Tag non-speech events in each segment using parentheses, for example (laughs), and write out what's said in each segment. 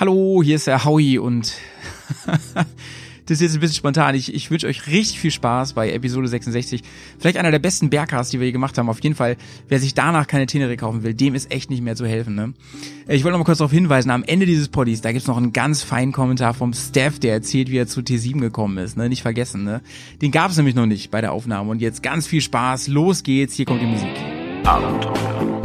Hallo, hier ist der Howie und (laughs) das ist jetzt ein bisschen spontan. Ich, ich wünsche euch richtig viel Spaß bei Episode 66. Vielleicht einer der besten Bergcasts, die wir je gemacht haben. Auf jeden Fall, wer sich danach keine Tenere kaufen will, dem ist echt nicht mehr zu helfen. Ne? Ich wollte noch mal kurz darauf hinweisen, am Ende dieses Poddies, da gibt's noch einen ganz feinen Kommentar vom Steph, der erzählt, wie er zu T7 gekommen ist. Ne? Nicht vergessen, ne? Den gab's nämlich noch nicht bei der Aufnahme. Und jetzt ganz viel Spaß. Los geht's, hier kommt die Musik. Abenteuer,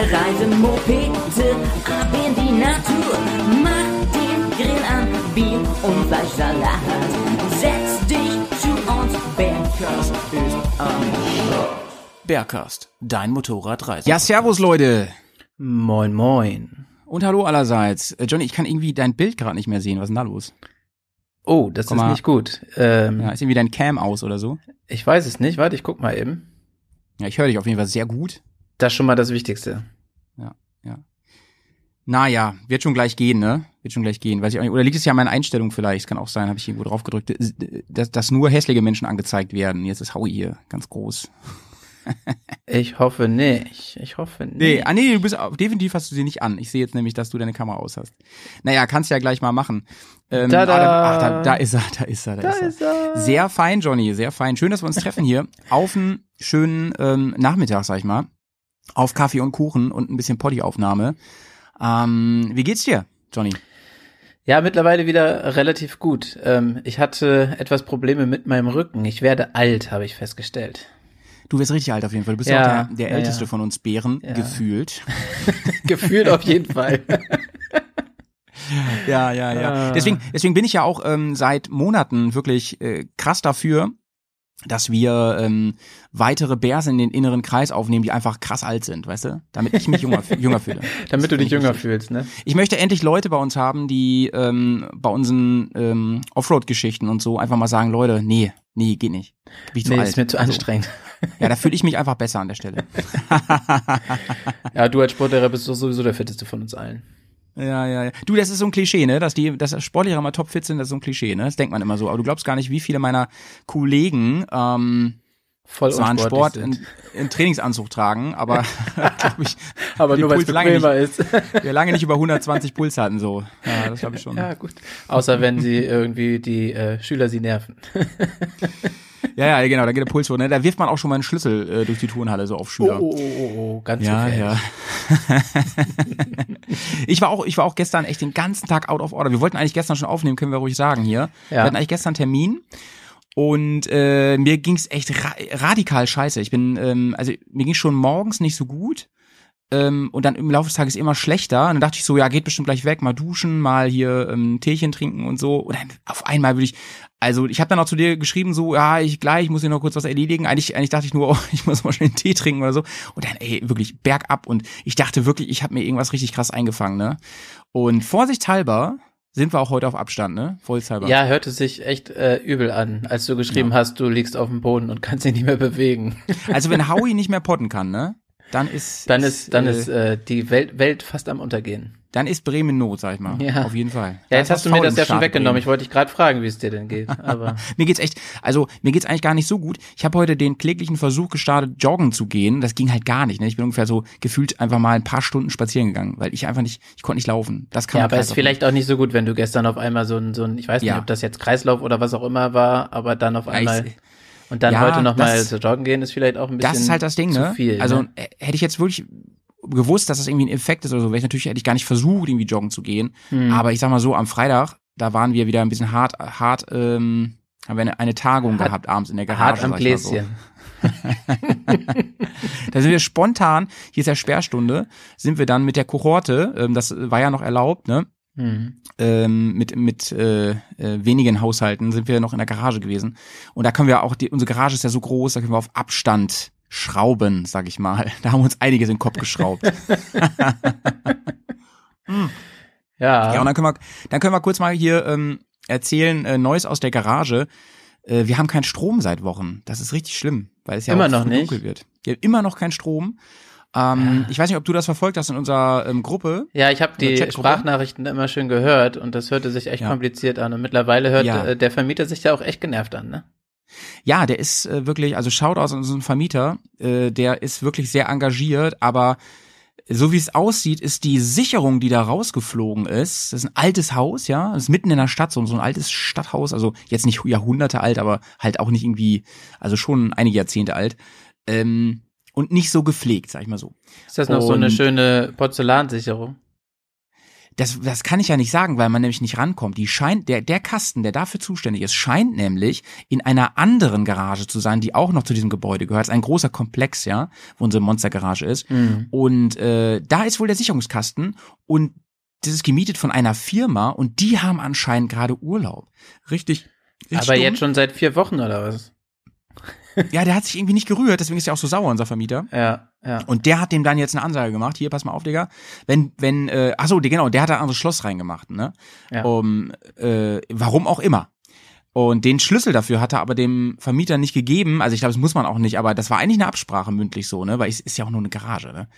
Mit der Reisemopete ab in die Natur. Mach den Grill an, Bier und Fleischsalat. Setz dich zu uns, Bergkast ist am Bergcast, dein Motorradreise. Ja, servus Leute. Moin, moin. Und hallo allerseits. Äh, Johnny, ich kann irgendwie dein Bild gerade nicht mehr sehen. Was ist denn da los? Oh, das Komm ist mal. nicht gut. Ähm, Ja, ist irgendwie dein Cam aus oder so? Ich weiß es nicht. Warte, ich guck mal eben. Ja, ich höre dich auf jeden Fall sehr gut. Das ist schon mal das Wichtigste. Naja, wird schon gleich gehen, ne? Wird schon gleich gehen. Weiß ich auch nicht. Oder liegt es ja an meinen Einstellungen vielleicht? Es kann auch sein, habe ich irgendwo drauf gedrückt, dass, dass nur hässliche Menschen angezeigt werden. Jetzt ist Howie hier ganz groß. (laughs) Ich hoffe nicht. Ich hoffe nicht. Nee, ah, nee, du bist definitiv hast du sie nicht an. Ich sehe jetzt nämlich, dass du deine Kamera aus hast. Naja, kannst ja gleich mal machen. Ähm, Tada! ah, da, ach, da, da ist er, da ist er, da, da ist er. ist er. Sehr fein, Johnny, sehr fein. Schön, dass wir uns treffen hier auf einen schönen ähm, Nachmittag, sag ich mal. Auf Kaffee und Kuchen und ein bisschen Pottyaufnahme. Ähm, wie geht's dir, Johnny? Ja, mittlerweile wieder relativ gut. Ähm, ich hatte etwas Probleme mit meinem Rücken. Ich werde alt, habe ich festgestellt. Du wirst richtig alt auf jeden Fall. Du bist Ja, auch der, der ja, älteste ja. von uns Bären, gefühlt. (laughs) Gefühlt auf jeden Fall. (laughs) Ja, ja, ja. Ah. Deswegen, deswegen bin ich ja auch ähm, seit Monaten wirklich äh, krass dafür, dass wir ähm, weitere Bärs in den inneren Kreis aufnehmen, die einfach krass alt sind, weißt du? Damit ich mich jünger, jünger fühle. (laughs) Damit du dich jünger wichtig. fühlst, ne? Ich möchte endlich Leute bei uns haben, die ähm, bei unseren ähm, Offroad-Geschichten und so einfach mal sagen, Leute, nee, nee, geht nicht. Bin ich zu Nee, alt. ist mir zu Also, anstrengend. ja, da fühle ich mich einfach besser an der Stelle. (laughs) (laughs) Ja, du als Sportlehrer bist doch sowieso der fitteste von uns allen. Ja, ja, ja. Du, das ist so ein Klischee, ne? Dass die, dass Sportlehrer mal topfit sind, das ist so ein Klischee, ne? Das denkt man immer so. Aber du glaubst gar nicht, wie viele meiner Kollegen ähm, Voll zwar einen Sport in, in Trainingsanzug tragen, aber (laughs) (laughs) glaube ich, Aber nur weil es bequemer ist. (laughs) wir lange nicht über 120 Puls hatten so. Ja, das glaube ich schon. Ja, gut. Außer wenn sie irgendwie die äh, Schüler sie nerven. Ja, ja, genau, da geht der Puls hoch. Ne? Da wirft man auch schon mal einen Schlüssel äh, durch die Turnhalle so auf Schüler. oh, oh, oh, ganz Ja, gefährlich. ja. (laughs) ich war auch, ich war auch gestern echt den ganzen Tag out of order. Wir wollten eigentlich gestern schon aufnehmen, können wir ruhig sagen hier. Wir Ja. hatten eigentlich gestern einen Termin und äh, mir ging's echt ra radikal scheiße. Ich bin, ähm, also mir ging's schon morgens nicht so gut. Ähm, und dann im Laufe des Tages immer schlechter. Und dann dachte ich so, ja, geht bestimmt gleich weg, mal duschen, mal hier ähm, Teechen trinken und so. Und dann auf einmal würde ich, also ich habe dann auch zu dir geschrieben, so, ja, ich gleich, ich muss hier noch kurz was erledigen. Eigentlich, eigentlich dachte ich nur, (laughs) oh, ich muss mal schnell einen Tee trinken oder so. Und dann, ey, wirklich bergab. Und ich dachte wirklich, ich habe mir irgendwas richtig krass eingefangen, ne? Und vorsichtshalber sind wir auch heute auf Abstand, ne? Vorsichtshalber. Ja, hörte sich echt äh, übel an, als du geschrieben hast, du liegst auf dem Boden und kannst dich nicht mehr bewegen. Also wenn (laughs) Howie nicht mehr potten kann, ne? Dann ist Dann ist, dann äh, ist äh, die Welt, Welt fast am Untergehen. dann ist Bremen Not, sag ich mal. Ja. Auf jeden Fall. Ja, jetzt hast du mir das ja schon weggenommen. Bremen. Ich wollte dich gerade fragen, wie es dir denn geht. (laughs) Aber Mir geht's echt, also mir geht's eigentlich gar nicht so gut. Ich habe heute den kläglichen Versuch gestartet, joggen zu gehen. Das ging halt gar nicht. Ne? Ich bin ungefähr so gefühlt einfach mal ein paar Stunden spazieren gegangen, weil ich einfach nicht, ich konnte nicht laufen. Das kann ja, aber ist vielleicht auch nicht so gut, wenn du gestern auf einmal so ein, so ein, ich weiß nicht, Ja. ob das jetzt Kreislauf oder was auch immer war, aber dann auf Ja, einmal ich- und dann Ja, heute noch mal das- zu joggen gehen, ist vielleicht auch ein bisschen Das ist halt das Ding, ne? viel. also ne? äh, hätte ich jetzt wirklich gewusst, dass das irgendwie ein Effekt ist oder so, wäre ich natürlich hätte ich gar nicht versucht, irgendwie joggen zu gehen. Hm. Aber ich sag mal so, am Freitag, da waren wir wieder ein bisschen hart, hart, ähm, haben wir eine, eine Tagung Hart- gehabt abends in der Garage. hart am. Gläschen. (laughs) Da sind wir spontan, hier ist ja Sperrstunde, sind wir dann mit der Kohorte, ähm, das war ja noch erlaubt, ne? Hm. ähm, mit mit äh, äh, wenigen Haushalten sind wir noch in der Garage gewesen und da können wir auch die, unsere Garage ist ja so groß, da können wir auf Abstand schrauben, sag ich mal. (laughs) Da haben wir uns einiges in den Kopf geschraubt. (laughs) Ja, Ja, und dann können wir dann können wir kurz mal hier ähm, erzählen äh, Neues aus der Garage. Äh, wir haben keinen Strom seit Wochen. Das ist richtig schlimm, weil es ja Immer auch noch nicht? dunkel wird. Wir haben immer noch keinen Strom. Ähm, Ich weiß nicht, ob du das verfolgt hast in unserer ähm, Gruppe. Ja, ich habe die? Sprachnachrichten immer schön gehört und das hörte sich echt Ja. kompliziert an. Und mittlerweile hört Ja. äh, der Vermieter sich ja auch echt genervt an, ne? Ja, der ist äh, wirklich, also schaut aus unseren Vermieter, äh, der ist wirklich sehr engagiert, aber so wie es aussieht, ist die Sicherung, die da rausgeflogen ist, das ist ein altes Haus, ja, das ist mitten in der Stadt, so, so ein altes Stadthaus, also jetzt nicht Jahrhunderte alt, aber halt auch nicht irgendwie, also schon einige Jahrzehnte alt, ähm, und nicht so gepflegt, sag ich mal so. Ist das noch so eine Und- schöne Porzellansicherung? Das, das kann ich ja nicht sagen, weil man nämlich nicht rankommt. Die scheint, der, der Kasten, der dafür zuständig ist, scheint nämlich in einer anderen Garage zu sein, die auch noch zu diesem Gebäude gehört. Es ist ein großer Komplex, ja, wo unsere Monstergarage ist. Mhm. Und äh, da ist wohl der Sicherungskasten und das ist gemietet von einer Firma und die haben anscheinend gerade Urlaub. Richtig. richtig Aber dumm. jetzt schon seit vier Wochen oder was? Ja, der hat sich irgendwie nicht gerührt, deswegen ist er auch so sauer, unser Vermieter. Ja, ja. Und der hat dem dann jetzt eine Ansage gemacht. Hier, pass mal auf, Digga. Wenn, wenn, äh, ach so, genau, der hat da ein anderes Schloss reingemacht, ne? Ja. Um, äh, warum auch immer. Und den Schlüssel dafür hat er aber dem Vermieter nicht gegeben. Also ich glaube, das muss man auch nicht, aber das war eigentlich eine Absprache mündlich so, ne? Weil es ist ja auch nur eine Garage, ne?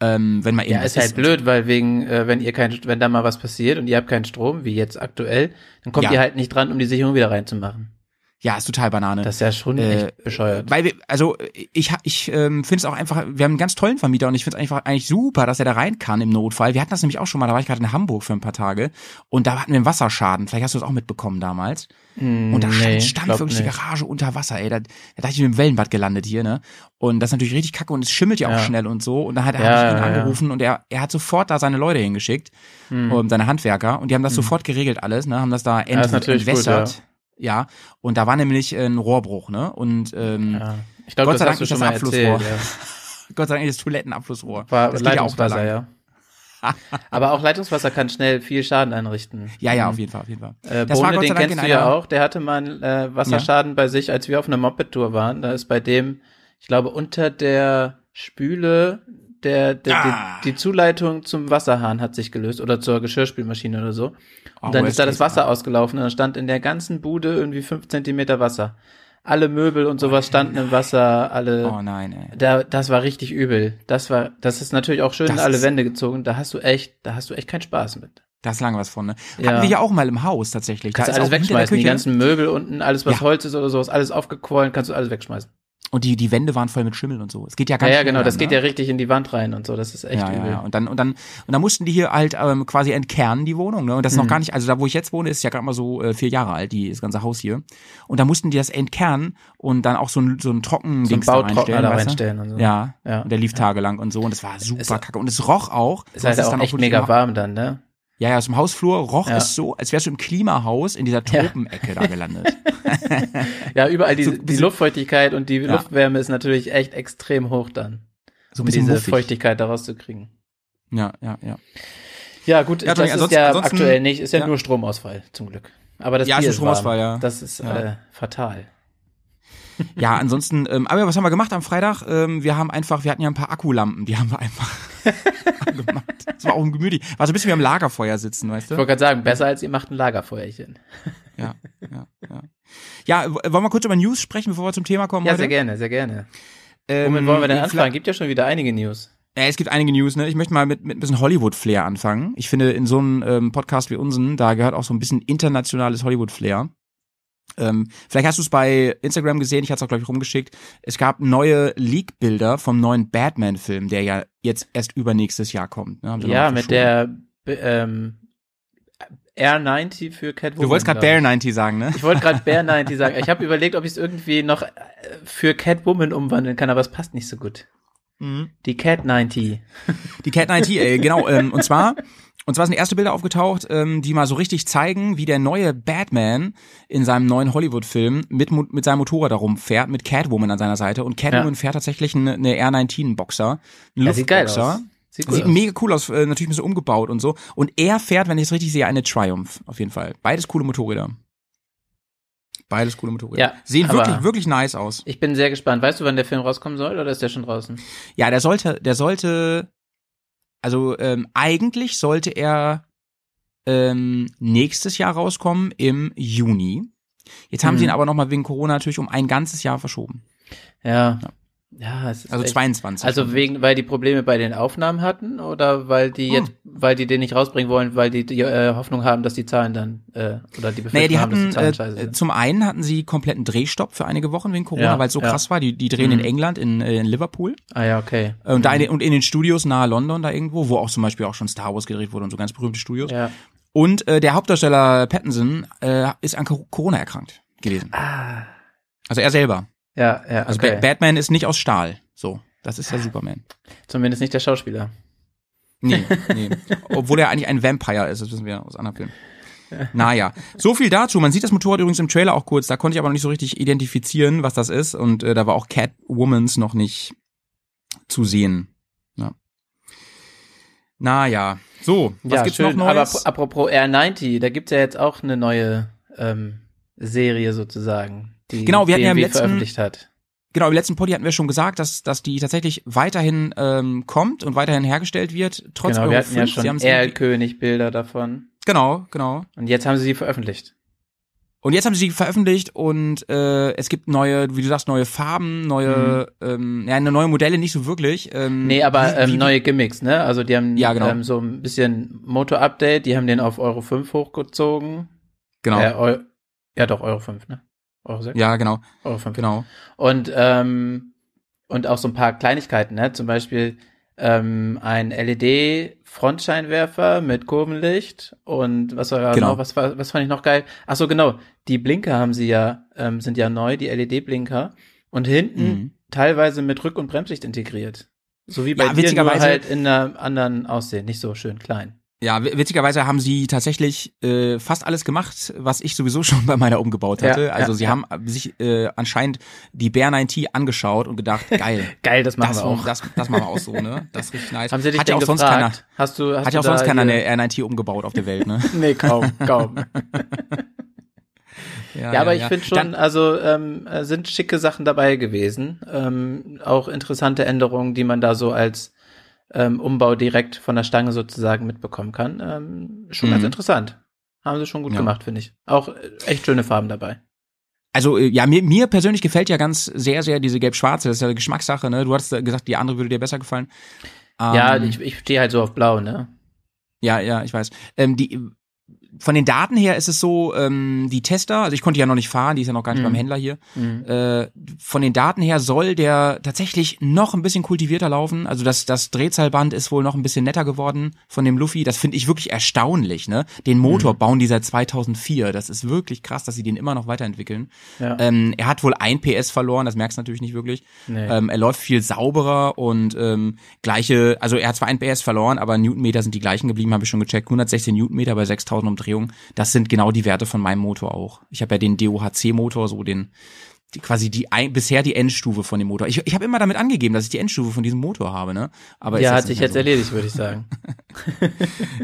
Ähm, wenn man Ja, irgendwas ist halt blöd, weil wegen, äh, wenn ihr kein, wenn da mal was passiert und ihr habt keinen Strom, wie jetzt aktuell, dann kommt Ja. ihr halt nicht dran, um die Sicherung wieder reinzumachen. Ja, ist total Banane. Das ist ja schon Äh, echt bescheuert. Weil wir, also ich, ich ähm, finde es auch einfach, wir haben einen ganz tollen Vermieter und ich finde es einfach eigentlich super, dass er da rein kann im Notfall. Wir hatten das nämlich auch schon mal, da war ich gerade in Hamburg für ein paar Tage und da hatten wir einen Wasserschaden. Vielleicht hast du das auch mitbekommen damals. Und da stand, stand wirklich die nicht. Garage unter Wasser, ey. Da, da dachte ich, ich bin im Wellenbad gelandet hier, ne? Und das ist natürlich richtig kacke und es schimmelt ja auch Ja. schnell und so. Und dann hat er Ja, ihn ja, ja. angerufen und er, er hat sofort da seine Leute hingeschickt, ähm, seine Handwerker, und die haben das sofort geregelt alles, ne? Haben das da ent, Hm. ist natürlich gut, entwässert. Ja. und da war nämlich ein Rohrbruch, ne? Und ähm, Ja. Ich glaube, Gott das sei Dank ist das mal erzählt. Abflussrohr. Ja. (laughs) Gott sei Dank ist das Toilettenabflussrohr. War das geht ja auch da Leitungswasser, ja. Aber auch Leitungswasser kann schnell viel Schaden anrichten. (laughs) Ja, ja, auf jeden Fall, auf jeden Fall. Äh, Das war Bohne, Gott sei den Dank kennst du ja auch. Der hatte mal einen äh, Wasserschaden bei sich, als wir auf einer Moped-Tour waren. Da ist bei dem, ich glaube, unter der Spüle der, der Ah. die, die Zuleitung zum Wasserhahn hat sich gelöst oder zur Geschirrspülmaschine oder so. Oh, Und dann worst ist da das Wasser ausgelaufen und dann stand in der ganzen Bude irgendwie fünf Zentimeter Wasser. Alle Möbel und sowas standen im Wasser, alle. Oh nein, ey. Da, das war richtig übel. Das war, das ist natürlich auch schön in Das alle ist- Wände gezogen. Da hast du echt, da hast du echt keinen Spaß mit. Da ist lange was von, ne? Ja. Hatten wir ja auch mal im Haus tatsächlich. Kannst da alles wegschmeißen, die ganzen Möbel unten, alles was Ja. Holz ist oder sowas, alles aufgequollen, kannst du alles wegschmeißen. Und die, die Wände waren voll mit Schimmel und so. Es geht ja Ja, ganz ja, schnell genau, das geht ne? ja richtig in die Wand rein und so, das ist echt ja, ja, übel. ja. Und dann und dann und dann mussten die hier halt ähm, quasi entkernen die Wohnung, ne? Und das ist Mhm. noch gar nicht, also da wo ich jetzt wohne, ist ja gerade mal so äh, vier Jahre alt, die das ganze Haus hier. Und da mussten die das entkernen und dann auch so ein so ein trocken So ein Dings da reinstellen, da reinstellen und so. Ja, Ja. Und der lief tagelang und so und das war super Ist- kacke und es roch auch. Ist Du hast halt es auch echt mega warm dann, ne? Ja, ja, aus dem Hausflur roch Ja. es so, als wärst du im Klimahaus in dieser Ja. Tropenecke da gelandet. (laughs) Ja, überall die, So- die Luftfeuchtigkeit und die Ja. Luftwärme ist natürlich echt extrem hoch dann, So um diese muffig. Feuchtigkeit daraus zu kriegen. Ja, ja, ja. Ja, gut, Ja, das ist ja aktuell nicht, ist ja, ja. nur Stromausfall, zum Glück. Aber das Ja, Bier ist nur warm. Stromausfall, ja. Das ist Ja. äh, fatal. Ja, ansonsten, ähm, aber was haben wir gemacht am Freitag? Ähm, wir haben einfach, wir hatten ja ein paar Akkulampen, die haben wir einfach (laughs) angemacht. Das war auch gemütlich. War so ein bisschen wie am Lagerfeuer sitzen, weißt Ich du? wollte gerade sagen, besser als ihr macht ein Lagerfeuerchen. Ja, ja, ja. Ja, wollen wir kurz über News sprechen, bevor wir zum Thema kommen Ja, heute? sehr gerne, sehr gerne. Ähm, Womit wollen wir denn anfangen? Gibt ja schon wieder einige News. Ja, es gibt einige News, ne? Ich möchte mal mit, mit ein bisschen Hollywood-Flair anfangen. Ich finde, in so einem ähm, Podcast wie unseren, da gehört auch so ein bisschen internationales Hollywood-Flair. Ähm, vielleicht hast du es bei Instagram gesehen, ich hatte es auch, glaube ich, rumgeschickt. Es gab neue Leak-Bilder vom neuen Batman-Film, der ja jetzt erst übernächstes Jahr kommt. Ne? Ja, mit der ähm, R90 für Catwoman. Du wolltest gerade Bear ich. 90 sagen, ne? Ich wollte gerade Bear 90 sagen. Ich habe überlegt, ob ich es irgendwie noch äh, für Catwoman umwandeln kann, aber es passt nicht so gut. Mhm. Die Cat 90. Die Cat 90, ey, genau. Ähm, und zwar, (laughs) und zwar sind erste Bilder aufgetaucht, ähm, die mal so richtig zeigen, wie der neue Batman in seinem neuen Hollywood-Film mit, mit seinem Motorrad darum fährt, mit Catwoman an seiner Seite. Und Catwoman Ja. fährt tatsächlich eine, eine R19-Boxer. Ein Ja, sieht geil aus. Sieht Sieht mega cool aus, äh, natürlich ein bisschen umgebaut und so. Und er fährt, wenn ich es richtig sehe, eine Triumph, auf jeden Fall. Beides coole Motorräder. Beides coole Motorräder. Ja, Sehen wirklich, wirklich nice aus. Ich bin sehr gespannt. Weißt du, wann der Film rauskommen soll oder ist der schon draußen? Ja, der sollte, der sollte, also ähm, eigentlich sollte er ähm, nächstes Jahr rauskommen im Juni. Jetzt haben Mhm. sie ihn aber nochmal wegen Corona natürlich um ein ganzes Jahr verschoben. Ja. Ja, es ist Also echt- 22. Also wegen, weil die Probleme bei den Aufnahmen hatten oder weil die Hm. jetzt, weil die den nicht rausbringen wollen, weil die die äh, Hoffnung haben, dass die Zahlen dann äh, oder die Befürchtung Naja, die haben, dass die hatten, Zahlen äh, scheiße sind. zum einen hatten sie kompletten Drehstopp für einige Wochen wegen Corona, Ja, weil es so ja. krass war. Die, die drehen in Mhm. England, in, äh, in Liverpool. Ah ja, okay. Und, da in, und in den Studios nahe London da irgendwo, wo auch zum Beispiel auch schon Star Wars gedreht wurde und so ganz berühmte Studios. Ja. Und äh, der Hauptdarsteller Pattinson äh, ist an Co- Corona erkrankt gewesen. Ah. Also er selber. Ja, ja, Also okay. Ba- Batman ist nicht aus Stahl. So, das ist der Superman. Zumindest nicht der Schauspieler. Nee, nee. Obwohl er eigentlich ein Vampire ist, das wissen wir aus anderen Filmen. Naja, so viel dazu. Man sieht das Motorrad übrigens im Trailer auch kurz. Da konnte ich aber noch nicht so richtig identifizieren, was das ist. Und äh, da war auch Catwomans noch nicht zu sehen. Ja. Naja, so, was ja, gibt's schön. noch Aber Neues? ap- apropos R90, da gibt's ja jetzt auch eine neue ähm, Serie sozusagen, die Genau, wir hatten ja im BMW letzten- veröffentlicht hat. Genau, im letzten Poddy hatten wir schon gesagt, dass, dass die tatsächlich weiterhin ähm, kommt und weiterhin hergestellt wird, trotz Genau, Euro wir hatten 5. ja schon Erlkönig-Bilder davon. Genau, genau. Und jetzt haben sie sie veröffentlicht. Und jetzt haben sie sie veröffentlicht und äh, es gibt neue, wie du sagst, neue Farben, neue, ähm, ja, neue Modelle nicht so wirklich. Ähm, Mhm. Nee, aber ähm, neue Gimmicks, ne? Also die haben Ja, genau. ähm, so ein bisschen Motor-Update, die haben den auf Euro 5 hochgezogen. Genau. Äh, Eu ja, doch, Euro 5, ne? Euro 6? ja, genau, Euro 5. genau. Und, ähm, und auch so ein paar Kleinigkeiten, ne? Zum Beispiel ähm, ein LED-Frontscheinwerfer mit Kurvenlicht und was war Genau. noch, was, was fand ich noch geil? Ach so, genau. Die Blinker haben sie ja, ähm, sind ja neu, die LED-Blinker. Und hinten Mhm. teilweise mit Rück- und Bremslicht integriert. So wie bei Ja, dir, nur halt in einer anderen Aussehen, nicht so schön klein. Ja, witzigerweise haben sie tatsächlich äh, fast alles gemacht, was ich sowieso (laughs) schon bei meiner umgebaut hatte. Ja, also ja, sie ja. haben sich äh, anscheinend die Bear 9T angeschaut und gedacht, (laughs) geil. Geil, das machen das, wir auch. Das, das machen wir auch so, ne? Das ist richtig nice. haben sie dich hat ja auch sonst gefragt? keiner, Hast du, hast hat ja du auch sonst keiner eine R9T umgebaut auf der Welt, ne? (laughs) Nee, kaum, kaum. Ja, aber ich finde schon, Dann, also ähm, äh, sind schicke Sachen dabei gewesen. Ähm, auch interessante Änderungen, die man da so als ähm, Umbau direkt von der Stange sozusagen mitbekommen kann. Ähm, schon Mhm. ganz interessant. Haben sie schon gut Ja. gemacht, finde ich. Auch äh, echt schöne Farben dabei. Also äh, ja, mir, mir persönlich gefällt ja ganz sehr, sehr diese gelb-schwarze. Das ist ja eine Geschmackssache, ne? Du äh, gesagt, die andere würde dir besser gefallen. ja, Ähm, ich, ich stehe halt so auf Blau, ne? Ja, ja, ich weiß. Ähm, die, von den Daten her ist es so, ähm, die Tester, also ich konnte ja noch nicht fahren, die ist ja noch gar nicht Mhm. beim Händler hier. Mhm. Äh, von den Daten her soll der tatsächlich noch ein bisschen kultivierter laufen. Also das, das Drehzahlband ist wohl noch ein bisschen netter geworden von dem Luffy. Das finde ich wirklich erstaunlich. Ne? Den Motor Mhm. bauen die seit 2004. Das ist wirklich krass, dass sie den immer noch weiterentwickeln. Ja. Ähm, er hat wohl ein PS verloren, das merkst du natürlich nicht wirklich. Nee. Ähm, er läuft viel sauberer und ähm, gleiche, also er hat zwar ein PS verloren, aber Newtonmeter sind die gleichen geblieben, habe ich schon gecheckt. 116 Newtonmeter bei 6000 Umdrehungen. Das sind genau die Werte von meinem Motor auch. Ich habe ja den DOHC-Motor, so den die, quasi die ein, bisher die Endstufe von dem Motor. Ich, ich habe immer damit angegeben, dass ich die Endstufe von diesem Motor habe, ne? Aber ja, hat sich jetzt so. erledigt, würde ich sagen. (laughs)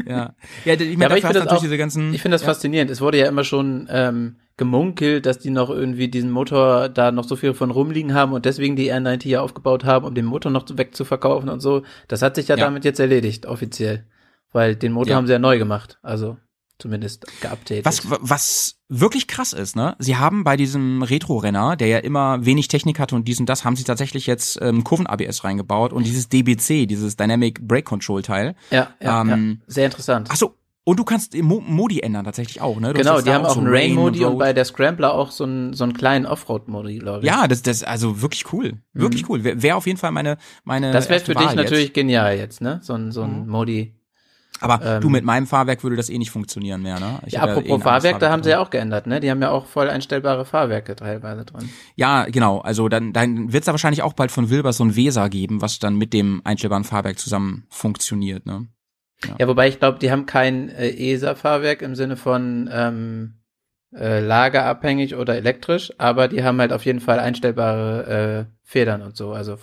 Ja, ja, ich meine, Ja, ich finde das auch, diese ganzen. ich finde das ja. faszinierend. Es wurde ja immer schon ähm, gemunkelt, dass die noch irgendwie diesen Motor da noch so viel von rumliegen haben und deswegen die R90 ja aufgebaut haben, um den Motor noch wegzuverkaufen und so. Das hat sich ja, Ja. damit jetzt erledigt, offiziell. Weil den Motor Ja. haben sie ja neu gemacht. Also zumindest geupdatet. Was, was wirklich krass ist, ne? Sie haben bei diesem Retro-Renner, der ja immer wenig Technik hatte und dies und das, haben sie tatsächlich jetzt ähm, Kurven-ABS reingebaut und dieses DBC, dieses Dynamic Brake Control Teil. ja, ja, ähm, ja, sehr interessant. Ach so, und du kannst Mo Modi ändern tatsächlich auch, ne? Du genau, jetzt die haben auch so einen Rain-Modi und Road. bei der Scrambler auch so einen, so einen kleinen Offroad-Modi, glaube ich. ja, das, das, also wirklich cool. Wirklich cool. Wäre wär auf jeden Fall meine, meine. Mhm. Das wäre für dich Wahl natürlich Jetzt. genial jetzt, ne? So ein, so ein Mhm. Modi. Aber ähm, du, mit meinem Fahrwerk würde das eh nicht funktionieren mehr, ne? Ich Ja, apropos anderes Fahrwerk, da haben sie drin. ja auch geändert, ne? Die haben ja auch voll einstellbare Fahrwerke teilweise drin. Ja, genau. Also dann, dann wird es da wahrscheinlich auch bald von Wilbers so ein Weser geben, was dann mit dem einstellbaren Fahrwerk zusammen funktioniert, ne? Ja, wobei ich glaube, die haben kein äh, ESA-Fahrwerk im Sinne von ähm, äh, lagerabhängig oder elektrisch, aber die haben halt auf jeden Fall einstellbare äh, Federn und so. Also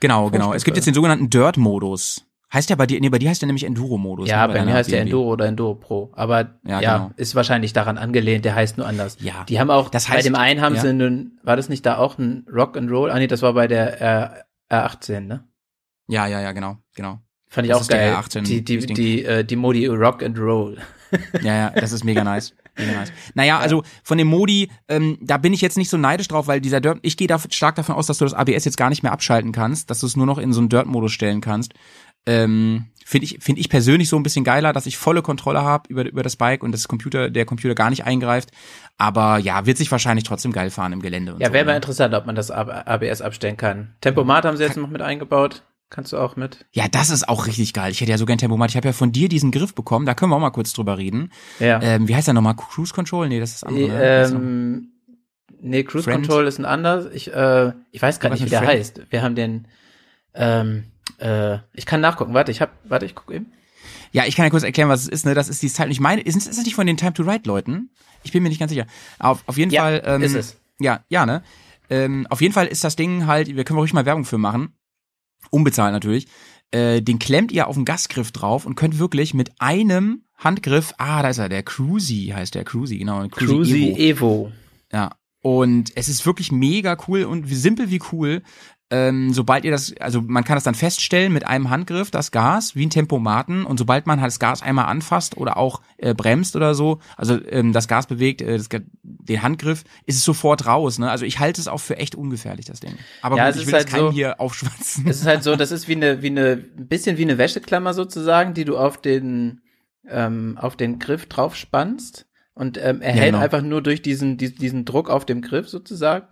Genau, genau. Es gibt jetzt den sogenannten Dirt-Modus. Heißt ja bei dir, nee, bei dir heißt der nämlich Enduro-Modus. ja, ne, bei mir deiner heißt der. Enduro oder Enduro Pro, aber ja, Ja, genau. ist wahrscheinlich daran angelehnt. Der heißt nur anders. Ja. Die haben auch Das bei heißt- dem einen haben ja. sie einen, war das nicht da auch ein Rock and Roll? Ah nee, das war bei der R, R18, ne? Ja, ja, ja, genau, genau. Fand ich Das auch geil. R18 die die die äh, die Modi Rock and Roll. Ja, ja, das ist mega nice. Mega nice. Naja, also von dem Modi, ähm, da bin ich jetzt nicht so neidisch drauf, weil dieser Dirt, ich gehe da stark davon aus, dass du das ABS jetzt gar nicht mehr abschalten kannst, dass du es nur noch in so einen Dirt-Modus stellen kannst. Ähm, Finde ich, finde ich persönlich so ein bisschen geiler, dass ich volle Kontrolle habe über, über das Bike und das Computer, der Computer gar nicht eingreift. Aber ja, wird sich wahrscheinlich trotzdem geil fahren im Gelände. Und Ja, so, wäre mal ne? interessant, ob man das ABS abstellen kann. Tempomat haben sie jetzt noch mit eingebaut. Kannst du auch mit? Ja, das ist auch richtig geil. Ich hätte ja so gern Tempomat. Ich habe ja von dir diesen Griff bekommen. Da können wir auch mal kurz drüber reden. Ja. Ähm, wie heißt der nochmal? Cruise Control? Nee, das ist das andere. ne? Das ist noch- ähm, nee, Cruise Friend? Control ist ein anders. Ich, äh, ich weiß gar nicht, wie der Friend? heißt. Wir haben den, ähm, äh, ich kann nachgucken. Warte, ich hab, warte, ich gucke eben. Ja, ich kann ja kurz erklären, was es ist. Ne, das ist die Zeit. Ich meine, ist, ist das nicht von den Time to Ride Leuten? Ich bin mir nicht ganz sicher. Auf, auf jeden Ja, Fall. Ähm, ist es. Ja, ja, ne. Ähm, auf jeden Fall ist das Ding halt. Wir können ruhig mal Werbung für machen. Unbezahlt natürlich. Äh, den klemmt ihr auf den Gasgriff drauf und könnt wirklich mit einem Handgriff. Ah, da ist er. Der Cruisy heißt der Cruisy genau. Cruisy Evo. Evo. Ja. Und es ist wirklich mega cool und wie simpel wie cool. Ähm, sobald ihr das, also man kann das dann feststellen mit einem Handgriff, das Gas, wie ein Tempomaten. Und sobald man halt das Gas einmal anfasst oder auch äh, bremst oder so, also ähm, das Gas bewegt, äh, das, den Handgriff, ist es sofort raus. Ne? Also ich halte es auch für echt ungefährlich, das Ding. Aber Ja, gut, es ich will halt keinen so- hier aufschwatzen. Es ist halt so, das ist wie eine, wie eine, ein bisschen wie eine Wäscheklammer sozusagen, die du auf den, ähm, auf den Griff drauf spannst und ähm, er Ja, hält genau. einfach nur durch diesen, diesen Druck auf dem Griff sozusagen.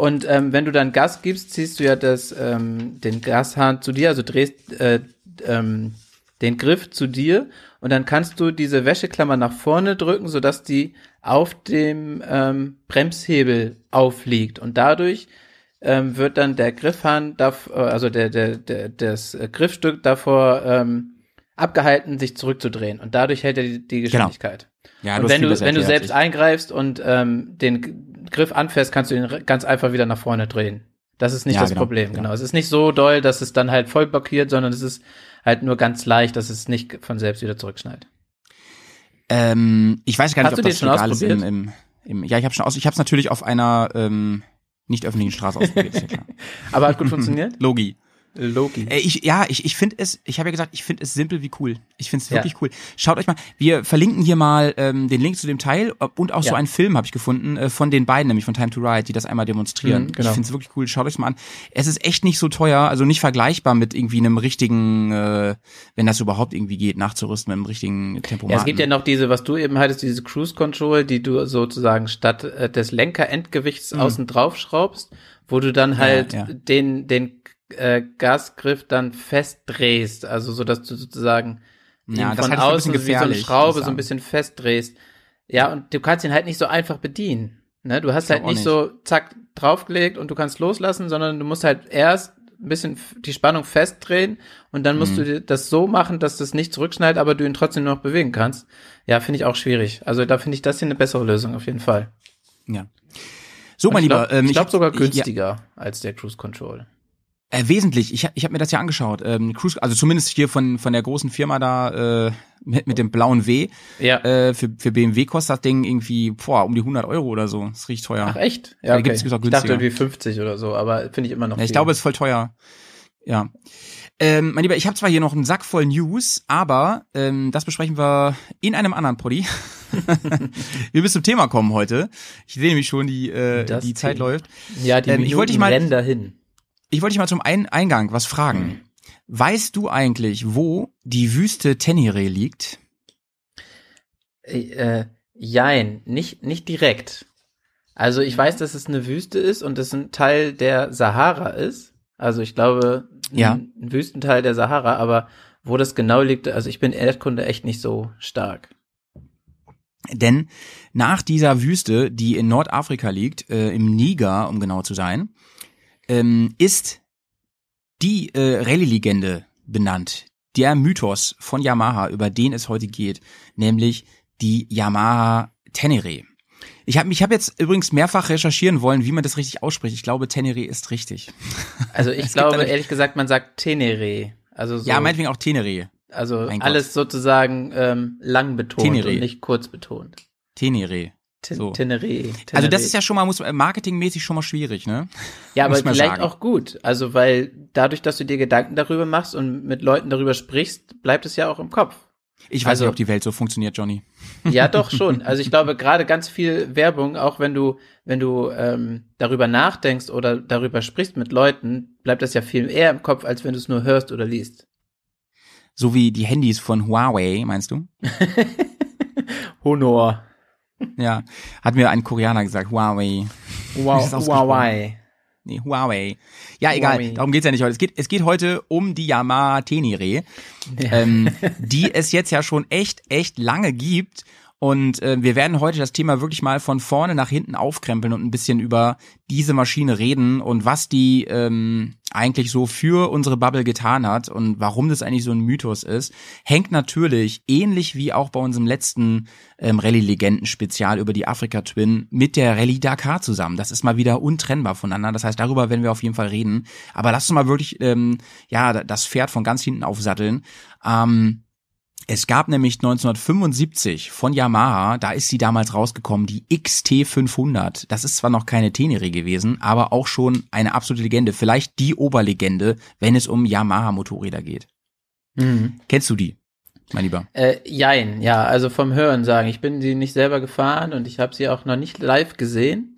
Und ähm, wenn du dann Gas gibst, ziehst du ja das, ähm, den Gashahn zu dir, also drehst äh, ähm, den Griff zu dir. Und dann kannst du diese Wäscheklammer nach vorne drücken, sodass die auf dem ähm, Bremshebel aufliegt. Und dadurch ähm, wird dann der Griffhahn, äh, also der, der, der, das Griffstück davor ähm, abgehalten, sich zurückzudrehen. Und dadurch hält er die, die Geschwindigkeit. ja, und wenn du, wenn du selbst eingreifst und ähm, den Griff anfährst, kannst du ihn ganz einfach wieder nach vorne drehen. Das ist nicht Ja, das genau, Problem, ja. genau. Es ist nicht so doll, dass es dann halt voll blockiert, sondern es ist halt nur ganz leicht, dass es nicht von selbst wieder zurückschnallt. Ähm, ich weiß gar nicht, Hast ob du das schon legal ist im, im, im Ja, ich habe schon aus. Ich habe es natürlich auf einer ähm, nicht öffentlichen Straße ausprobiert. (laughs) Aber hat gut funktioniert? Logi. Logi. Äh, ich, ja, ich, ich finde es, ich habe ja gesagt, ich finde es simpel wie cool. Ich finde es Ja. wirklich cool. Schaut euch mal, wir verlinken hier mal ähm, den Link zu dem Teil und auch so Ja. einen Film habe ich gefunden äh, von den beiden, nämlich von Time to Ride, die das einmal demonstrieren. Mhm, genau. Ich finde es wirklich cool. Schaut euch mal an. Es ist echt nicht so teuer, also nicht vergleichbar mit irgendwie einem richtigen, äh, wenn das überhaupt irgendwie geht, nachzurüsten mit einem richtigen Tempomaten. Ja, es gibt ja noch diese, was du eben hattest, diese Cruise Control, die du sozusagen statt äh, des Lenkerendgewichts außen drauf schraubst, wo du dann halt Mhm. ja. den, den äh, Gasgriff dann festdrehst, also so dass du sozusagen Ja, ihn von ich außen wie so eine ich Schraube so ein bisschen festdrehst. Ja, und du kannst ihn halt nicht so einfach bedienen. Ne? Du hast halt nicht nicht. so zack draufgelegt und du kannst loslassen, sondern du musst halt erst ein bisschen die Spannung festdrehen und dann Mhm. musst du dir das so machen, dass das nicht zurückschneidet, aber du ihn trotzdem noch bewegen kannst. Ja, finde ich auch schwierig. Also da finde ich das hier eine bessere Lösung auf jeden Fall. Ja. So, mein ich Lieber, glaube ähm, glaub sogar ich- ja, günstiger als der Cruise Control. Äh, wesentlich. Ich, hab- ich habe mir das ja angeschaut. Ähm, Cruise, also zumindest hier von von der großen Firma da äh, mit, mit dem blauen W. Ja. Äh, für, für BMW kostet das Ding irgendwie boah, um die 100 Euro oder so. Das riecht teuer. Ach echt? Ja, okay. gibt's- gibt's auch ich dachte günstiger. irgendwie 50 oder so, aber finde ich immer noch ja, ich viel. glaube, es ist voll teuer. Ja. Ähm, mein Lieber, ich habe zwar hier noch einen Sack voll News, aber ähm, das besprechen wir in einem anderen Poddy. (laughs) wir müssen zum Thema kommen heute. Ich sehe nämlich schon, die, äh, Das die Zeit Thema. läuft. ja, die ähm, ich wollte dich mal- rennen dahin. Ich wollte dich mal zum Ein Eingang was fragen. Weißt du eigentlich, wo die Wüste Tenere liegt? Äh, jein, nicht, nicht direkt. Also ich weiß, dass es eine Wüste ist und es ein Teil der Sahara ist. Also ich glaube, ein, Ja. ein Wüstenteil der Sahara, aber wo das genau liegt, also ich bin Erdkunde echt nicht so stark. Denn nach dieser Wüste, die in Nordafrika liegt, äh, im Niger, um genau zu sein, ähm, ist die äh, Rallye-Legende benannt. Der Mythos von Yamaha, über den es heute geht, nämlich die Yamaha Tenere. Ich habe ich hab jetzt übrigens mehrfach recherchieren wollen, wie man das richtig ausspricht. Ich glaube, Tenere ist richtig. (laughs) Also ich glaube, ehrlich gesagt, man sagt Tenere. Also so, Ja, meinetwegen auch Tenere. also mein Gott. alles sozusagen ähm, lang betont Tenere. und nicht kurz betont. Tenere. Ten So. Tenere. Also das ist ja schon mal muss marketingmäßig schon mal schwierig, ne? Ja, aber vielleicht sagen. auch gut. Also, weil dadurch, dass du dir Gedanken darüber machst und mit Leuten darüber sprichst, bleibt es ja auch im Kopf. Ich weiß Also- nicht, ob die Welt so funktioniert, Johnny. (laughs) Ja, doch schon. (laughs) Also ich glaube, gerade ganz viel Werbung, auch wenn du, wenn du ähm, darüber nachdenkst oder darüber sprichst mit Leuten, bleibt das ja viel eher im Kopf, als wenn du es nur hörst oder liest. So wie die Handys von Huawei, meinst du? (laughs) Honor. Ja, hat mir ein Koreaner gesagt, Huawei. Ausgesprochen? Huawei. Nee, Huawei. Ja, egal, Huawei. darum geht's ja nicht heute. Es geht, es geht heute um die Yamaha Tenere, ähm, (laughs) die es jetzt ja schon echt, echt lange gibt. Und äh, wir werden heute das Thema wirklich mal von vorne nach hinten aufkrempeln und ein bisschen über diese Maschine reden und was die ähm, eigentlich so für unsere Bubble getan hat und warum das eigentlich so ein Mythos ist. Hängt natürlich, ähnlich wie auch bei unserem letzten ähm, Rallye-Legenden-Spezial über die Afrika Twin, mit der Rallye Dakar zusammen. Das ist mal wieder untrennbar voneinander. Das heißt, darüber werden wir auf jeden Fall reden. Aber lass uns mal wirklich ähm, ja das Pferd von ganz hinten aufsatteln. Ähm, es gab nämlich 1975 von Yamaha, da ist sie damals rausgekommen, die XT500. Das ist zwar noch keine Tenere gewesen, aber auch schon eine absolute Legende. Vielleicht die Oberlegende, wenn es um Yamaha-Motorräder geht. Mhm. Kennst du die, mein Lieber? Äh, jein, ja, also vom Hören sagen. Ich bin sie nicht selber gefahren und ich habe sie auch noch nicht live gesehen.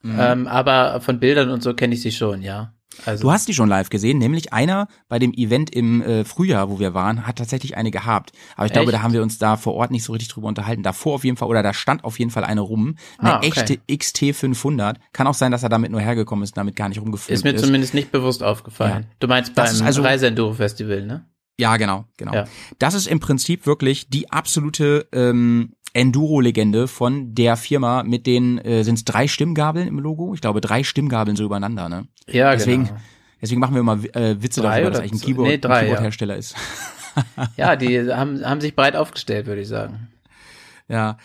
Mhm. Ähm, aber von Bildern und so kenne ich sie schon, ja. Also, Du hast die schon live gesehen, nämlich einer bei dem Event im äh, Frühjahr, wo wir waren, hat tatsächlich eine gehabt. Aber ich glaube, Echt? da haben wir uns da vor Ort nicht so richtig drüber unterhalten. Davor auf jeden Fall, oder da stand auf jeden Fall eine rum. Eine Ah, okay. echte XT500. Kann auch sein, dass er damit nur hergekommen ist und damit gar nicht rumgefilmt ist mir ist. zumindest nicht bewusst aufgefallen. Du meinst beim also- Reise-Enduro-Festival, ne? Ja, genau, genau. Ja. Das ist im Prinzip wirklich die absolute ähm, Enduro-Legende von der Firma mit den, äh, sind es drei Stimmgabeln im Logo? Ich glaube, drei Stimmgabeln so übereinander, ne? Ja, Deswegen, genau. deswegen machen wir immer äh, Witze Drei darüber, dass eigentlich ein z- Keyboard, nee, drei, ein ja. Ist. (laughs) Ja, die haben, haben sich breit aufgestellt, würde ich sagen. Ja.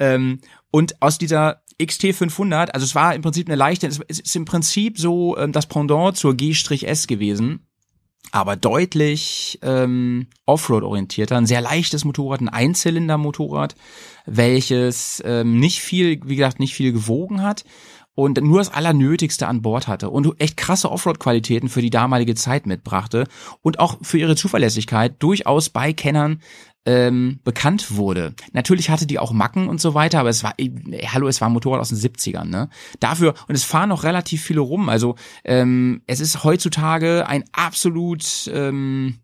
Ähm, und aus dieser XT500, also es war im Prinzip eine leichte, es es ist im Prinzip so ähm, das Pendant zur G-S gewesen, aber deutlich ähm, Offroad-orientierter, ein sehr leichtes Motorrad, ein Einzylinder-Motorrad, welches ähm, nicht viel, wie gesagt, nicht viel gewogen hat und nur das Allernötigste an Bord hatte und echt krasse Offroad-Qualitäten für die damalige Zeit mitbrachte und auch für ihre Zuverlässigkeit durchaus bei Kennern ähm, bekannt wurde. Natürlich hatte die auch Macken und so weiter, aber es war, äh, hallo, es war ein Motorrad aus den 70ern, ne? Dafür, und es fahren noch relativ viele rum, also ähm, es ist heutzutage ein absolut ähm,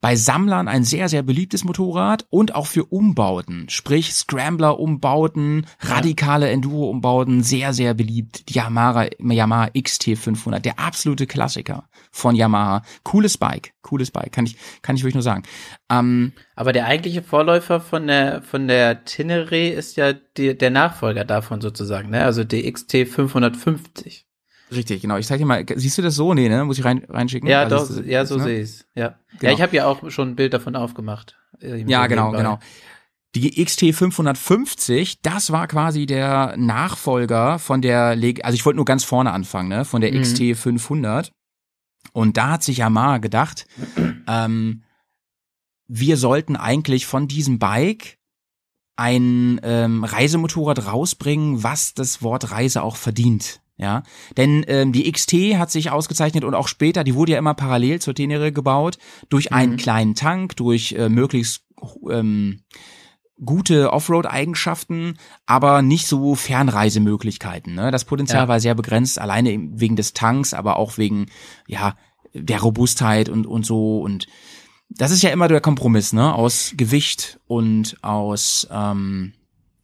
bei Sammlern ein sehr, sehr beliebtes Motorrad und auch für Umbauten, sprich Scrambler-Umbauten, radikale Enduro-Umbauten, sehr, sehr beliebt. Die Yamaha, Yamaha XT500, der absolute Klassiker von Yamaha. Cooles Bike, cooles Bike, kann ich, kann ich wirklich nur sagen. Ähm, Aber der eigentliche Vorläufer von der, von der Tenere ist ja die, der Nachfolger davon sozusagen, ne? Also die XT 550. richtig, genau. Ich zeig dir mal, siehst du das so? Nee, ne? Muss ich rein, reinschicken? Ja, Also doch, das ja, so ne? sehe ich's. Ja. Genau. Ja, ich habe ja auch schon ein Bild davon aufgemacht. Äh, Ja, genau, nebenbei. genau. Die XT 550, das war quasi der Nachfolger von der, Leg also ich wollte nur ganz vorne anfangen, ne, von der Mhm. XT 500. Und da hat sich Yamaha gedacht, (clears throat) ähm, wir sollten eigentlich von diesem Bike ein ähm, Reisemotorrad rausbringen, was das Wort Reise auch verdient. Ja, denn ähm, die XT hat sich ausgezeichnet und auch später, die wurde ja immer parallel zur Tenere gebaut, durch einen Mhm. kleinen Tank, durch äh, möglichst ähm, gute Offroad-Eigenschaften, aber nicht so Fernreisemöglichkeiten. Ne? Das Potenzial Ja. war sehr begrenzt, alleine wegen des Tanks, aber auch wegen ja der Robustheit und und so und das ist ja immer der Kompromiss, ne? Aus Gewicht und aus ähm,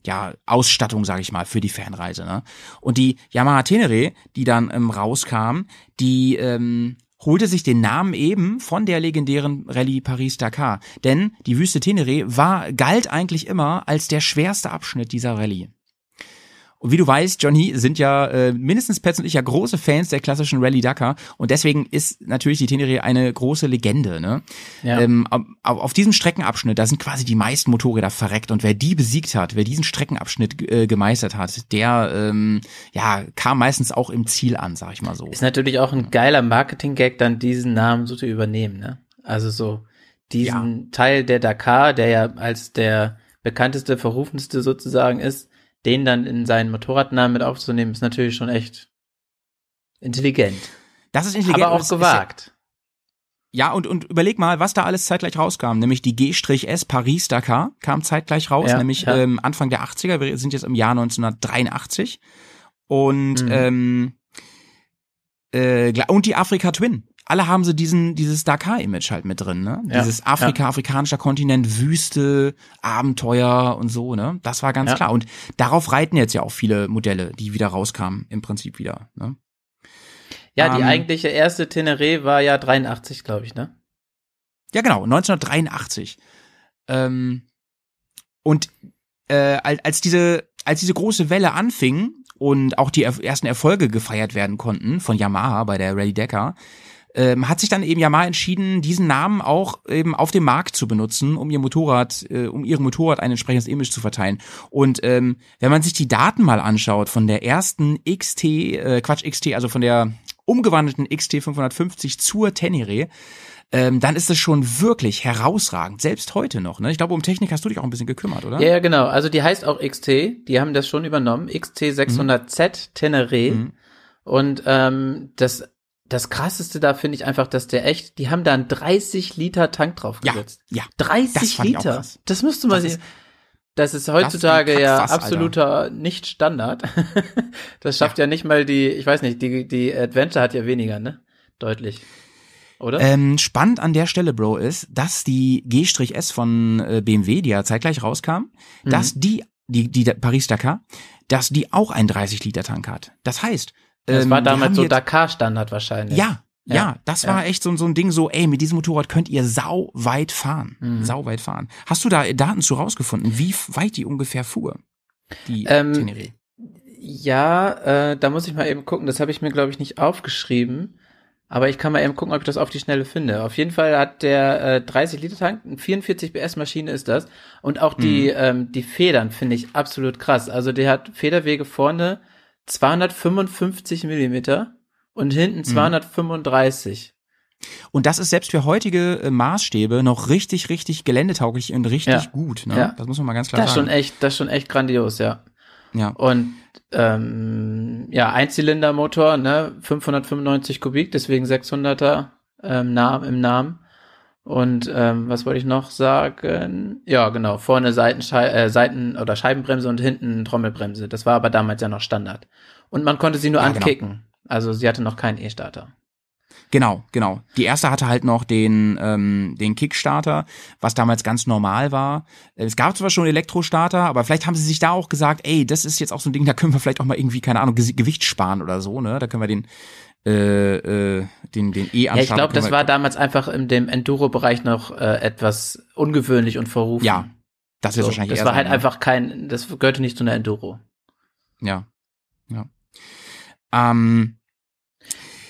ja, Ausstattung, sage ich mal, für die Fernreise. Ne? Und die Yamaha Tenere, die dann ähm, rauskam, die ähm, holte sich den Namen eben von der legendären Rallye Paris-Dakar. Denn die Wüste Tenere war, galt eigentlich immer als der schwerste Abschnitt dieser Rallye. Und wie du weißt, Johnny, sind ja äh, mindestens Pets und ich ja große Fans der klassischen Rallye Dakar und deswegen ist natürlich die Tenere eine große Legende. Ne? Ja. Ähm, auf, auf diesem Streckenabschnitt, da sind quasi die meisten Motorräder verreckt und wer die besiegt hat, wer diesen Streckenabschnitt äh, gemeistert hat, der ähm, ja kam meistens auch im Ziel an, sag ich mal so. Ist natürlich auch ein geiler Marketing-Gag, dann diesen Namen so zu übernehmen, ne? Also so diesen Teil der Dakar, der ja als der bekannteste, verrufenste sozusagen ist, den dann in seinen Motorradnamen mit aufzunehmen, ist natürlich schon echt intelligent. Das ist intelligent. aber auch gewagt. Ja, und, und überleg mal, was da alles zeitgleich rauskam. Nämlich die G-S Paris-Dakar kam zeitgleich raus, Ja, nämlich ja. Ähm, Anfang der 80er. Wir sind jetzt im Jahr 1983. Und, Mhm. ähm, äh, und die Afrika Twin. Alle haben sie diesen, dieses Dakar-Image halt mit drin, ne? Ja, Dieses Afrika, afrikanischer Kontinent, Wüste, Abenteuer und so, ne? Das war ganz Ja. klar. Und darauf reiten jetzt ja auch viele Modelle, die wieder rauskamen, im Prinzip wieder, ne? Ja, die Ähm, eigentliche erste Teneré war ja 83, glaube ich, ne? Ja, genau, 1983. Ähm, und äh, als, diese als diese große Welle anfing und auch die er ersten Erfolge gefeiert werden konnten von Yamaha bei der Rally Dakar, ähm, hat sich dann eben Yamaha entschieden, diesen Namen auch eben auf dem Markt zu benutzen, um ihr Motorrad, äh, um ihrem Motorrad ein entsprechendes Image zu verteilen. Und ähm, wenn man sich die Daten mal anschaut von der ersten XT, äh, Quatsch XT, also von der umgewandelten XT 550 zur Tenere, ähm, dann ist es schon wirklich herausragend, selbst heute noch. Ne? Ich glaube, um Technik hast du dich auch ein bisschen gekümmert, oder? Ja, ja, genau. Also die heißt auch XT. Die haben das schon übernommen. XT 600Z Teneré. Mhm. Und ähm, das das krasseste da finde ich einfach, dass der echt, die haben da einen 30 Liter Tank drauf Ja, ja. 30 Das fand ich auch Liter. krass. Das müsste man Das sehen. Das ist heutzutage ein ja Kackfass, Alter. absoluter nicht Standard. (laughs) das schafft ja. nicht mal die, ich weiß nicht, die die Adventure hat ja weniger, ne? Deutlich. Oder? Ähm, spannend an der Stelle, Bro, ist, dass die G-S von äh, BMW, die ja zeitgleich rauskam, Mhm. dass die, die, die Paris-Dakar, dass die auch einen 30-Liter-Tank hat. Das heißt, das ähm, war damals so Dakar-Standard wahrscheinlich. Ja, ja, Ja, das ja. war echt so, so ein Ding so, ey, mit diesem Motorrad könnt ihr sau weit fahren. Mhm. Sau weit fahren. Hast du da Daten zu rausgefunden, wie weit die ungefähr fuhr? Die Ähm, Teneré. Ja, äh, da muss ich mal eben gucken. Das habe ich mir, glaube ich, nicht aufgeschrieben. Aber ich kann mal eben gucken, ob ich das auf die Schnelle finde. Auf jeden Fall hat der äh, 30-Liter-Tank, eine 44 PS-Maschine ist das. Und auch die, Mhm. ähm, die Federn finde ich absolut krass. Also der hat Federwege vorne 255 Millimeter und Mhm. hinten 235. Und das ist selbst für heutige äh, Maßstäbe noch richtig, richtig geländetauglich und richtig Ja. gut. Ne? Ja. Das muss man mal ganz klar Das ist sagen. schon echt, das ist schon echt grandios, ja. ja. Und ähm, ja, Einzylindermotor, ne, 595 Kubik, deswegen 600er ähm, Namen im Namen. Und ähm, was wollte ich noch sagen? Ja, genau, vorne Seitenschei äh, Seiten- oder Scheibenbremse und hinten Trommelbremse. Das war aber damals ja noch Standard. Und man konnte sie nur Ja, genau. ankicken. Also sie hatte noch keinen E-Starter. Genau, genau. Die erste hatte halt noch den, ähm, den Kickstarter, was damals ganz normal war. Es gab zwar schon Elektrostarter, aber vielleicht haben sie sich da auch gesagt, ey, das ist jetzt auch so ein Ding, da können wir vielleicht auch mal irgendwie, keine Ahnung, Ge- Gewicht sparen oder so, ne? Da können wir den, äh, äh, den, den E Ja, ich glaube, das war damals einfach in dem Enduro-Bereich noch äh, etwas ungewöhnlich und verrufen. Ja, das wird so, wahrscheinlich das war halt einfach kein, das gehörte nicht zu einer Enduro. Ja, ja. Ähm,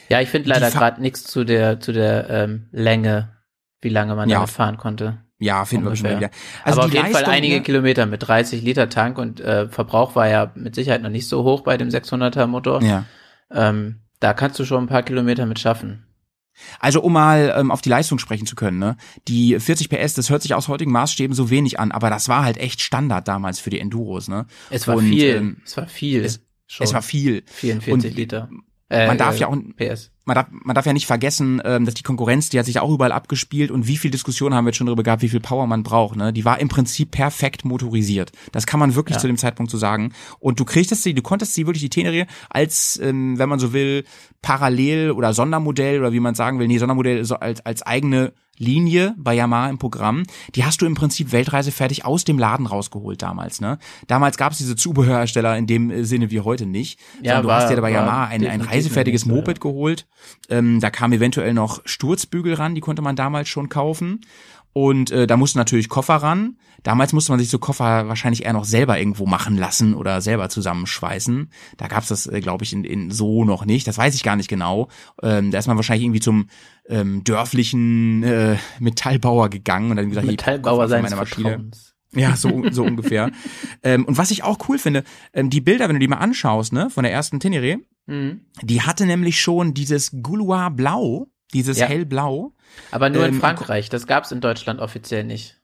Ja, ich finde leider gerade nichts zu der zu der ähm, Länge, wie lange man Ja. damit fahren konnte. ja, finden wir Ungefähr. wieder. Also Aber auf jeden Fall einige ne? Kilometer mit 30 Liter Tank und äh, Verbrauch war ja mit Sicherheit noch nicht so hoch bei dem 600er Motor. Ja. Ähm, da kannst du schon ein paar Kilometer mit schaffen. Also um mal ähm, auf die Leistung sprechen zu können, ne? Die 40 PS, das hört sich aus heutigen Maßstäben so wenig an, aber das war halt echt Standard damals für die Enduros, ne? Es war Und, viel. ähm, es war viel. es-. Es war viel. 44 und Liter. Äh, man darf äh, ja auch PS. Man darf, man darf ja nicht vergessen, ähm, dass die Konkurrenz, die hat sich auch überall abgespielt und wie viel Diskussion haben wir jetzt schon darüber gehabt, wie viel Power man braucht. Ne? Die war im Prinzip perfekt motorisiert. Das kann man wirklich Ja. zu dem Zeitpunkt so sagen. Und du kriegtest sie, du konntest sie wirklich die Tenerie als, ähm, wenn man so will, Parallel- oder Sondermodell oder wie man sagen will, nee, Sondermodell so als, als eigene Linie bei Yamaha im Programm, die hast du im Prinzip weltreisefertig aus dem Laden rausgeholt damals. Ne? Damals gab es diese Zubehörhersteller in dem äh, Sinne wie heute nicht. Ja, sondern du war- hast dir bei war Yamaha ein, ein reisefertiges so, ja. Moped geholt. Ähm, da kam eventuell noch Sturzbügel ran, die konnte man damals schon kaufen. Und äh, da mussten natürlich Koffer ran. Damals musste man sich so Koffer wahrscheinlich eher noch selber irgendwo machen lassen oder selber zusammenschweißen. Da gab's das, äh, glaube ich, in, in so noch nicht. Das weiß ich gar nicht genau. Ähm, da ist man wahrscheinlich irgendwie zum ähm, dörflichen äh, Metallbauer gegangen und dann gesagt, Metallbauer Koffer für seines meine Maschine. Vertrauens. Ja, so, so ungefähr. (laughs) Ähm, und was ich auch cool finde, ähm, die Bilder, wenn du die mal anschaust, ne, von der ersten Tenere, Mhm. die hatte nämlich schon dieses Gouloir Blau, dieses Ja. hellblau. Aber nur in Ähm, Frankreich. Das gab's in Deutschland offiziell nicht.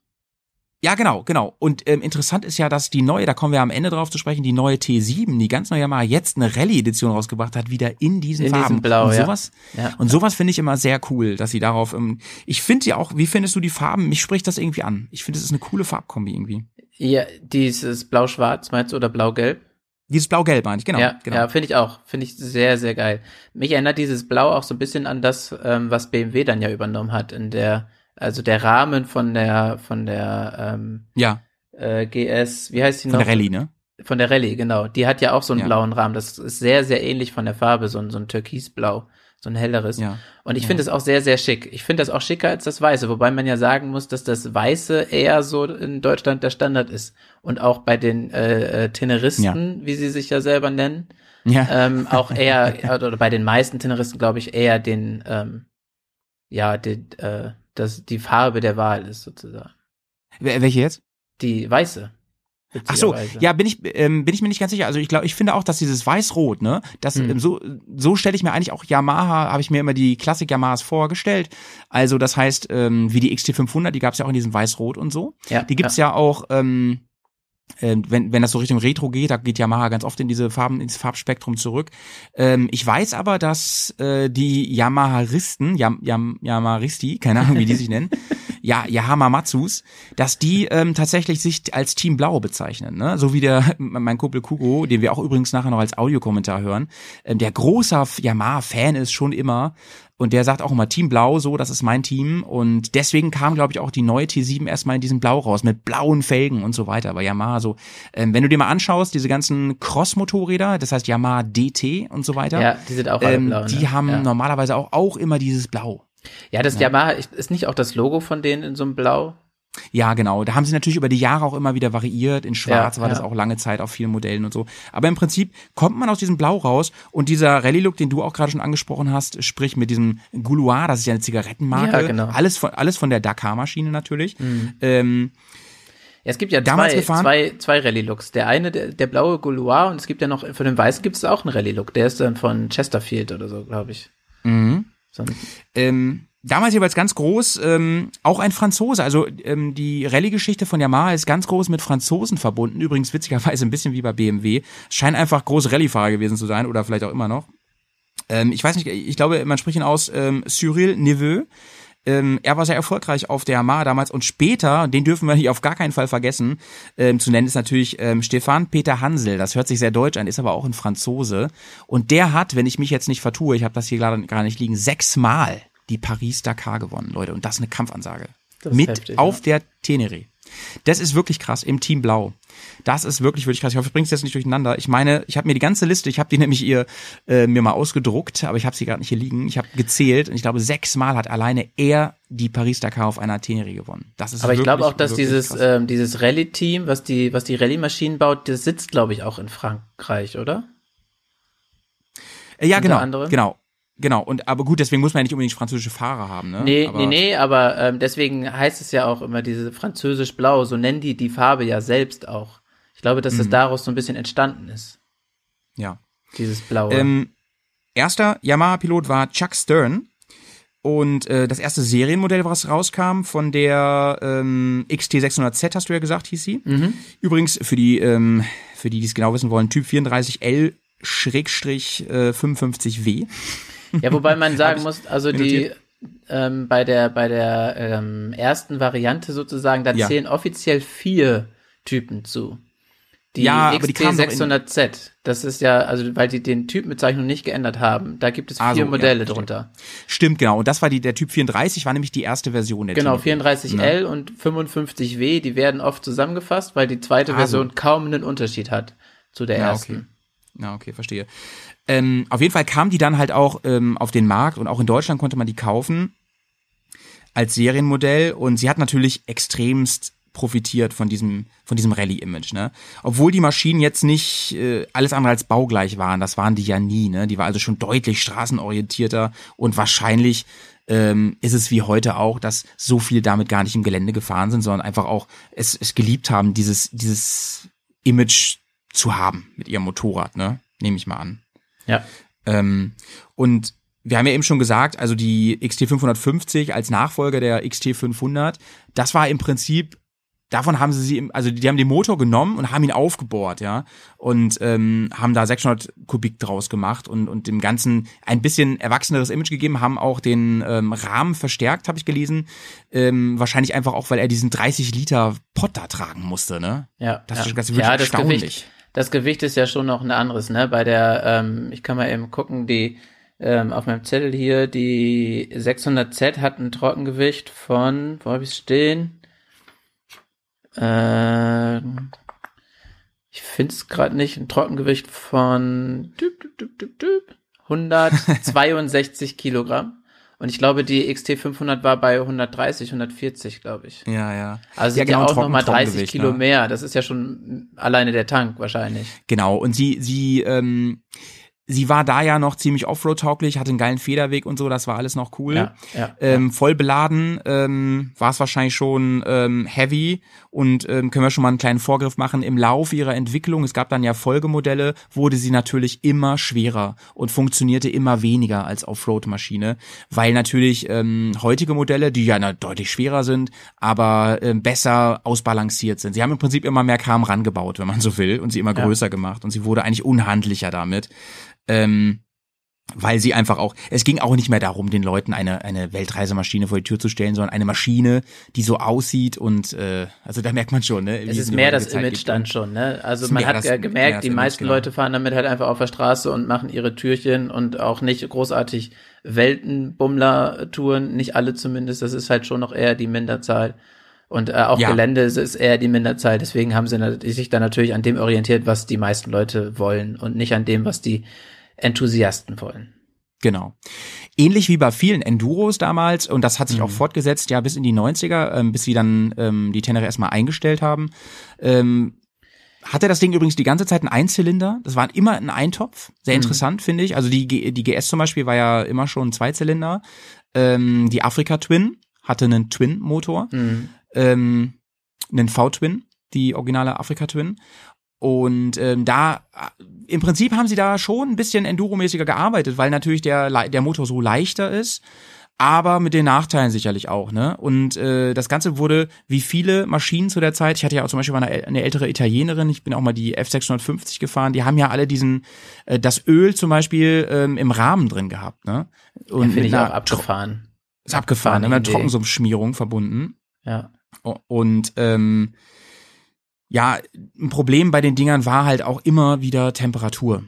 Ja, genau, genau. Und ähm, interessant ist ja, dass die neue, da kommen wir am Ende drauf zu sprechen, die neue T7, die ganz neue Yamaha jetzt eine Rallye-Edition rausgebracht hat, wieder in diesen In Farben. diesem Blau, und ja. sowas, Ja. Und sowas finde ich immer sehr cool, dass sie darauf, ähm, ich finde sie auch, wie findest du die Farben? Mich spricht das irgendwie an. Ich finde, es ist eine coole Farbkombi irgendwie. Ja, dieses Blau-Schwarz, meinst du, oder Blau-Gelb? Dieses Blau-Gelb meine ich, genau. ja, genau. ja finde ich auch. Finde ich sehr, sehr geil. Mich erinnert dieses Blau auch so ein bisschen an das, ähm, was BMW dann ja übernommen hat in der, also der Rahmen von der, von der ähm, ja äh, GS, wie heißt die von noch? der Rallye, ne? Von der Rallye, genau. Die hat ja auch so einen Ja. blauen Rahmen. Das ist sehr, sehr ähnlich von der Farbe, so ein, so ein Türkisblau, so ein helleres. Ja. Und ich Ja. finde es auch sehr, sehr schick. Ich finde das auch schicker als das Weiße, wobei man ja sagen muss, dass das Weiße eher so in Deutschland der Standard ist. Und auch bei den äh, äh, Teneristen, wie sie sich ja selber nennen, Ja. ähm, auch (laughs) eher, oder bei den meisten Teneristen, glaube ich, eher den, ähm, ja, die, äh, das, die Farbe der Wahl ist sozusagen. Wel- Welche jetzt? Die weiße. Ach so, ja, bin ich ähm, bin ich mir nicht ganz sicher. Also ich glaube, ich finde auch, dass dieses Weiß-Rot, ne, das Hm. ähm, so so stelle ich mir eigentlich auch Yamaha, habe ich mir immer die Klassik Yamahas vorgestellt. Also das heißt, ähm, wie die XT500, die gab es ja auch in diesem Weiß-Rot und so. ja, Die gibt's ja, auch, ähm, ähm, wenn, wenn das so Richtung Retro geht, da geht Yamaha ganz oft in diese Farben, ins Farbspektrum zurück. Ähm, ich weiß aber, dass äh, die Yamaharisten, Yam, Yam, Yamaharisti, keine Ahnung, wie die sich (laughs) nennen, ja, Yahamamatsus, dass die ähm, tatsächlich sich als Team Blau bezeichnen, ne? So wie der (laughs) mein Kumpel Kugo, den wir auch übrigens nachher noch als Audiokommentar hören, ähm, der großer Yamaha-Fan ist schon immer und der sagt auch immer Team Blau, so, das ist mein Team. Und deswegen kam, glaube ich, auch die neue T7 erstmal in diesem Blau raus, mit blauen Felgen und so weiter. Weil Yamaha so, ähm, wenn du dir mal anschaust, diese ganzen Cross-Motorräder, das heißt Yamaha DT und so weiter, ja, die sind auch alle ähm, blau. die ne? haben ja. normalerweise auch, auch immer dieses Blau. Ja, das Yamaha ist ist nicht auch das Logo von denen in so einem Blau? Ja, genau. Da haben sie natürlich über die Jahre auch immer wieder variiert. In Schwarz Ja, war das ja. auch lange Zeit auf vielen Modellen und so. Aber im Prinzip kommt man aus diesem Blau raus und dieser Rallye-Look, den du auch gerade schon angesprochen hast, sprich mit diesem Gouloir, das ist ja eine Zigarettenmarke. Ja, genau. Alles von, alles von der Dakar-Maschine natürlich. Ähm, Ja, es gibt ja Damals zwei, gefahren? zwei, zwei Rallye-Looks. Der eine, der, der blaue Gouloir und es gibt ja noch, für den weißen gibt es auch einen Rallye-Look. Der ist dann von Chesterfield oder so, glaube ich. mhm. Ähm, damals jeweils ganz groß, ähm, auch ein Franzose. Also ähm, die Rallye-Geschichte von Yamaha ist ganz groß mit Franzosen verbunden. Übrigens witzigerweise ein bisschen wie bei BMW. Scheinen einfach große Rallye-Fahrer gewesen zu sein oder vielleicht auch immer noch. Ähm, ich weiß nicht, ich glaube, man spricht ihn aus ähm, Cyril Neveu. Ähm, er war sehr erfolgreich auf der Yamaha damals und später, den dürfen wir hier auf gar keinen Fall vergessen, ähm, zu nennen ist natürlich ähm, Stefan Peter Hansel. Das hört sich sehr deutsch an, ist aber auch ein Franzose. Und der hat, wenn ich mich jetzt nicht vertue, ich habe das hier gerade gar nicht liegen, sechsmal die Paris-Dakar gewonnen, Leute. Und das ist eine Kampfansage. Das Mit heftig, auf der Teneré. Das ist wirklich krass im Team Blau. Das ist wirklich, wirklich krass. Ich hoffe, ich bring's jetzt nicht durcheinander. Ich meine, ich habe mir die ganze Liste, ich habe die nämlich ihr äh, mir mal ausgedruckt, aber ich habe sie gerade nicht hier liegen. Ich habe gezählt und ich glaube, sechsmal hat alleine er die Paris-Dakar auf einer Teneré gewonnen. Das ist aber ich glaube auch, dass dieses, krass. ähm, dieses Rallye-Team, was die, was die Rallye-Maschinen baut, das sitzt, glaube ich, auch in Frankreich, oder? Äh, ja, unter genau, anderem? genau. Genau, und aber gut, deswegen muss man ja nicht unbedingt französische Fahrer haben, ne? Nee, aber, nee, nee, aber ähm, deswegen heißt es ja auch immer diese französisch-blau, so nennen die die Farbe ja selbst auch. Ich glaube, dass Mhm. das daraus so ein bisschen entstanden ist, Ja. dieses Blaue. Ähm, erster Yamaha-Pilot war Chuck Stern. Und äh, das erste Serienmodell, was rauskam, von der ähm, XT600Z, hast du ja gesagt, hieß sie. Mhm. Übrigens, für die, ähm, für die, die es genau wissen wollen, Typ 34L Schrägstrich äh, 55W. Ja, wobei man (laughs) sagen muss, also die ähm, bei der bei der ähm, ersten Variante sozusagen, da Ja. zählen offiziell vier Typen zu. Die Ja, aber die kamen doch in- XT600Z, das ist ja, also weil die den Typenbezeichnung nicht geändert haben, da gibt es Ah, vier so, ja, Modelle verstehe. drunter. Stimmt, genau. Und das war die, der Typ 34, war nämlich die erste Version der Genau, Teneré. 34L und 55W, die werden oft zusammengefasst, weil die zweite Ah, Version kaum einen Unterschied hat zu der Ja, ersten. okay. Ja, okay, verstehe. Ähm, auf jeden Fall kam die dann halt auch ähm, auf den Markt und auch in Deutschland konnte man die kaufen als Serienmodell und sie hat natürlich extremst profitiert von diesem von diesem Rallye-Image, ne? Obwohl die Maschinen jetzt nicht äh, alles andere als baugleich waren, das waren die ja nie, ne? Die war also schon deutlich straßenorientierter und wahrscheinlich ähm, ist es wie heute auch, dass so viele damit gar nicht im Gelände gefahren sind, sondern einfach auch es, es geliebt haben, dieses dieses Image zu haben mit ihrem Motorrad, ne? Nehme ich mal an. Ja. Ähm, und wir haben ja eben schon gesagt, also die XT550 als Nachfolger der XT500, das war im Prinzip davon haben sie sie, also die haben den Motor genommen und haben ihn aufgebohrt, ja, und ähm, haben da 600 Kubik draus gemacht und und dem Ganzen ein bisschen erwachseneres Image gegeben, haben auch den ähm, Rahmen verstärkt, habe ich gelesen, ähm, wahrscheinlich einfach auch, weil er diesen 30 Liter Pott da tragen musste, ne? Ja, Das ja. ist- das ist wirklich ja, erstaunlich. Gewicht, das Gewicht ist ja schon noch ein anderes, ne? Bei der, ähm, ich kann mal eben gucken, die ähm, auf meinem Zettel hier, die 600Z hat ein Trockengewicht von, wo habe ich stehen? Äh, ich finde es gerade nicht, ein Trockengewicht von düb, düb, düb, düb, düb, 162 Kilogramm. Und ich glaube, die XT500 war bei 130, 140, glaube ich. Ja, ja. Also ja, sind ja, auch nochmal 30 Trockengewicht, Kilo ne? mehr. Das ist ja schon alleine der Tank wahrscheinlich. Genau, und sie, sie, ähm, sie war da ja noch ziemlich Offroad-tauglich, hatte einen geilen Federweg und so, das war alles noch cool. Ja, ja. Ähm, voll beladen ähm, war es wahrscheinlich schon ähm, heavy und ähm, können wir schon mal einen kleinen Vorgriff machen. Im Lauf ihrer Entwicklung, es gab dann ja Folgemodelle, wurde sie natürlich immer schwerer und funktionierte immer weniger als Offroad-Maschine, weil natürlich ähm, heutige Modelle, die ja na, deutlich schwerer sind, aber ähm, besser ausbalanciert sind. Sie haben im Prinzip immer mehr Kram rangebaut, wenn man so will, und sie immer Ja. größer gemacht und sie wurde eigentlich unhandlicher damit. Ähm, weil sie einfach auch, es ging auch nicht mehr darum, den Leuten eine, eine Weltreisemaschine vor die Tür zu stellen, sondern eine Maschine, die so aussieht und äh, also da merkt man schon, ne? Es ist mehr das Zeit Image dann schon, ne? Also man hat das- gemerkt, die Image, meisten genau. Leute fahren damit halt einfach auf der Straße und machen ihre Türchen und auch nicht großartig Weltenbummler-Touren, nicht alle zumindest, das ist halt schon noch eher die Minderzahl. Und äh, auch Ja. Gelände ist- ist eher die Minderzahl, deswegen haben sie sich dann natürlich an dem orientiert, was die meisten Leute wollen und nicht an dem, was die Enthusiasten wollen. Genau. Ähnlich wie bei vielen Enduros damals, und das hat sich Mhm. auch fortgesetzt, ja, bis in die 90er, ähm, bis sie dann ähm, die Tenere erstmal eingestellt haben. Ähm, hatte das Ding übrigens die ganze Zeit einen Einzylinder. Das war immer ein Eintopf. Sehr Mhm. interessant, finde ich. Also die, G- die GS zum Beispiel war ja immer schon ein Zweizylinder. Ähm, die Afrika Twin hatte einen Twin-Motor. Mhm. ähm, einen V-Twin, die originale Afrika Twin. Und ähm, da äh, im Prinzip haben sie da schon ein bisschen Enduro-mäßiger gearbeitet, weil natürlich der, der Motor so leichter ist, aber mit den Nachteilen sicherlich auch, ne? Und äh, das Ganze wurde, wie viele Maschinen zu der Zeit, ich hatte ja auch zum Beispiel mal eine, eine ältere Italienerin, ich bin auch mal die F650 gefahren, die haben ja alle diesen, äh, das Öl zum Beispiel ähm, im Rahmen drin gehabt, ne? Und Und finde ich auch abgefahren. ist abgefahren, ne? mit einer Idee. Trockensumpfschmierung verbunden. Ja. Und ähm, ja, ein Problem bei den Dingern war halt auch immer wieder Temperatur.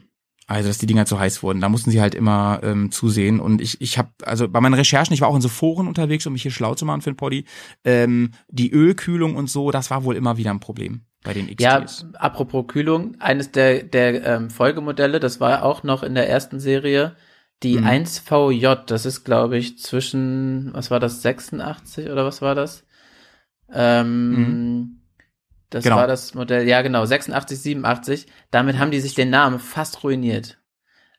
Also, dass die Dinger zu heiß wurden. Da mussten sie halt immer ähm, zusehen. Und ich, ich habe, also bei meinen Recherchen, ich war auch in so Foren unterwegs, um mich hier schlau zu machen für den Poddy. Ähm, die Ölkühlung und so, das war wohl immer wieder ein Problem bei den Ja, XTs. apropos Kühlung, eines der, der ähm, Folgemodelle, das war auch noch in der ersten Serie, die Mhm. 1VJ, das ist, glaube ich, zwischen, was war das, 86 oder was war das? Ähm, Das Genau. war das Modell, ja genau, 86, 87. Damit haben die sich den Namen fast ruiniert.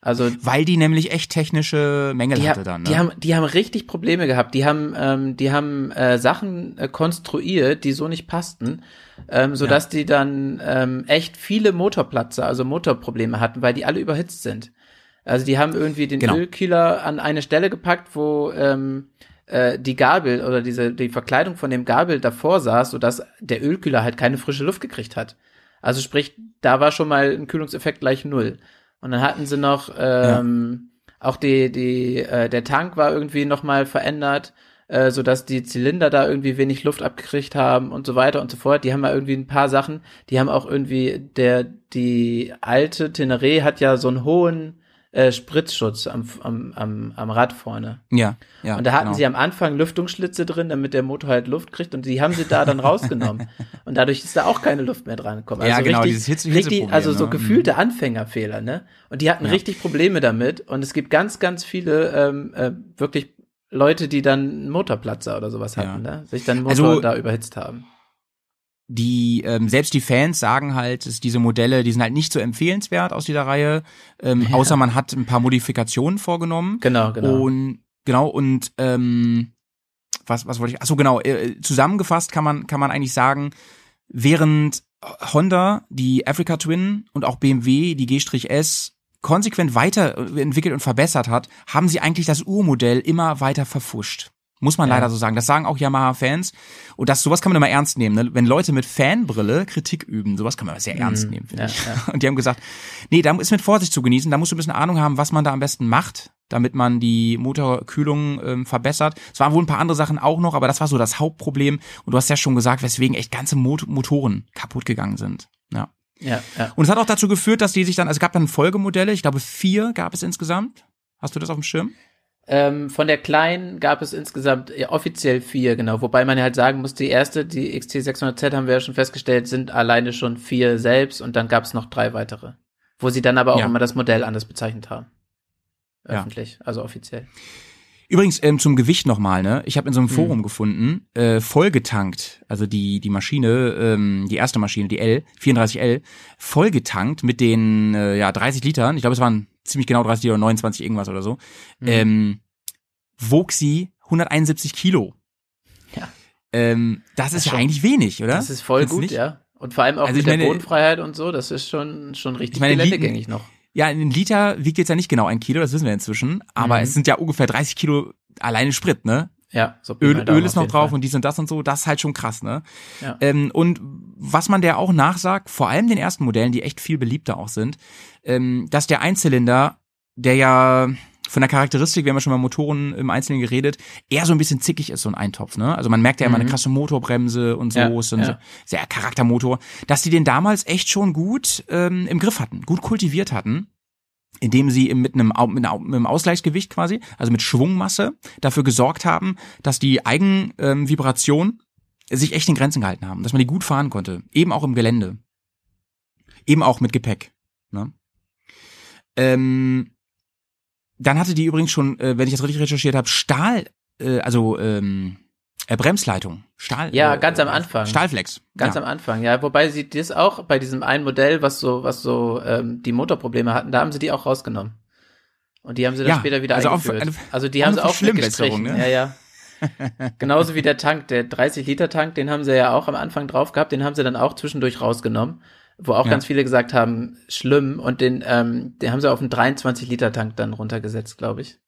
Also Weil die nämlich echt technische Mängel die, hatte ha- dann. Ne? die haben die haben richtig Probleme gehabt. Die haben ähm, die haben äh, Sachen äh, konstruiert, die so nicht passten, ähm, so dass die dann ähm, echt viele Motorplatzer, also Motorprobleme hatten, weil die alle überhitzt sind. Also die haben irgendwie den Genau. Ölkühler an eine Stelle gepackt, wo ähm, äh, die Gabel oder diese die Verkleidung von dem Gabel davor saß, so dass der Ölkühler halt keine frische Luft gekriegt hat. Also sprich, da war schon mal ein Kühlungseffekt gleich null. Und dann hatten sie noch ähm, auch die die äh, der Tank war irgendwie noch mal verändert, äh, so dass die Zylinder da irgendwie wenig Luft abgekriegt haben und so weiter und so fort. Die haben ja irgendwie ein paar Sachen. Die haben auch irgendwie der die alte Teneré hat ja so einen hohen äh, Spritzschutz am, am, am, am Rad vorne. ja, ja. Und da hatten genau. sie am Anfang Lüftungsschlitze drin, damit der Motor halt Luft kriegt und die haben sie da dann (laughs) rausgenommen. Und dadurch ist da auch keine Luft mehr dran gekommen. Ja, Also genau, richtig, dieses Hitze- richtig, Hitzeproblem, also so ne? gefühlte Anfängerfehler, ne? Und die hatten Ja. richtig Probleme damit. Und es gibt ganz, ganz viele ähm, äh, wirklich Leute, die dann einen Motorplatzer oder sowas Ja. hatten, ne? Sich dann einen Motor Also- da überhitzt haben. Die ähm, selbst die Fans sagen halt, dass diese Modelle, die sind halt nicht so empfehlenswert aus dieser Reihe, ähm, Ja. außer man hat ein paar Modifikationen vorgenommen. Genau, genau. Und genau und ähm, was was wollte ich? Ach so genau. Äh, zusammengefasst kann man kann man eigentlich sagen, während Honda die Africa Twin und auch BMW die G-S konsequent weiterentwickelt und verbessert hat, haben sie eigentlich das Urmodell immer weiter verfuscht. Muss man Ja. leider so sagen. Das sagen auch Yamaha-Fans. Und das, sowas kann man immer ernst nehmen. Ne? Wenn Leute mit Fanbrille Kritik üben, sowas kann man sehr ernst nehmen, finde ja, ich. ja. (laughs) Und die haben gesagt, nee, da ist mit Vorsicht zu genießen. Da musst du ein bisschen Ahnung haben, was man da am besten macht, damit man die Motorkühlung ähm, verbessert. Es waren wohl ein paar andere Sachen auch noch, aber das war so das Hauptproblem. Und du hast ja schon gesagt, weswegen echt ganze Mot Motoren kaputt gegangen sind. Ja. Ja, ja. Und es hat auch dazu geführt, dass die sich dann, also es gab dann Folgemodelle, ich glaube vier gab es insgesamt. Hast du das auf dem Schirm? Ähm, von der kleinen gab es insgesamt ja, offiziell vier, genau. Wobei man ja halt sagen muss, die erste, die XT600Z haben wir ja schon festgestellt, sind alleine schon vier selbst und dann gab es noch drei weitere. Wo sie dann aber auch Ja. immer das Modell anders bezeichnet haben. Ja. Öffentlich, also offiziell. Übrigens ähm, zum Gewicht nochmal, ne? Ich habe in so einem Forum gefunden, äh, vollgetankt, also die die Maschine, ähm, die erste Maschine, die L 34L, vollgetankt mit den äh, ja 30 Litern. Ich glaube, es waren ziemlich genau 30 Liter, 29 irgendwas oder so. Ähm, wog sie 171 Kilo. Ja. Ähm, das, Das ist ja schon- eigentlich wenig, oder? Das ist voll Findest gut, nicht? ja. Und vor allem auch Also mit meine- der Bodenfreiheit und so, das ist schon, schon richtig Ich meine, geländegängig noch. Ja, ein Liter wiegt jetzt ja nicht genau ein Kilo, das wissen wir inzwischen, aber Mhm. es sind ja ungefähr 30 Kilo alleine Sprit, ne? Ja, so Öl, Daumen Öl ist noch drauf Fall. und dies und das und so, das ist halt schon krass, ne? Ja. Ähm, und was man der auch nachsagt, vor allem den ersten Modellen, die echt viel beliebter auch sind, ähm, dass der Einzylinder, der ja von der Charakteristik, wir haben ja schon mal Motoren im Einzelnen geredet, eher so ein bisschen zickig ist, so ein Eintopf, ne? Also man merkt ja immer eine krasse Motorbremse und so, Mhm. Ja, ist so ein ja. sehr Charaktermotor, dass die den damals echt schon gut ähm, im Griff hatten, gut kultiviert hatten indem sie mit einem, mit einem Ausgleichsgewicht quasi, also mit Schwungmasse, dafür gesorgt haben, dass die Eigenvibration ähm, sich echt in Grenzen gehalten haben, dass man die gut fahren konnte, eben auch im Gelände, eben auch mit Gepäck. Ne? Ähm, dann hatte die übrigens schon, äh, wenn ich das richtig recherchiert habe, Stahl, äh, also ähm, äh, Bremsleitung, Stahl. Ja, äh, ganz am Anfang. Stahlflex. Ganz ja. am Anfang, ja. Wobei sie das auch bei diesem einen Modell, was so, was so ähm, die Motorprobleme hatten, da haben sie die auch rausgenommen. Und die haben sie dann Ja, später wieder also eingeführt. eine- also die haben sie auch weggestrichen. ne? Ja, ja. Genauso wie der Tank, der 30-Liter-Tank, den haben sie ja auch am Anfang drauf gehabt, den haben sie dann auch zwischendurch rausgenommen, wo auch Ja. ganz viele gesagt haben, schlimm. Und den, ähm, den haben sie auf einen 23-Liter-Tank dann runtergesetzt, glaube ich.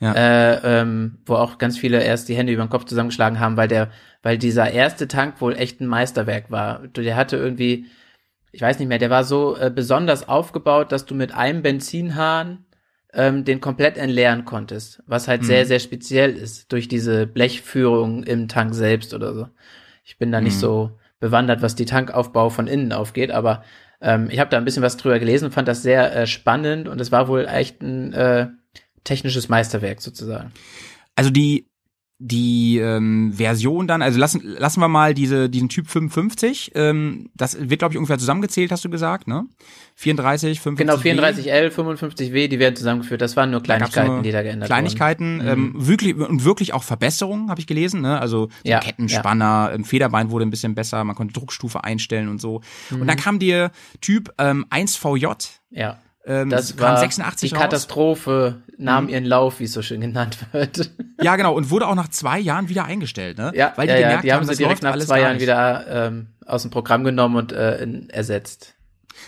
Ja. Äh, ähm, wo auch ganz viele erst die Hände über den Kopf zusammengeschlagen haben, weil der, weil dieser erste Tank wohl echt ein Meisterwerk war. Der hatte irgendwie, ich weiß nicht mehr, der war so äh, besonders aufgebaut, dass du mit einem Benzinhahn ähm, den komplett entleeren konntest, was halt sehr, sehr speziell ist durch diese Blechführung im Tank selbst oder so. Ich bin da nicht Mhm. so bewandert, was die Tankaufbau von innen aufgeht, aber ähm, ich habe da ein bisschen was drüber gelesen und fand das sehr äh, spannend und es war wohl echt ein äh, technisches Meisterwerk sozusagen. Also die die ähm, Version dann, also lassen lassen wir mal diese diesen Typ 55, ähm, das wird glaube ich ungefähr zusammengezählt, hast du gesagt, ne? 34, 55. Genau, 34L, 55W, die werden zusammengeführt. Das waren nur Da Kleinigkeiten, nur die da geändert Kleinigkeiten, wurden. ähm, wirklich und wirklich auch Verbesserungen, habe ich gelesen, ne? Also so Ja, Kettenspanner, ähm, Federbein wurde ein bisschen besser, man konnte Druckstufe einstellen und so. Und Mhm. dann kam der Typ ähm, 1VJ, Ja, ähm, das war 86 die raus. Mhm. Katastrophe, nahm ihren Lauf, wie es so schön genannt (laughs) wird. Ja, genau, und wurde auch nach zwei Jahren wieder eingestellt, ne? Ja, Weil die ja, gemerkt die haben haben, sie direkt nach zwei Jahren wieder ähm, aus dem Programm genommen und äh, in, ersetzt.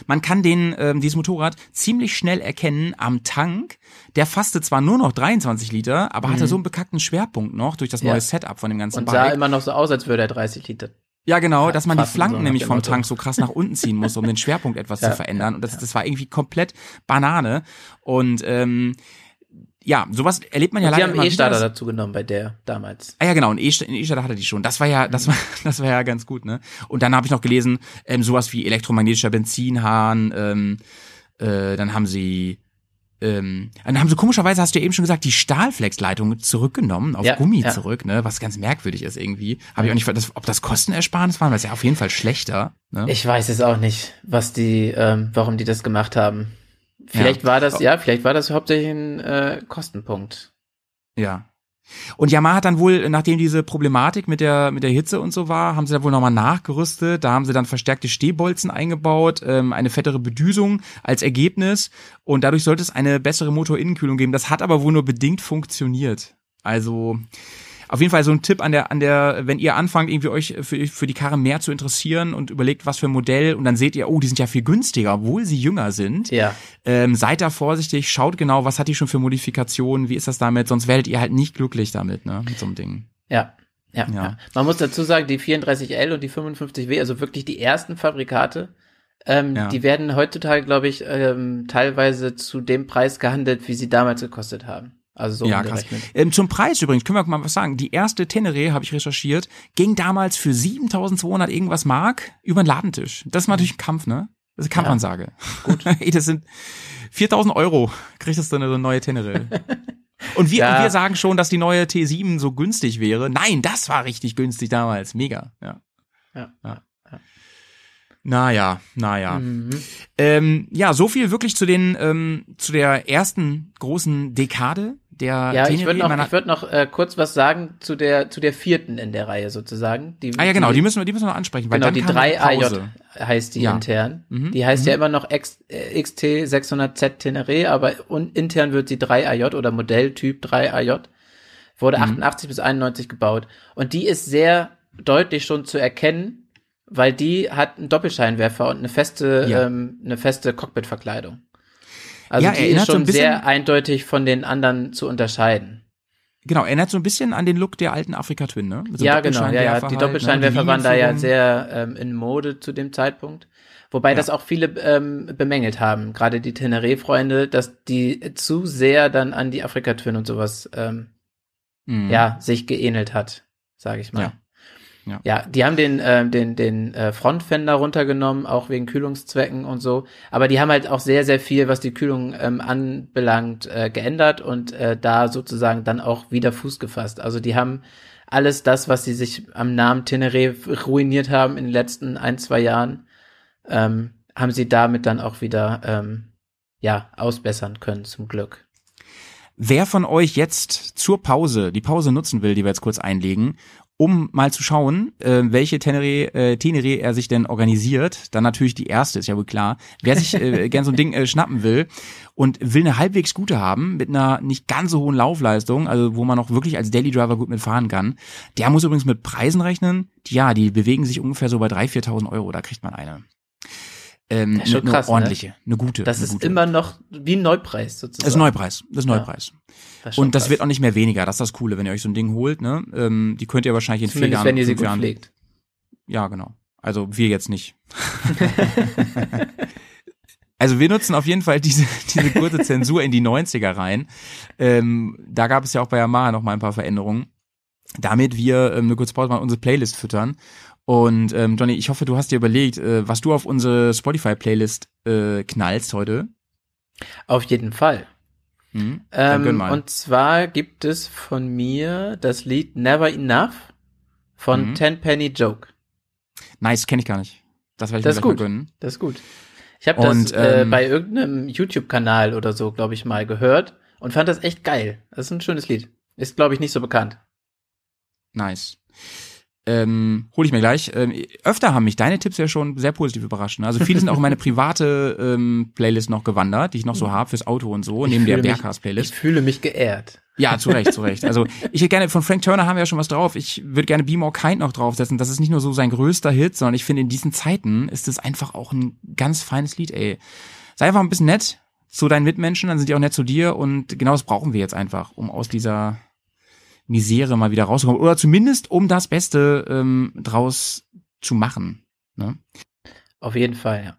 Man kann den, ähm, dieses Motorrad ziemlich schnell erkennen am Tank. Der fasste zwar nur noch 23 Liter, aber hatte so einen bekackten Schwerpunkt noch durch das Mhm. Ja. neue Setup von dem ganzen Und sah Bike. immer noch so aus, als würde er 30 Liter. Ja, genau, dass man die so Flanken nach nämlich vom. Tank so krass nach unten ziehen muss, um den (laughs) Schwerpunkt etwas Ja, zu verändern. Und das, das war irgendwie komplett Banane. Und ähm, ja, sowas erlebt man ja Und die leider haben immer wieder. E-Starter dazu genommen bei der damals. Ah ja, genau, ein E-Starter hatte die schon. Das war ja, das war, (laughs) das war ja ganz gut, ne? Und dann habe ich noch gelesen, ähm, sowas wie elektromagnetischer Benzinhahn, ähm, äh, dann haben sie ähm, dann haben sie komischerweise, hast du ja eben schon gesagt, die Stahlflexleitung zurückgenommen, auf Ja, Gummi ja. zurück, ne? Was ganz merkwürdig ist irgendwie. Habe ich auch nicht, das, ob das Kostenersparnis waren, weil es ja auf jeden Fall schlechter. Ne? Ich weiß es auch nicht, was die, ähm, warum die das gemacht haben. Vielleicht war das, ja, vielleicht war das hauptsächlich ein äh, Kostenpunkt. Ja. Und Yamaha hat dann wohl, nachdem diese Problematik mit der, mit der Hitze und so war, haben sie da wohl nochmal nachgerüstet. Da haben sie dann verstärkte Stehbolzen eingebaut, ähm, eine fettere Bedüsung als Ergebnis. Und dadurch sollte es eine bessere Motorinnenkühlung geben. Das hat aber wohl nur bedingt funktioniert. Also, Auf jeden Fall so ein Tipp an der, an der, wenn ihr anfangt, irgendwie euch für, für die Karre mehr zu interessieren und überlegt, was für ein Modell und dann seht ihr, oh, die sind ja viel günstiger, obwohl sie jünger sind. Ja. Ähm, seid da vorsichtig, schaut genau, was hat die schon für Modifikationen, wie ist das damit, sonst werdet ihr halt nicht glücklich damit, ne, mit so einem Ding. Ja. Ja, Ja. ja. Man muss dazu sagen, die 34L und die 55W, also wirklich die ersten Fabrikate, ähm, Ja. die werden heutzutage, glaube ich, ähm, teilweise zu dem Preis gehandelt, wie sie damals gekostet haben. Also so ja, krass. Ähm, zum Preis übrigens, können wir mal was sagen. Die erste Tenere, habe ich recherchiert, ging damals für 7200 irgendwas Mark über den Ladentisch. Das ist natürlich ein Kampf, ne? Das ist eine Kampfansage. Gut. (laughs) Ey, das sind 4000 Euro, kriegst du eine neue Tenere. Und wir, (laughs) Ja. und wir sagen schon, dass die neue T7 so günstig wäre. Nein, das war richtig günstig damals. Mega, ja. Ja. ja. Naja, naja. Mhm. Ähm, ja, so viel wirklich zu den, ähm, zu der ersten großen Dekade der Ja, ich Tenere würde noch, ich würd noch äh, kurz was sagen zu der, zu der vierten in der Reihe sozusagen. Die, Ah ja, genau, die müssen wir, die müssen wir noch ansprechen, weil genau, die kam eine 3AJ Pause. heißt die Ja. intern. Mhm, Die heißt ja immer noch X, äh, XT 600Z Tenere, aber un, intern wird sie 3AJ oder Modelltyp 3AJ. Wurde Mhm. 88 bis 91 gebaut. Und die ist sehr deutlich schon zu erkennen, weil die hat einen Doppelscheinwerfer und eine feste, Ja. ähm, eine feste Cockpitverkleidung. Also Ja, die ist so ein schon bisschen- sehr eindeutig von den anderen zu unterscheiden. Genau, erinnert so ein bisschen an den Look der alten Afrika Twin, ne? So ja, genau, ja, ja. Die halt, Doppelscheinwerfer ne? waren da ja sehr ähm, in Mode zu dem Zeitpunkt. Wobei Ja. das auch viele ähm, bemängelt haben, gerade die Teneré-Freunde, dass die zu sehr dann an die Afrika Twin und sowas ähm, Mhm. ja sich geähnelt hat, sage ich mal. Ja. Ja. Ja, die haben den ähm, den den äh, Frontfender runtergenommen, auch wegen Kühlungszwecken und so. Aber die haben halt auch sehr sehr viel, was die Kühlung ähm, anbelangt, äh, geändert und äh, da sozusagen dann auch wieder Fuß gefasst. Also die haben alles das, was sie sich am Namen Teneré ruiniert haben in den letzten ein zwei Jahren, ähm, haben sie damit dann auch wieder ähm, ja ausbessern können zum Glück. Wer von euch jetzt zur Pause, die Pause nutzen will, die wir jetzt kurz einlegen, um mal zu schauen, äh, welche Tenere, äh, Tenere er sich denn organisiert, dann natürlich die erste, ist ja wohl klar. Wer sich äh, (laughs) gern so ein Ding äh, schnappen will und will eine halbwegs gute haben, mit einer nicht ganz so hohen Laufleistung, also wo man noch wirklich als Daily Driver gut mitfahren kann, der muss übrigens mit Preisen rechnen. Die, ja, die bewegen sich ungefähr so bei 3.000, 4.000 Euro, da kriegt man eine. Ähm, Das ist schon eine krass, ne? ordentliche, eine gute. Das eine ist gute. immer noch wie ein Neupreis sozusagen. Das ist Neupreis, das ist Ja. Neupreis. Das ist Und das krass. wird auch nicht mehr weniger. Das ist das Coole, wenn ihr euch so ein Ding holt. Ne? Ähm, die könnt ihr wahrscheinlich in vier Zumindest Jahren, wenn ihr sie gut Jahren. pflegt. Ja, genau. Also wir jetzt nicht. (laughs) also wir nutzen auf jeden Fall diese, diese kurze Zensur in die 90er rein. Ähm, da gab es ja auch bei Yamaha noch mal ein paar Veränderungen. Damit wir ähm, eine kurze Pause machen, unsere Playlist füttern. Und ähm, Johnny, ich hoffe, du hast dir überlegt, äh, was du auf unsere Spotify-Playlist äh, knallst heute. Auf jeden Fall. Hm? Gönn Ähm, und zwar gibt es von mir das Lied Never Enough von Mhm. Tenpenny Joke. nice, kenne ich gar nicht. Das werde ich Das mir ist gut. gönnen. Das ist gut. Ich habe das äh, ähm, bei irgendeinem YouTube-Kanal oder so, glaube ich, mal gehört und fand das echt geil. Das ist ein schönes Lied. Ist, glaube ich, nicht so bekannt. Nice. Ähm, hol ich mir gleich. Ähm, öfter haben mich deine Tipps ja schon sehr positiv überrascht. ne? Also viele sind auch in meine private ähm, Playlist noch gewandert, die ich noch so habe fürs Auto und so, neben der Berghaus-Playlist. Ich fühle mich geehrt. Ja, zu Recht, zu Recht. Also (laughs) ich hätte gerne, von Frank Turner haben wir ja schon was drauf. Ich würde gerne Be More Kind noch draufsetzen. Das ist nicht nur so sein größter Hit, sondern ich finde, in diesen Zeiten ist es einfach auch ein ganz feines Lied, ey. Sei einfach ein bisschen nett zu deinen Mitmenschen, dann sind die auch nett zu dir und genau das brauchen wir jetzt einfach, um aus dieser Misere mal wieder rauszukommen. Oder zumindest, um das Beste ähm, draus zu machen. Ne? Auf jeden Fall, ja.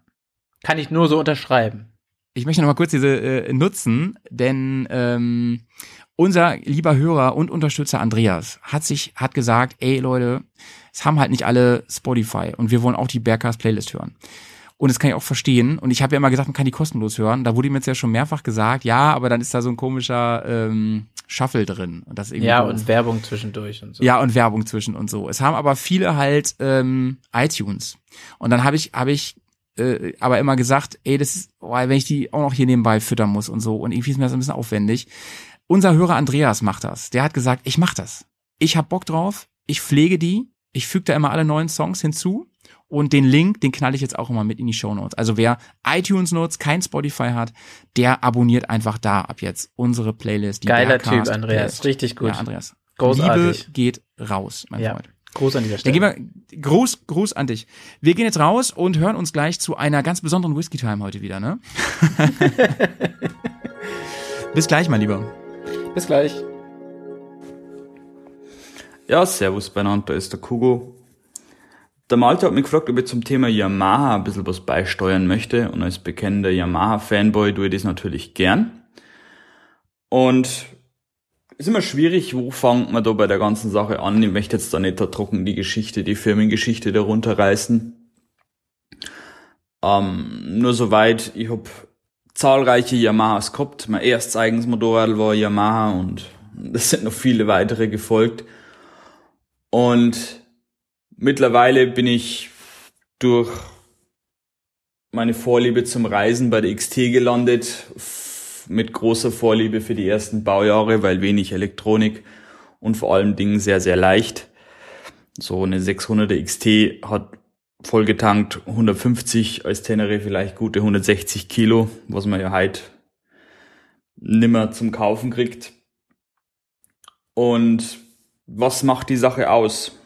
Kann ich nur so unterschreiben. Ich möchte noch mal kurz diese äh, nutzen, denn ähm, unser lieber Hörer und Unterstützer Andreas hat sich hat gesagt, ey Leute, es haben halt nicht alle Spotify und wir wollen auch die Bergcast Playlist hören. Und das kann ich auch verstehen. Und ich habe ja immer gesagt, man kann die kostenlos hören. Da wurde mir jetzt ja schon mehrfach gesagt, ja, aber dann ist da so ein komischer ähm, Shuffle drin. Und das irgendwie Ja, und Werbung zwischendurch und so. Ja, und Werbung zwischen und so. Es haben aber viele halt ähm, iTunes. Und dann habe ich, habe ich äh, aber immer gesagt, ey, das ist, oh, wenn ich die auch noch hier nebenbei füttern muss und so. Und irgendwie ist mir das ein bisschen aufwendig. Unser Hörer Andreas macht das. Der hat gesagt, ich mach das. Ich hab Bock drauf, ich pflege die, ich füge da immer alle neuen Songs hinzu. Und den Link, den knall ich jetzt auch immer mit in die Show Notes. Also wer iTunes nutzt, kein Spotify hat, der abonniert einfach da ab jetzt unsere Playlist. Die Geiler Bergcast Typ, Andreas. Playlist. Richtig gut. Ja, Andreas. Großartig. Liebe geht raus, mein Ja. Freund. Gruß an dieser Dann Stelle. gehen wir groß, groß an dich. Wir gehen jetzt raus und hören uns gleich zu einer ganz besonderen Whisky Time heute wieder, ne? (laughs) Bis gleich, mein Lieber. Bis gleich. Ja, servus beieinander, da ist der Kugo. Der Malte hat mich gefragt, ob ich zum Thema Yamaha ein bisschen was beisteuern möchte und als bekennender Yamaha-Fanboy tue ich das natürlich gern. Und ist immer schwierig, wo fängt man da bei der ganzen Sache an? Ich möchte jetzt da nicht da trocken die Geschichte, die Firmengeschichte darunter reißen. Ähm, nur soweit, ich hab zahlreiche Yamahas gehabt. Mein erstes eigenes Motorrad war Yamaha und es sind noch viele weitere gefolgt. Und mittlerweile bin ich durch meine Vorliebe zum Reisen bei der XT gelandet, mit großer Vorliebe für die ersten Baujahre, weil wenig Elektronik und vor allem Dingen sehr, sehr leicht. So eine 600er XT hat vollgetankt 150 als Tenere vielleicht gute 160 Kilo, was man ja heute nimmer zum Kaufen kriegt. Und was macht die Sache aus?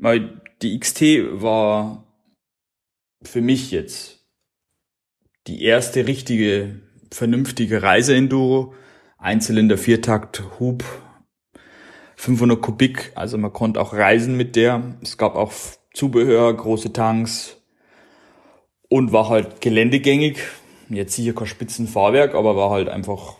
Weil die XT war für mich jetzt die erste richtige, vernünftige Reiseenduro. Einzylinder Viertakt, Hub, 500 Kubik, also man konnte auch reisen mit der. Es gab auch Zubehör, große Tanks und war halt geländegängig. Jetzt sicher kein Spitzenfahrwerk, aber war halt einfach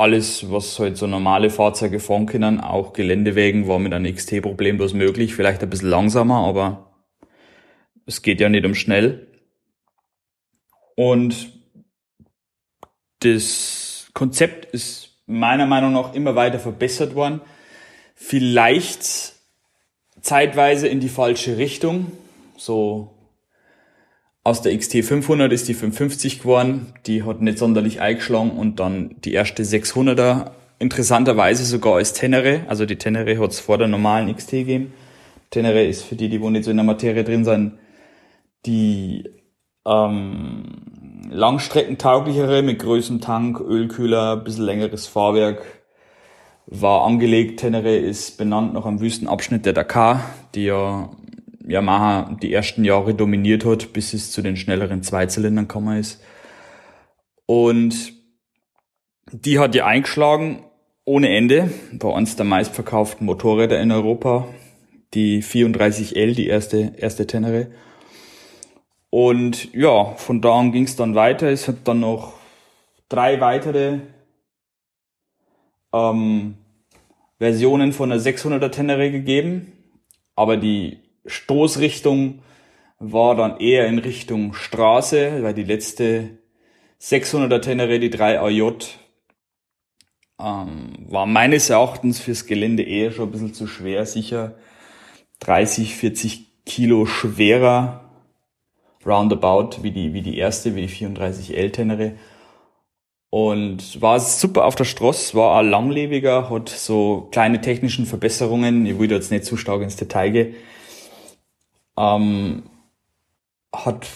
alles, was halt so normale Fahrzeuge fahren können, auch Geländewegen, war mit einem XT problemlos möglich. Vielleicht ein bisschen langsamer, aber es geht ja nicht um schnell. Und das Konzept ist meiner Meinung nach immer weiter verbessert worden. Vielleicht zeitweise in die falsche Richtung. So aus der XT 500 ist die 550 geworden. Die hat nicht sonderlich eingeschlagen und dann die erste 600er interessanterweise sogar als Tenere. Also die Tenere hat es vor der normalen XT gegeben. Tenere ist für die, die wo nicht so in der Materie drin sind, die ähm, langstreckentauglichere mit größerem Tank, Ölkühler, bisschen längeres Fahrwerk war angelegt. Tenere ist benannt nach einem Wüstenabschnitt der Dakar, die ja Yamaha die ersten Jahre dominiert hat, bis es zu den schnelleren Zweizylindern gekommen ist. Und die hat ja eingeschlagen ohne Ende, war eines der meistverkauften Motorräder in Europa. Die 34L, die erste, erste Tenere. Und ja, von da an ging es dann weiter. Es hat dann noch drei weitere ähm, Versionen von der 600er Tenere gegeben, aber die Stoßrichtung war dann eher in Richtung Straße, weil die letzte 600er Tenere, die 3 AJ, ähm, war meines Erachtens fürs Gelände eher schon ein bisschen zu schwer, sicher 30, 40 Kilo schwerer roundabout wie die, wie die erste, wie die 34L Tenere. Und war super auf der Straße, war auch langlebiger, hat so kleine technischen Verbesserungen, ich will da jetzt nicht zu stark ins Detail gehen, ähm, hat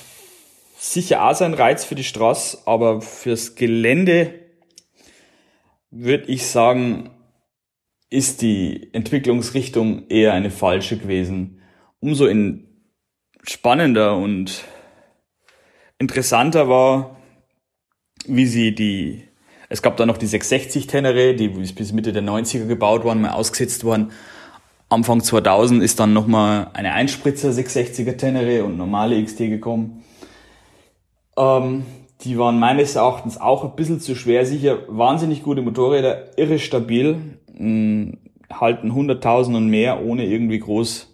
sicher auch seinen Reiz für die Straße, aber fürs Gelände würde ich sagen, ist die Entwicklungsrichtung eher eine falsche gewesen. Umso in spannender und interessanter war, wie sie die, es gab da noch die 660 Tenere, die bis Mitte der 90er gebaut worden, mal ausgesetzt worden. Anfang 2000 ist dann nochmal eine Einspritzer 660er Tenere und normale XT gekommen. Ähm, die waren meines Erachtens auch ein bisschen zu schwer, sicher wahnsinnig gute Motorräder, irre stabil, mh, halten 100.000 und mehr, ohne irgendwie groß,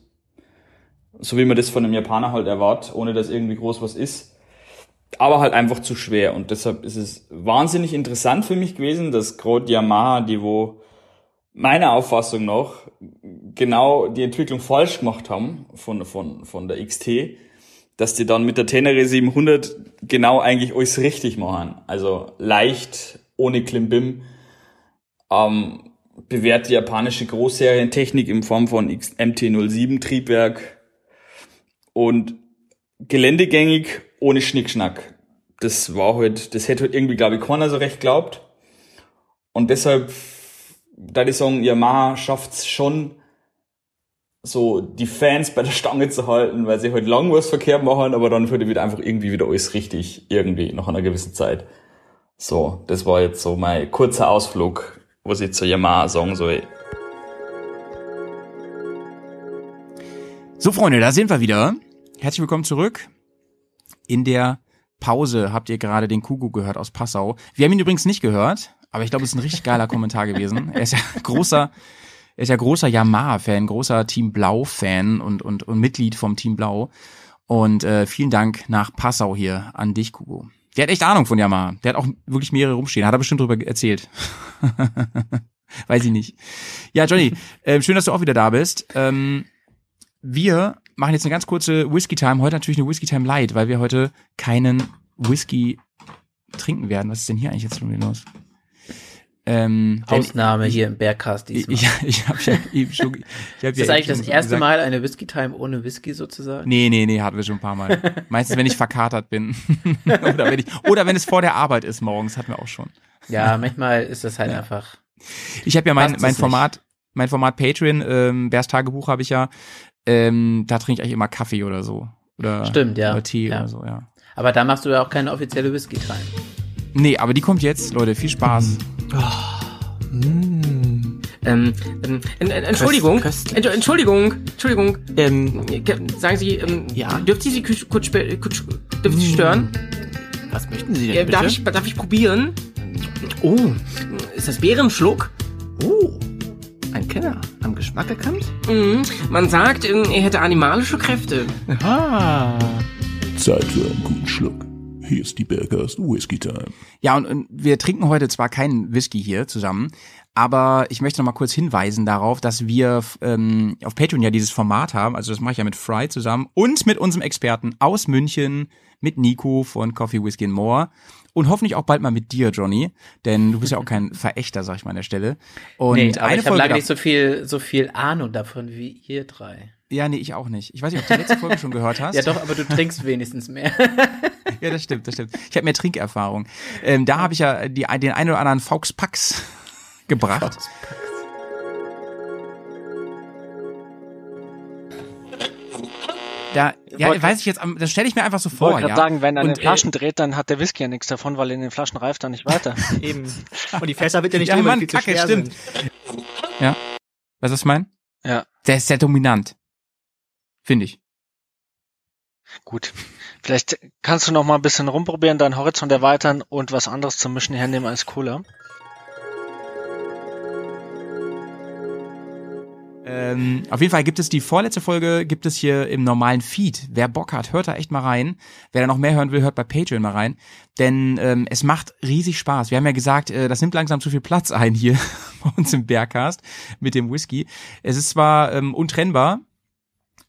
so wie man das von einem Japaner halt erwartet, ohne dass irgendwie groß was ist aber halt einfach zu schwer. Und deshalb ist es wahnsinnig interessant für mich gewesen, dass gerade Yamaha, die wo meiner Auffassung nach genau die Entwicklung falsch gemacht haben von, von, von der XT, dass die dann mit der Tenere 700 genau eigentlich alles richtig machen. Also leicht, ohne Klimbim, ähm, bewährte japanische Großserientechnik in Form von MT-07 Triebwerk und geländegängig ohne Schnickschnack. Das war halt, das hätte halt irgendwie, glaube ich, keiner so recht glaubt. Und deshalb da ich sagen, Yamaha schafft's schon, so die Fans bei der Stange zu halten, weil sie halt lang was verkehrt machen, aber dann wird wieder einfach irgendwie wieder alles richtig, irgendwie nach einer gewissen Zeit. So, das war jetzt so mein kurzer Ausflug, was ich zu Yamaha sagen soll. So, Freunde, da sind wir wieder. Herzlich willkommen zurück. In der Pause habt ihr gerade den Kugu gehört aus Passau. Wir haben ihn übrigens nicht gehört, aber ich glaube, es ist ein richtig geiler Kommentar gewesen. Er ist ja (laughs) großer, er ist ja großer Yamaha-Fan, großer Team Blau-Fan und, und, und Mitglied vom Team Blau. Und äh, vielen Dank nach Passau hier an dich, Kugu. Der hat echt Ahnung von Yamaha. Der hat auch wirklich mehrere rumstehen. Hat er bestimmt drüber erzählt. (laughs) Weiß ich nicht. Ja, Johnny, äh, schön, dass du auch wieder da bist. Ähm, wir machen jetzt eine ganz kurze Whisky Time. Heute natürlich eine Whisky Time Light, weil wir heute keinen Whisky trinken werden. Was ist denn hier eigentlich jetzt schon wieder los? Ähm, Ausnahme hier im Bergcast ich, diesmal. (laughs) ich, ich habe ja eben schon. Ich hab ist ja das eigentlich das erste gesagt- Mal eine Whisky-Time ohne Whisky sozusagen? Nee, nee, nee, hatten wir schon ein paar Mal. Meistens, wenn ich verkatert bin. (laughs) oder, wenn ich, oder wenn es vor der Arbeit ist morgens, hatten wir auch schon. Ja, manchmal ist das halt einfach. Ich habe ja mein, mein Format, mein Format Patreon, ähm, Bärs Tagebuch habe ich ja. Ähm, da trinke ich eigentlich immer Kaffee oder so. Oder, Stimmt, ja. Oder Tee Ja. oder so, ja. Aber da machst du ja auch keine offizielle Whisky-Time. Nee, aber die kommt jetzt, Leute. Viel Spaß. Ähm, ähm, en- en- Entschuldigung. Entsch- Entschuldigung, Entschuldigung. Ähm, Sagen Sie, ähm, Ja? dürfen Sie Sie kurz, kurz, spe- kurz dürfen Sie stören? was möchten Sie Äh, darf, ich, darf ich probieren? Oh, ist das Bärenschluck? Oh, ein Kenner. Am Geschmack erkannt? Mhm. Man sagt, ähm, er hätte animalische Kräfte. Ah. Zeit für einen guten Schluck. Hier ist die Bergers Whisky Time. Ja, und, und wir trinken heute zwar keinen Whisky hier zusammen, aber ich möchte noch mal kurz hinweisen darauf, dass wir ähm, auf Patreon ja dieses Format haben. Also das mache ich ja mit Fry zusammen und mit unserem Experten aus München, mit Nico von Coffee, Whisky and More. Und hoffentlich auch bald mal mit dir, Johnny. Denn du bist ja auch kein (laughs) Verächter, sag ich mal an der Stelle. Und nee, aber eine ich habe da- nicht so viel, so viel Ahnung davon wie ihr drei. Ja, nee, ich auch nicht. Ich weiß nicht, ob du die letzte Folge schon gehört (laughs) hast. Ja doch, aber du trinkst wenigstens mehr. (laughs) Ja, das stimmt, das stimmt. Ich habe mehr Trinkerfahrung. Ähm, da habe ich ja die, den einen oder anderen Faux Pax (laughs) gebracht. Da, ja, wollte- weiß ich jetzt, das stelle ich mir einfach so Ich vor, wollte gerade ja. sagen, wenn er in den Flaschen dreht, dann hat der Whisky ja nichts davon, weil in den Flaschen reift er nicht weiter. Eben. Und die Fässer wird ja nicht Ja, drüber, Mann, die viel zu Kacke, schwer stimmt. sind. Ja. Weißt du, was ich mein? Ja. Der ist sehr dominant. Finde ich. Gut. Vielleicht kannst du noch mal ein bisschen rumprobieren, deinen Horizont erweitern und was anderes zum Mischen hernehmen als Cola. Ähm, auf jeden Fall gibt es die vorletzte Folge, gibt es hier im normalen Feed. Wer Bock hat, hört da echt mal rein. Wer da noch mehr hören will, hört bei Patreon mal rein. Denn ähm, es macht riesig Spaß. Wir haben ja gesagt, äh, das nimmt langsam zu viel Platz ein hier (laughs) bei uns im Bergcast mit dem Whisky. Es ist zwar ähm, untrennbar,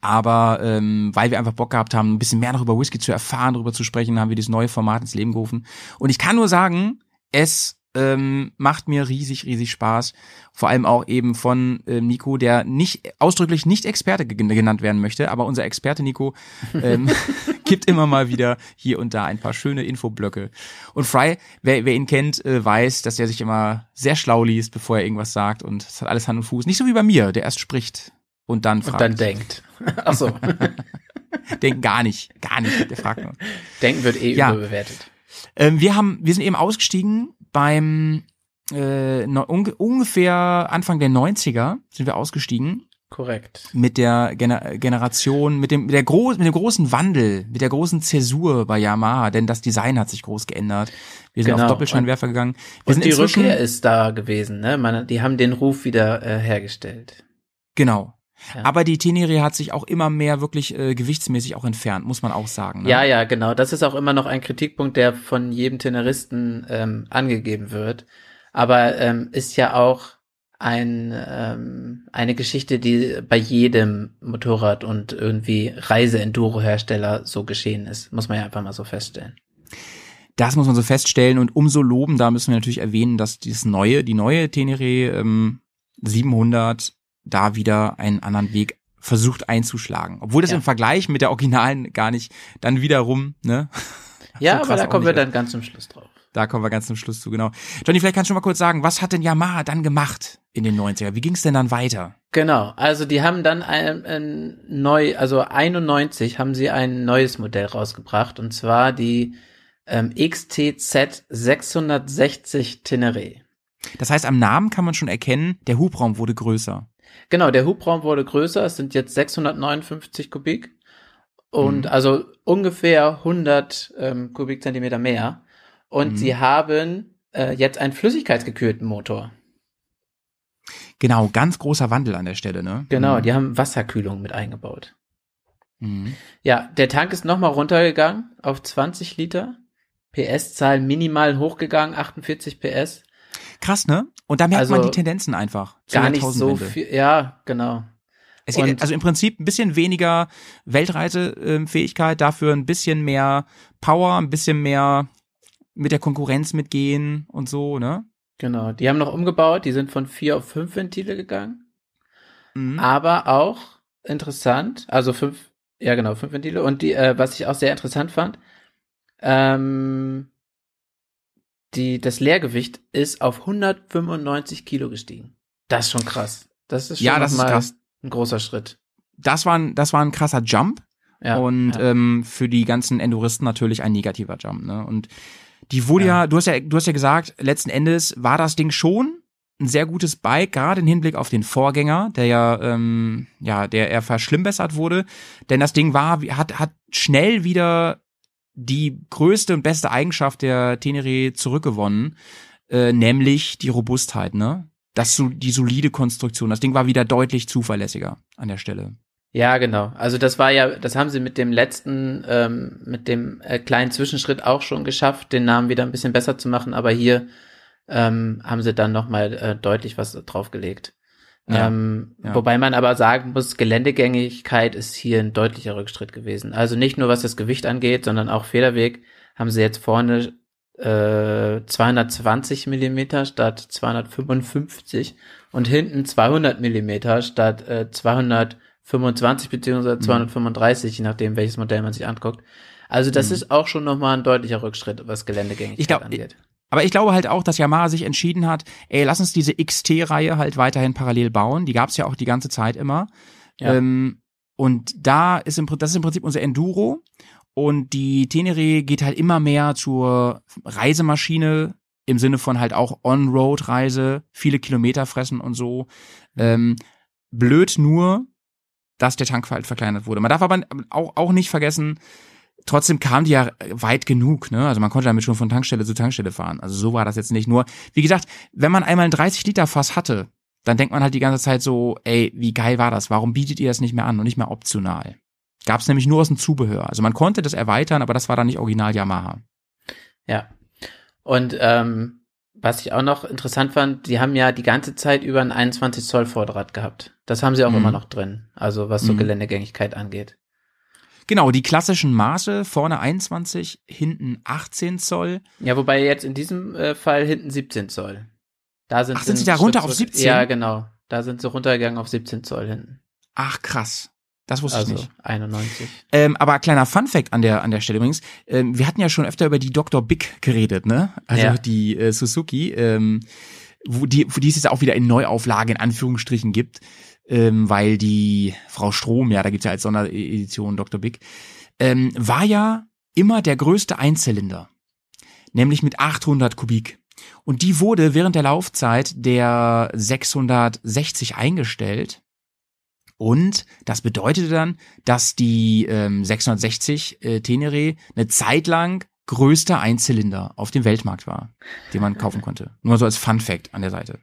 aber ähm, weil wir einfach Bock gehabt haben, ein bisschen mehr noch über Whisky zu erfahren, darüber zu sprechen, haben wir dieses neue Format ins Leben gerufen. Und ich kann nur sagen, es ähm, macht mir riesig, riesig Spaß. Vor allem auch eben von ähm, Nico, der nicht ausdrücklich nicht Experte ge- genannt werden möchte, aber unser Experte Nico ähm, (laughs) (laughs) gibt immer mal wieder hier und da ein paar schöne Infoblöcke. Und Fry, wer, wer ihn kennt, äh, weiß, dass er sich immer sehr schlau liest, bevor er irgendwas sagt und es hat alles Hand und Fuß. Nicht so wie bei mir, der erst spricht und dann fragt. Und dann denkt. (laughs) Ach so. (laughs) Denkt gar nicht, gar nicht, der fragt nur. Denken wird eh Ja. überbewertet. Ähm, wir haben, wir sind eben ausgestiegen beim äh, unge ungefähr Anfang der 90er sind wir ausgestiegen Korrekt. mit der Gener Generation, mit dem, mit der groß, mit dem großen Wandel, mit der großen Zäsur bei Yamaha, denn das Design hat sich groß geändert. Wir sind Genau. auf Doppelscheinwerfer gegangen. Wir Und die Rückkehr ist da gewesen, ne? Man, die haben den Ruf wieder äh, hergestellt. genau. Ja. Aber die Tenere hat sich auch immer mehr wirklich äh, gewichtsmäßig auch entfernt, muss man auch sagen. Ne? Ja, ja, genau. Das ist auch immer noch ein Kritikpunkt, der von jedem Tenoristen ähm, angegeben wird. Aber ähm, ist ja auch ein, ähm, eine Geschichte, die bei jedem Motorrad und irgendwie Reise-Enduro-Hersteller so geschehen ist. Muss man ja einfach mal so feststellen. Das muss man so feststellen und umso loben, da müssen wir natürlich erwähnen, dass dieses neue, die neue Tenere ähm, 700 da wieder einen anderen Weg versucht einzuschlagen. Obwohl das Ja. im Vergleich mit der Originalen gar nicht dann wiederum, ne? Ja, (laughs) So aber da kommen wir dann ganz zum Schluss drauf. Da kommen wir ganz zum Schluss zu, genau. Johnny, vielleicht kannst du schon mal kurz sagen, was hat denn Yamaha dann gemacht in den 90er? Wie ging es denn dann weiter? Genau, also die haben dann ein, ein neu, also 91 haben sie ein neues Modell rausgebracht und zwar die ähm, XTZ 660 Tenere. Das heißt, am Namen kann man schon erkennen, der Hubraum wurde größer. Genau, der Hubraum wurde größer, es sind jetzt 659 Kubik und Mhm. also ungefähr 100 ähm, Kubikzentimeter mehr. Und Mhm. sie haben äh, jetzt einen flüssigkeitsgekühlten Motor. Genau, ganz großer Wandel an der Stelle, ne? Genau, Mhm. die haben Wasserkühlung mit eingebaut. Mhm. Ja, der Tank ist nochmal runtergegangen auf 20 Liter. PS-Zahl minimal hochgegangen, 48 PS. Krass, ne? Und da merkt Also, man die Tendenzen einfach. Gar nicht so viel. Ja, genau. Es geht, Und- also im Prinzip ein bisschen weniger Weltreisefähigkeit, dafür ein bisschen mehr Power, ein bisschen mehr mit der Konkurrenz mitgehen und so, ne? Genau. Die haben noch umgebaut, die sind von vier auf fünf Ventile gegangen. Mhm. Aber auch interessant, also fünf, ja genau, fünf Ventile. Und die, äh, was ich auch sehr interessant fand, ähm, die, das Leergewicht ist auf 195 Kilo gestiegen. Das ist schon krass. Das ist schon Ja, das mal krass. ein großer Schritt. Das war ein, das war ein krasser Jump Ja, und ja. Ähm, für die ganzen Enduristen natürlich ein negativer Jump, ne? Und die wurde ja. Ja. du hast ja, du hast ja gesagt, letzten Endes war das Ding schon ein sehr gutes Bike, gerade im Hinblick auf den Vorgänger, der ja, ähm, ja, der eher verschlimmbessert wurde. Denn das Ding war, hat, hat schnell wieder die größte und beste Eigenschaft der Tenere zurückgewonnen, äh, nämlich die Robustheit, ne? Das so die solide Konstruktion. Das Ding war wieder deutlich zuverlässiger an der Stelle. Ja, genau. Also das war ja, das haben sie mit dem letzten, ähm, mit dem äh, kleinen Zwischenschritt auch schon geschafft, den Namen wieder ein bisschen besser zu machen. Aber hier ähm, haben sie dann noch mal äh, deutlich was draufgelegt. Ja, ähm, ja. Wobei man aber sagen muss, Geländegängigkeit ist hier ein deutlicher Rückschritt gewesen. Also nicht nur was das Gewicht angeht, sondern auch Federweg haben sie jetzt vorne äh, 220 Millimeter statt 255 und hinten 200 Millimeter statt äh, 225 beziehungsweise Mhm. 235, je nachdem welches Modell man sich anguckt. Also das Mhm. ist auch schon nochmal ein deutlicher Rückschritt, was Geländegängigkeit Ich glaub, angeht. Aber ich glaube halt auch, dass Yamaha sich entschieden hat, ey, lass uns diese XT-Reihe halt weiterhin parallel bauen. Die gab's ja auch die ganze Zeit immer. Ja. Ähm, und da ist im, das ist im Prinzip unser Enduro. Und die Tenere geht halt immer mehr zur Reisemaschine im Sinne von halt auch On-Road-Reise, viele Kilometer fressen und so. Ähm, blöd nur, dass der Tank halt verkleinert wurde. Man darf aber auch, auch nicht vergessen, trotzdem kam die ja weit genug, ne? Also man konnte damit schon von Tankstelle zu Tankstelle fahren. Also so war das jetzt nicht nur. Wie gesagt, wenn man einmal ein 30 Liter Fass hatte, dann denkt man halt die ganze Zeit so, ey, wie geil war das? Warum bietet ihr das nicht mehr an und nicht mehr optional? Gab's nämlich nur aus dem Zubehör. Also man konnte das erweitern, aber das war dann nicht original Yamaha. Ja. Und ähm, was ich auch noch interessant fand, die haben ja die ganze Zeit über ein 21 Zoll Vorderrad gehabt. Das haben sie auch Mhm. immer noch drin. Also was so Mhm. Geländegängigkeit angeht. Genau, die klassischen Maße, vorne 21, hinten 18 Zoll. Ja, wobei jetzt in diesem äh, Fall hinten 17 Zoll. Da sind, Ach, sind sie da runter auf zurück- 17? Ja, genau. Da sind sie runtergegangen auf 17 Zoll hinten. Ach, krass. Das wusste Also ich nicht. 91. Ähm, aber kleiner Funfact an der an der Stelle übrigens: ähm, Wir hatten ja schon öfter über die Dr. Big geredet, ne? Also Ja. die äh, Suzuki, ähm, wo die, wo die es jetzt auch wieder in Neuauflage in Anführungsstrichen gibt, ähm, weil die Frau Strom, ja, da gibt's ja als Sonderedition Dr. Big, ähm, war ja immer der größte Einzylinder, nämlich mit 800 Kubik. Und die wurde während der Laufzeit der 660 eingestellt. Und das bedeutete dann, dass die ähm, 660 äh, Tenere eine Zeit lang größter Einzylinder auf dem Weltmarkt war, den man kaufen konnte. Nur so als Fun Fact an der Seite.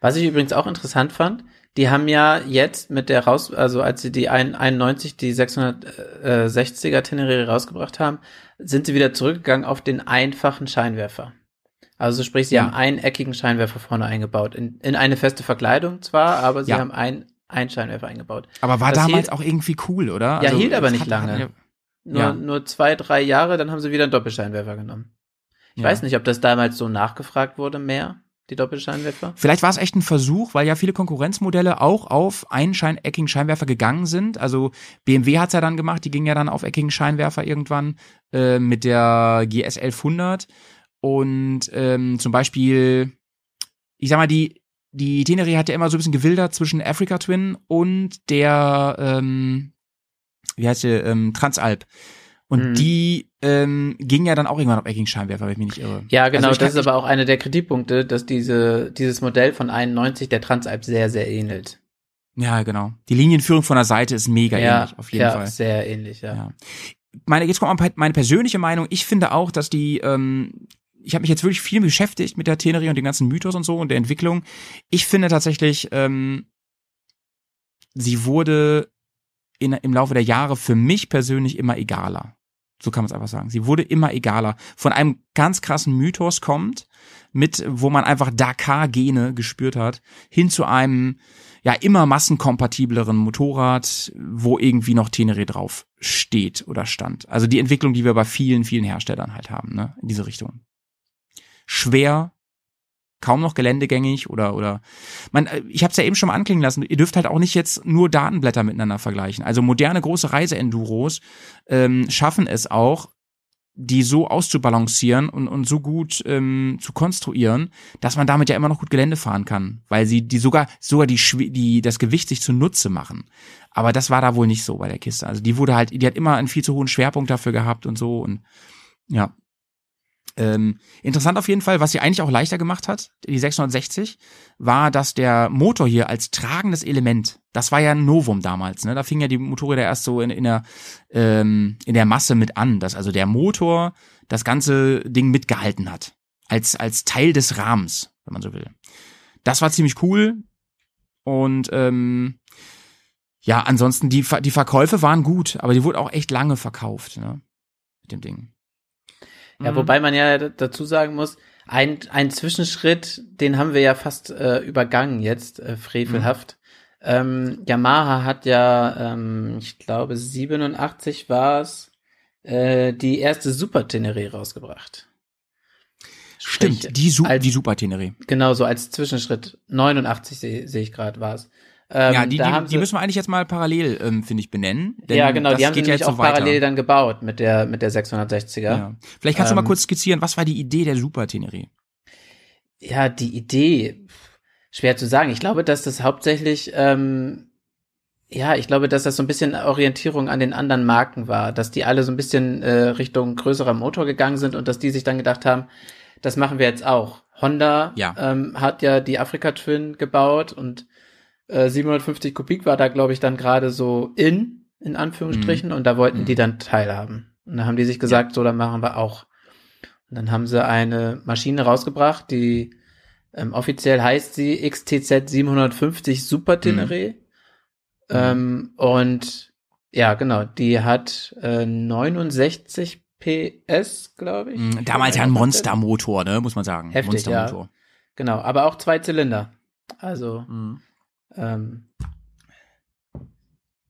Was ich übrigens auch interessant fand, die haben ja jetzt mit der raus, also als sie die ein- 91, die 660er Tenere rausgebracht haben, sind sie wieder zurückgegangen auf den einfachen Scheinwerfer. Also sprich, sie Ja. haben einen eckigen Scheinwerfer vorne eingebaut. In, in eine feste Verkleidung zwar, aber sie Ja. haben einen, einen Scheinwerfer eingebaut. Aber war Das damals hielt- auch irgendwie cool, oder? Ja, hielt aber nicht hat- lange. hat ja- Nur, Ja. nur zwei, drei Jahre, dann haben sie wieder einen Doppelscheinwerfer genommen. Ich Ja. weiß nicht, ob das damals so nachgefragt wurde, mehr, die Doppelscheinwerfer. Vielleicht war es echt ein Versuch, weil ja viele Konkurrenzmodelle auch auf einen Schein eckigen Scheinwerfer gegangen sind. Also BMW hat's ja dann gemacht, die ging ja dann auf eckigen Scheinwerfer irgendwann äh, mit der GS 1100 Und ähm, zum Beispiel, ich sag mal, die, die Tenere hat ja immer so ein bisschen gewildert zwischen Africa Twin und der, ähm, wie heißt der, ähm, Transalp. Und Mhm. die ähm, ging ja dann auch irgendwann auf Eckingscheinwerfer, wenn ich mich nicht irre. Ja, genau, Also das ist aber auch einer der Kritikpunkte, dass diese, dieses Modell von 91 der Transalp sehr, sehr ähnelt. Ja, genau. Die Linienführung von der Seite ist mega ähnlich, auf jeden ja, Fall. sehr ähnlich, ja. Ja. Meine, jetzt kommt meine persönliche Meinung. Ich finde auch, dass die, ähm, ich habe mich jetzt wirklich viel beschäftigt mit der Tenerie und dem ganzen Mythos und so und der Entwicklung. Ich finde tatsächlich, ähm, sie wurde in, im Laufe der Jahre für mich persönlich immer egaler. So kann man es einfach sagen. Sie wurde immer egaler. Von einem ganz krassen Mythos kommt, mit, wo man einfach Dakar-Gene gespürt hat, hin zu einem, ja, immer massenkompatibleren Motorrad, wo irgendwie noch Tenere drauf steht oder stand. Also die Entwicklung, die wir bei vielen, vielen Herstellern halt haben, ne, in diese Richtung. Schwer, kaum noch geländegängig oder oder man äh, ich habe es ja eben schon mal anklingen lassen ihr dürft halt auch nicht jetzt nur Datenblätter miteinander vergleichen also moderne große Reiseenduros ähm, schaffen es auch die so auszubalancieren und, und so gut ähm, zu konstruieren, dass man damit ja immer noch gut Gelände fahren kann, weil sie die sogar sogar die die das Gewicht sich zunutze machen. Aber das war da wohl nicht so bei der Kiste. Also die wurde halt, die hat immer einen viel zu hohen Schwerpunkt dafür gehabt und so und ja. Ähm, interessant auf jeden Fall, was sie eigentlich auch leichter gemacht hat, die 660, war, dass der Motor hier als tragendes Element, das war ja ein Novum damals, ne? Da fing ja die Motorräder erst so in, in der ähm, in der Masse mit an, dass also der Motor das ganze Ding mitgehalten hat. Als, als Teil des Rahmens, wenn man so will. Das war ziemlich cool. Und ähm, ja, ansonsten, die, die Verkäufe waren gut, aber die wurde auch echt lange verkauft, ne? Mit dem Ding. Ja, Mhm. wobei man ja dazu sagen muss, ein, ein Zwischenschritt, den haben wir ja fast äh, übergangen jetzt, äh, frevelhaft. Ähm, Yamaha hat ja, ähm, ich glaube 87 war es, äh, die erste Super Tenere rausgebracht. Stimmt, Sprich, die, Su als- die Super Tenere. Genau, so als Zwischenschritt. 89 sehe seh ich gerade war es. Ähm, ja, die, die, haben die sie- müssen wir eigentlich jetzt mal parallel, ähm, finde ich, benennen. Denn ja, genau, die haben sie ja nämlich auch so parallel dann gebaut mit der, mit der 660er. Ja. Vielleicht kannst du mal Ähm, kurz skizzieren, was war die Idee der Super Tenere? Ja, die Idee, schwer zu sagen. Ich glaube, dass das hauptsächlich, ähm, ja, ich glaube, dass das so ein bisschen Orientierung an den anderen Marken war, dass die alle so ein bisschen äh, Richtung größerer Motor gegangen sind und dass die sich dann gedacht haben, das machen wir jetzt auch. Honda Ja. ähm, hat ja die Africa Twin gebaut und äh, 750 Kubik war da, glaube ich, dann gerade so in, in Anführungsstrichen, und da wollten Mhm. die dann teilhaben. Und da haben die sich gesagt, so, dann machen wir auch. Und dann haben sie eine Maschine rausgebracht, die ähm, offiziell heißt sie XTZ 750 Super Tenere. Ähm, und ja, genau, die hat äh, 69 PS, glaube ich. Mhm, Damals ja ein Monstermotor, ne, muss man sagen. Heftig, ja. Monstermotor. Genau, aber auch zwei Zylinder. Also Mhm. Ähm,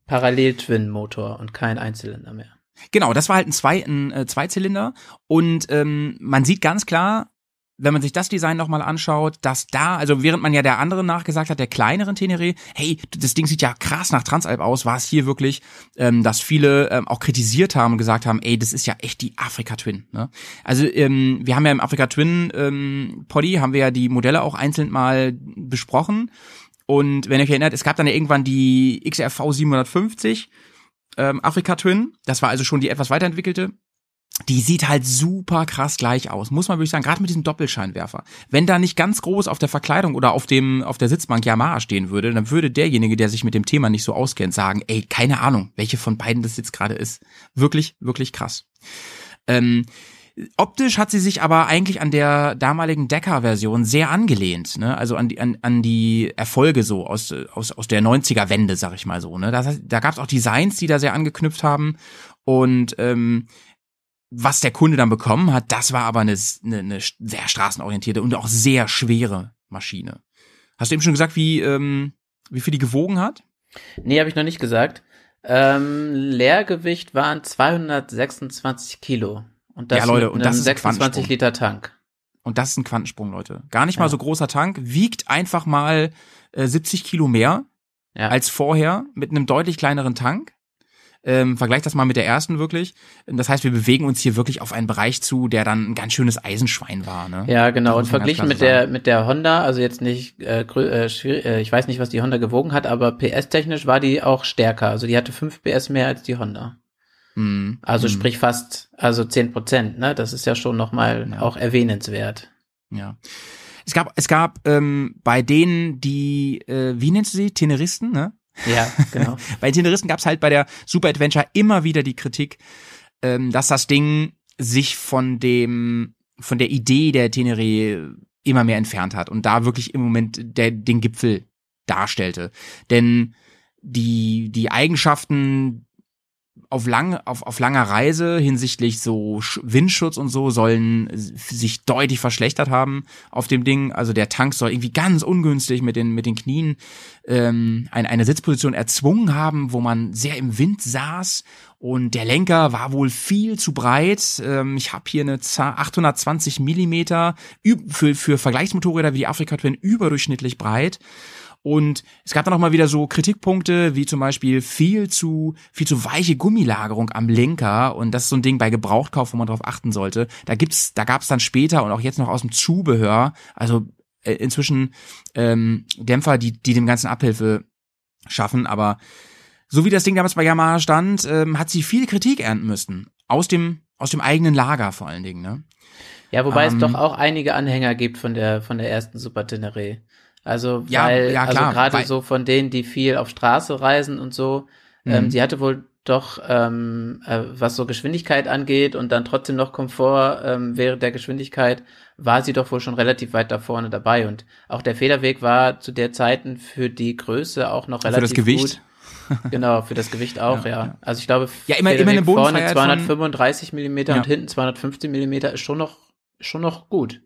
Parallel-Twin-Motor und kein Einzylinder mehr. Genau, das war halt ein, zwei, ein äh, Zweizylinder und ähm, man sieht ganz klar, wenn man sich das Design nochmal anschaut, dass da, also während man ja der anderen nachgesagt hat, der kleineren Tenere, hey, das Ding sieht ja krass nach Transalp aus, war es hier wirklich, ähm, dass viele ähm, auch kritisiert haben und gesagt haben, ey, das ist ja echt die Afrika Twin. Ne? Also ähm, wir haben ja im Afrika Twin ähm, Poddy, haben wir ja die Modelle auch einzeln mal besprochen und wenn ihr euch erinnert, es gab dann ja irgendwann die XRV 750, ähm, Afrika Twin. Das war also schon die etwas weiterentwickelte. Die sieht halt super krass gleich aus, muss man wirklich sagen, gerade mit diesem Doppelscheinwerfer. Wenn da nicht ganz groß auf der Verkleidung oder auf dem auf der Sitzbank Yamaha stehen würde, dann würde derjenige, der sich mit dem Thema nicht so auskennt, sagen, ey, keine Ahnung, welche von beiden das jetzt gerade ist. Wirklich, wirklich krass. Ähm, optisch hat sie sich aber eigentlich an der damaligen Decker-Version sehr angelehnt, ne? Also an die, an, an die Erfolge so aus, aus, aus der 90er-Wende, sag ich mal so, ne? Das da gab es auch Designs, die da sehr angeknüpft haben. Und ähm, was der Kunde dann bekommen hat, das war aber eine, eine, eine sehr straßenorientierte und auch sehr schwere Maschine. Hast du eben schon gesagt, wie, ähm, wie viel die gewogen hat? Nee, habe ich noch nicht gesagt. Ähm, Leergewicht waren 226 Kilo. Und das Ja, Leute, und das ist ein 26 Quantensprung. Liter Tank. Und das ist ein Quantensprung, Leute. Gar nicht mal Ja. so großer Tank, wiegt einfach mal äh, 70 Kilo mehr Ja. als vorher mit einem deutlich kleineren Tank. Ähm, vergleich das mal mit der ersten wirklich. Das heißt, wir bewegen uns hier wirklich auf einen Bereich zu, der dann ein ganz schönes Eisenschwein war. Ne? Ja, genau. Und verglichen mit der mit der Honda, also jetzt nicht äh, äh, äh, ich weiß nicht, was die Honda gewogen hat, aber PS-technisch war die auch stärker. Also die hatte 5 PS mehr als die Honda. Mhm. Also Mhm. sprich fast, also 10 Prozent, ne? Das ist ja schon nochmal Ja. auch erwähnenswert. Ja. Es gab, es gab ähm, bei denen, die, äh, wie nennst du sie? Teneristen, ne? Ja, genau. (laughs) Bei den Teneristen gab es halt bei der Super Adventure immer wieder die Kritik, ähm, dass das Ding sich von dem, von der Idee der Teneré immer mehr entfernt hat und da wirklich im Moment der, den Gipfel darstellte. Denn die, die Eigenschaften auf lang, auf, auf langer Reise hinsichtlich so Sch- Windschutz und so sollen s- sich deutlich verschlechtert haben auf dem Ding. Also der Tank soll irgendwie ganz ungünstig mit den, mit den Knien ähm, eine, eine Sitzposition erzwungen haben, wo man sehr im Wind saß und der Lenker war wohl viel zu breit. Ähm, ich habe hier eine Za- 820 Millimeter für, für Vergleichsmotorräder wie die Afrika Twin überdurchschnittlich breit. Und es gab dann auch mal wieder so Kritikpunkte, wie zum Beispiel viel zu, viel zu weiche Gummilagerung am Lenker. Und das ist so ein Ding bei Gebrauchtkauf, wo man drauf achten sollte. Da gibt's, da gab's dann später und auch jetzt noch aus dem Zubehör, also äh, inzwischen ähm, Dämpfer, die, die dem Ganzen Abhilfe schaffen. Aber so wie das Ding damals bei Yamaha stand, ähm, hat sie viel Kritik ernten müssen. Aus dem, aus dem eigenen Lager vor allen Dingen, ne? Ja, wobei Ähm, es doch auch einige Anhänger gibt von der von der ersten Super Teneré. Also Ja, weil ja, klar, also gerade so von denen, die viel auf Straße reisen und so, ähm, Mhm. sie hatte wohl doch ähm, äh, was so Geschwindigkeit angeht und dann trotzdem noch Komfort ähm, während der Geschwindigkeit war sie doch wohl schon relativ weit da vorne dabei und auch der Federweg war zu der Zeiten für die Größe auch noch Für relativ das Gewicht. gut. Genau, für das Gewicht (laughs) auch, Ja, ja. ja. Also ich glaube, Ja, immer- immer eine vorne Bodenfreiheit von- 235 Millimeter und hinten 250 Millimeter ist schon noch schon noch gut.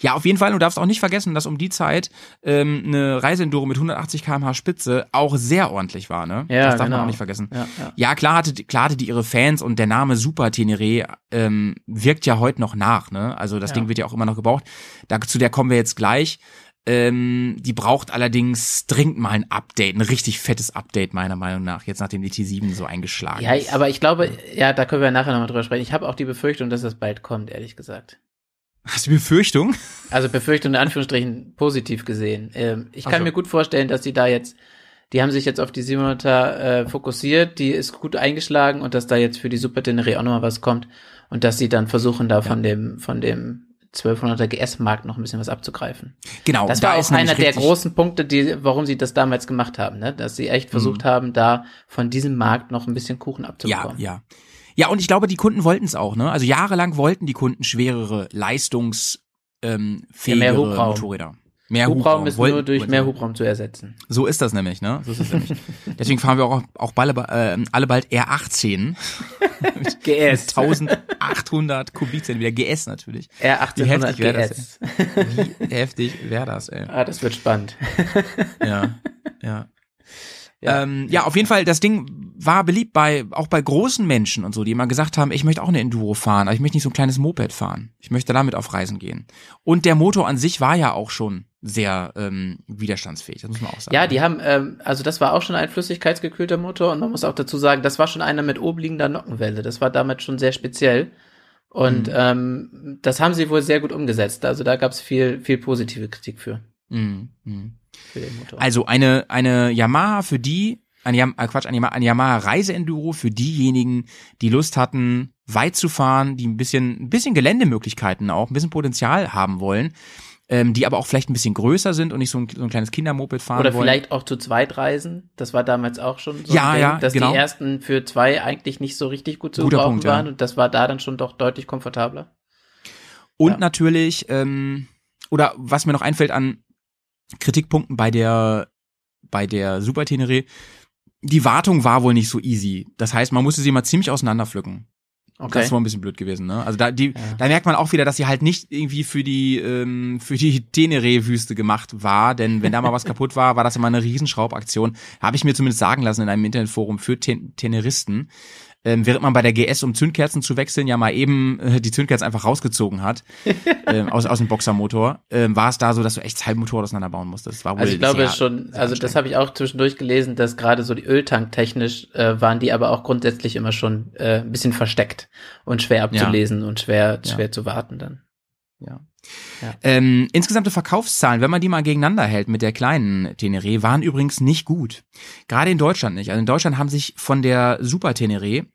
Ja, auf jeden Fall. Du darfst auch nicht vergessen, dass um die Zeit ähm, eine Reiseenduro mit 180 km/h Spitze auch sehr ordentlich war, ne? Ja, das darf man genau. auch nicht vergessen. Ja, ja. Ja, klar hatte, klar hatte die ihre Fans und der Name Super Teneré ähm, wirkt ja heute noch nach, ne? Also das Ja. Ding wird ja auch immer noch gebraucht. Da, zu der kommen wir jetzt gleich. Ähm, die braucht allerdings dringend mal ein Update, ein richtig fettes Update meiner Meinung nach, jetzt nachdem die T7 so eingeschlagen Ja, ist. aber ich glaube, ja, da können wir nachher nochmal drüber sprechen. Ich habe auch die Befürchtung, dass das bald kommt, ehrlich gesagt. Hast du Befürchtung? Also Befürchtung in Anführungsstrichen positiv gesehen. Ähm, ich kann so. mir gut vorstellen, dass die da jetzt, die haben sich jetzt auf die 700er äh, fokussiert, die ist gut eingeschlagen und dass da jetzt für die Super Tenere auch nochmal was kommt und dass sie dann versuchen, da von dem, von dem 1200er GS-Markt noch ein bisschen was abzugreifen. Genau. Das da war ist auch einer der großen Punkte, die, warum sie das damals gemacht haben, ne? dass sie echt versucht haben, da von diesem Markt noch ein bisschen Kuchen Ja, abzubekommen. ja. Ja, und ich glaube, die Kunden wollten es auch, ne? Also jahrelang wollten die Kunden schwerere, leistungs ähm, Ja, mehr Hubraum. Motorräder. Mehr Hubraum ist wollten- nur durch mehr. Hubraum zu ersetzen. So ist das nämlich, ne? So ist es nämlich. (laughs) Deswegen fahren wir auch, auch alle, äh, alle bald R18 GS. 1800 Kubikzentimeter GS natürlich. R1800 Wie heftig wär das, GS. Wie heftig wäre das, ey. Ah, das wird spannend. Ja, (laughs) ja. Ja. Ähm, ja, auf jeden Fall, das Ding war beliebt bei, auch bei großen Menschen und so, die immer gesagt haben, ich möchte auch eine Enduro fahren, aber ich möchte nicht so ein kleines Moped fahren. Ich möchte damit auf Reisen gehen. Und der Motor an sich war ja auch schon sehr ähm, widerstandsfähig, das muss man auch sagen. Ja, die haben, ähm, also das war auch schon ein flüssigkeitsgekühlter Motor und man muss auch dazu sagen, das war schon einer mit obenliegender Nockenwelle. Das war damals schon sehr speziell. Und Mhm. ähm, das haben sie wohl sehr gut umgesetzt. Also da gab es viel, viel positive Kritik für, Mhm. Mhm. Also eine, eine Yamaha für die, eine, Yam- äh, Quatsch, eine Yamaha, eine Yamaha Reiseenduro für diejenigen, die Lust hatten, weit zu fahren, die ein bisschen, ein bisschen Geländemöglichkeiten auch, ein bisschen Potenzial haben wollen, ähm, die aber auch vielleicht ein bisschen größer sind und nicht so ein, so ein kleines Kindermoped fahren Oder wollen. vielleicht auch zu zweit reisen. Das war damals auch schon so Ja, ein Ding, ja, dass genau. die ersten für zwei eigentlich nicht so richtig gut zu Guter gebrauchen Punkt, ja. waren und das war da dann schon doch deutlich komfortabler. Und Ja. natürlich, ähm, oder was mir noch einfällt an Kritikpunkten bei der, bei der Super Teneré, die Wartung war wohl nicht so easy. Das heißt, man musste sie mal ziemlich auseinanderpflücken. Okay. Das ist wohl ein bisschen blöd gewesen, ne? Also da, die, Ja. da merkt man auch wieder, dass sie halt nicht irgendwie für die, ähm, für die Teneré-Wüste gemacht war, denn wenn da mal was (laughs) kaputt war, war das immer eine Riesenschraubaktion. Habe ich mir zumindest sagen lassen in einem Internetforum für Ten Teneristen. Ähm, während man bei der GS, um Zündkerzen zu wechseln, ja mal eben äh, die Zündkerzen einfach rausgezogen hat (laughs) ähm, aus, aus dem Boxermotor, ähm, war es da so, dass du echt das Halbmotor auseinanderbauen musstest. Das war wohl Also ich glaube sehr, schon, sehr also das habe ich auch zwischendurch gelesen, dass gerade so die Öltank-technisch äh, waren die aber auch grundsätzlich immer schon äh, ein bisschen versteckt und schwer abzulesen und schwer, Ja. schwer zu warten dann. Ja. Ja. Ähm, insgesamte Verkaufszahlen, wenn man die mal gegeneinander hält mit der kleinen Teneré, waren übrigens nicht gut. Gerade in Deutschland nicht. Also in Deutschland haben sich von der Super Teneré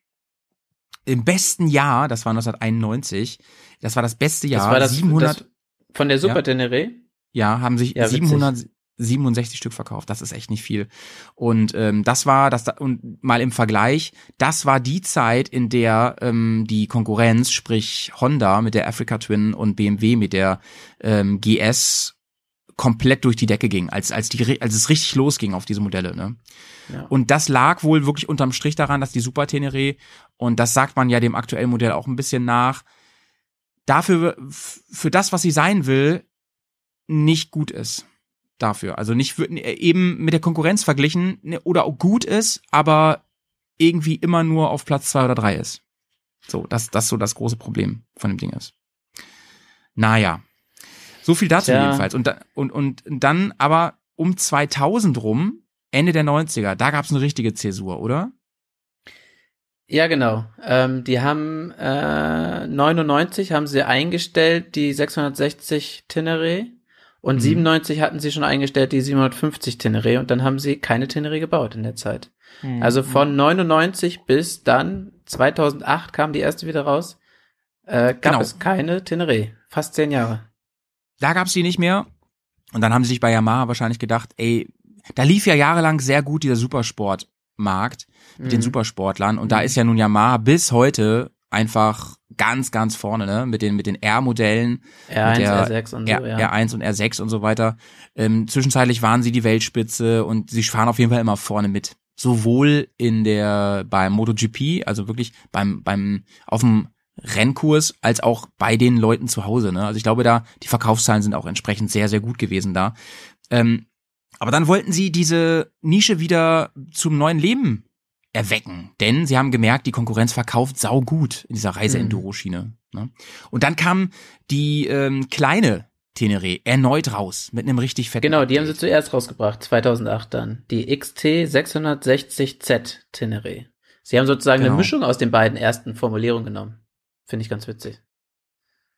im besten Jahr, das war 1991, das war das beste Jahr, das war das, 700 das von der Super Teneré. Ja, haben sich ja, 700 67 Stück verkauft. Das ist echt nicht viel. Und ähm, das war, das und mal im Vergleich, das war die Zeit, in der ähm, die Konkurrenz, sprich Honda mit der Africa Twin und BMW mit der ähm, GS komplett durch die Decke ging, als, als, die, als es richtig losging auf diese Modelle. Ne? Ja. Und das lag wohl wirklich unterm Strich daran, dass die Super Tenere, und das sagt man ja dem aktuellen Modell auch ein bisschen nach, dafür, für das, was sie sein will, nicht gut ist. Dafür. Also nicht für- eben mit der Konkurrenz verglichen ne, oder auch gut ist, aber irgendwie immer nur auf Platz zwei oder drei ist. So, das, das so das große Problem von dem Ding ist. Naja. So viel dazu Tja. jedenfalls. Und, und, und dann aber um 2000 rum, Ende der 90er, da gab's eine richtige Zäsur, oder? Ja, genau. Ähm, die haben äh, 99 haben sie eingestellt, die 660 Teneré. Und Mhm. 97 hatten sie schon eingestellt, die 750 Teneré. Und dann haben sie keine Teneré gebaut in der Zeit. Also von 99 bis dann 2008 kam die erste wieder raus. Äh, gab Genau. es keine Teneré. Fast zehn Jahre. Da gab's die nicht mehr. Und dann haben sie sich bei Yamaha wahrscheinlich gedacht, ey, da lief ja jahrelang sehr gut dieser Supersportmarkt mit den Mhm. Supersportlern. Und da Mhm. ist ja nun Yamaha bis heute einfach ganz, ganz vorne, ne? Mit den, mit den R-Modellen, R1, mit der R6 und so, R, ja. R1 und R6 und so weiter. Ähm, zwischenzeitlich waren sie die Weltspitze und sie fahren auf jeden Fall immer vorne mit. Sowohl in der, beim MotoGP, also wirklich beim, beim, auf dem Rennkurs, als auch bei den Leuten zu Hause, ne? Also ich glaube da, die Verkaufszahlen sind auch entsprechend sehr, sehr gut gewesen da. Ähm, aber dann wollten sie diese Nische wieder zum neuen Leben erwecken. Denn sie haben gemerkt, die Konkurrenz verkauft sau gut in dieser Reise-Enduro-Schiene. Ne? Und dann kam die ähm, kleine Teneré erneut raus mit einem richtig fetten Genau, die haben sie zuerst rausgebracht, 2008 dann. Die XT 660Z Teneré. Sie haben sozusagen Genau. eine Mischung aus den beiden ersten Formulierungen genommen. Finde ich ganz witzig.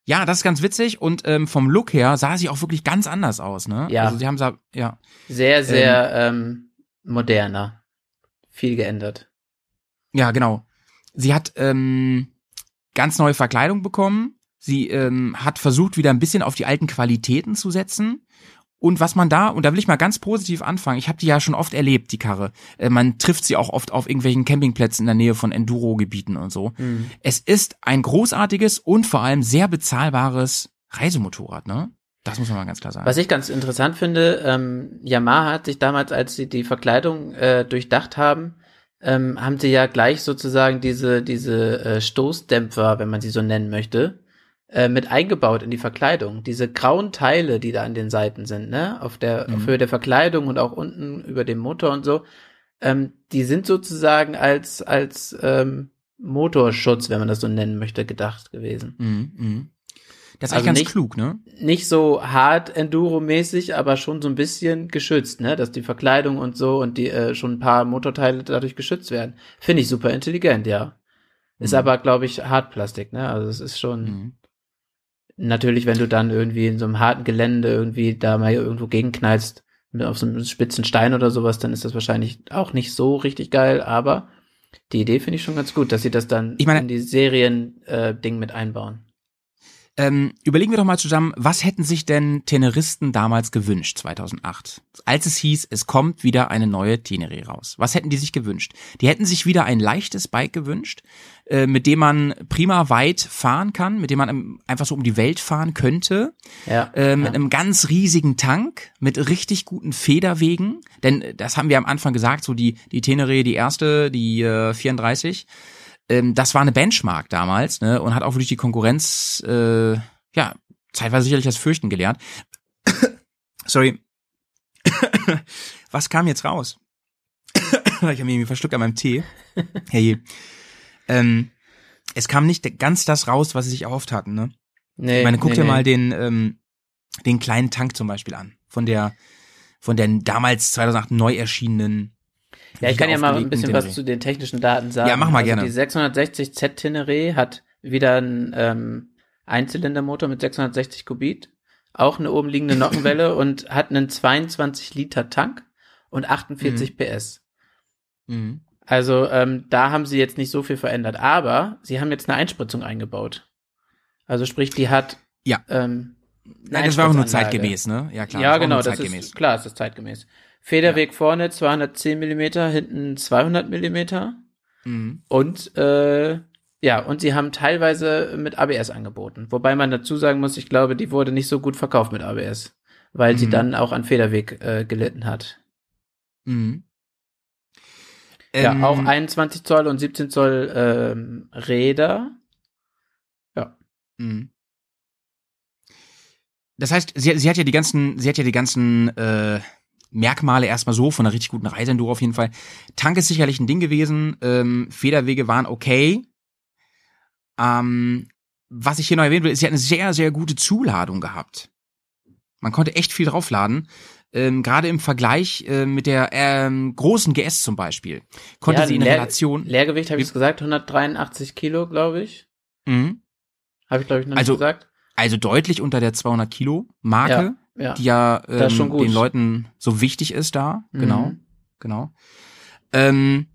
Ja, das ist ganz witzig und ähm, vom Look her sah sie auch wirklich ganz anders aus, ne? Ja. Also sie haben ja. Sehr, sehr ähm, moderner. Viel geändert. Ja, genau. Sie hat ähm, ganz neue Verkleidung bekommen. Sie ähm, hat versucht, wieder ein bisschen auf die alten Qualitäten zu setzen. Und was man da, und da will ich mal ganz positiv anfangen, ich habe die ja schon oft erlebt, die Karre. Äh, man trifft sie auch oft auf irgendwelchen Campingplätzen in der Nähe von Enduro-Gebieten und so. Mhm. Es ist ein großartiges und vor allem sehr bezahlbares Reisemotorrad, ne? Das muss man mal ganz klar sagen. Was ich ganz interessant finde, ähm, Yamaha hat sich damals, als sie die Verkleidung äh, durchdacht haben, ähm, haben sie ja gleich sozusagen diese, diese äh, Stoßdämpfer, wenn man sie so nennen möchte, äh, mit eingebaut in die Verkleidung. Diese grauen Teile, die da an den Seiten sind, ne, auf der Mhm. auf Höhe der Verkleidung und auch unten über dem Motor und so, ähm, die sind sozusagen als als ähm, Motorschutz, wenn man das so nennen möchte, gedacht gewesen. Mhm, mhm. Das ist Also eigentlich ganz nicht- klug, ne? nicht so hart Enduro-mäßig, aber schon so ein bisschen geschützt, ne? Dass die Verkleidung und so und die äh, schon ein paar Motorteile dadurch geschützt werden. Finde ich super intelligent, ja. Ist Mhm. aber, glaube ich, Hartplastik, ne? Also es ist schon Mhm. natürlich, wenn du dann irgendwie in so einem harten Gelände irgendwie da mal irgendwo gegenknallst auf so einem spitzen Stein oder sowas, dann ist das wahrscheinlich auch nicht so richtig geil, aber die Idee finde ich schon ganz gut, dass sie das dann Ich meine- in die Serien äh, mit einbauen. Ähm, überlegen wir doch mal zusammen, was hätten sich denn Teneristen damals gewünscht, 2008? Als es hieß, es kommt wieder eine neue Teneré raus. Was hätten die sich gewünscht? Die hätten sich wieder ein leichtes Bike gewünscht, äh, mit dem man prima weit fahren kann, mit dem man einfach so um die Welt fahren könnte, Ja. äh, mit ja. einem ganz riesigen Tank, mit richtig guten Federwegen. Denn äh, das haben wir am Anfang gesagt, so die, die Teneré, die erste, die äh, 34, ähm, das war eine Benchmark damals, ne, und hat auch wirklich die Konkurrenz, äh, ja, zeitweise sicherlich das Fürchten gelernt. (coughs) Sorry. (coughs) Was kam jetzt raus? (coughs) ich habe mich irgendwie verschluckt an meinem Tee. (laughs) Hey. ähm, es kam nicht ganz das raus, was sie sich erhofft hatten, ne? Nee, ich meine, guck nee, dir nee. mal den, ähm, den kleinen Tank zum Beispiel an. Von der, von der damals 2008 neu erschienenen. Ja, ich kann ja mal ein bisschen was Tenere. zu den technischen Daten sagen. Ja, mach mal also gerne. Die 660Z Tenere hat wieder einen ähm, Einzylindermotor mit 660 Kubit, auch eine oben liegende Nockenwelle (laughs) und hat einen 22 Liter Tank und 48 PS. Mhm. Also ähm, da haben sie jetzt nicht so viel verändert, aber sie haben jetzt eine Einspritzung eingebaut. Also sprich, die hat Ja. ähm, Nein, das war auch nur zeitgemäß, ne? Ja, klar. ja, genau, das ist klar, es ist zeitgemäß. Federweg vorne 210 Millimeter, hinten 200 Millimeter Mhm. und äh, ja, und sie haben teilweise mit ABS angeboten. Wobei man dazu sagen muss, ich glaube, die wurde nicht so gut verkauft mit ABS, weil sie Mhm. dann auch an Federweg äh, gelitten hat. Mhm. ja, Ähm, auch 21 Zoll und 17 Zoll ähm, Räder. Mhm. Das heißt, sie, sie hat ja die ganzen, sie hat ja die ganzen äh, Merkmale erstmal so von einer richtig guten Reiseenduro auf jeden Fall. Tank ist sicherlich ein Ding gewesen. Ähm, Federwege waren okay. Ähm, was ich hier noch erwähnen will, ist, sie hat eine sehr, sehr gute Zuladung gehabt. Man konnte echt viel draufladen. Ähm, Gerade im Vergleich äh, mit der ähm, großen GS zum Beispiel. Konnte Ja, sie in Leer- Relation. Leergewicht habe ich gesagt, 183 Kilo, glaube ich. Mhm. Habe ich, glaube ich, noch Also, nicht gesagt. Also deutlich unter der 200 Kilo Marke. Ja, ja. die ja Das ist schon ähm, gut. den Leuten so wichtig ist da. Mhm. Genau, genau. Ähm,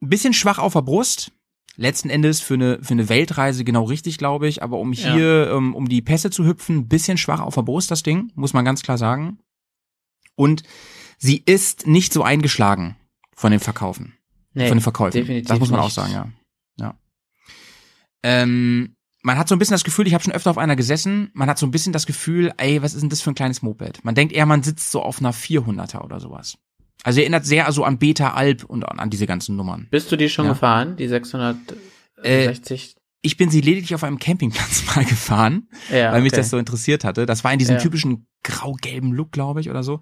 bisschen schwach auf der Brust. Letzten Endes für eine für eine Weltreise genau richtig, glaube ich. Aber um Ja. hier ähm, um die Pässe zu hüpfen, ein bisschen schwach auf der Brust das Ding, muss man ganz klar sagen. Und sie ist nicht so eingeschlagen von den Verkaufen, Nee, von den Verkäufen. definitiv das muss man auch nicht. sagen, ja. Ja. Ähm, man hat so ein bisschen das Gefühl, ich habe schon öfter auf einer gesessen, man hat so ein bisschen das Gefühl, ey, was ist denn das für ein kleines Moped? Man denkt eher, man sitzt so auf einer 400er oder sowas. Also erinnert sehr so an Beta Alp und an, an diese ganzen Nummern. Bist du die schon Ja. gefahren, die Äh, 660? Ich bin sie lediglich auf einem Campingplatz (laughs) mal gefahren, ja, weil mich okay. das so interessiert hatte. Das war in diesem Ja. typischen grau-gelben Look, glaube ich, oder so.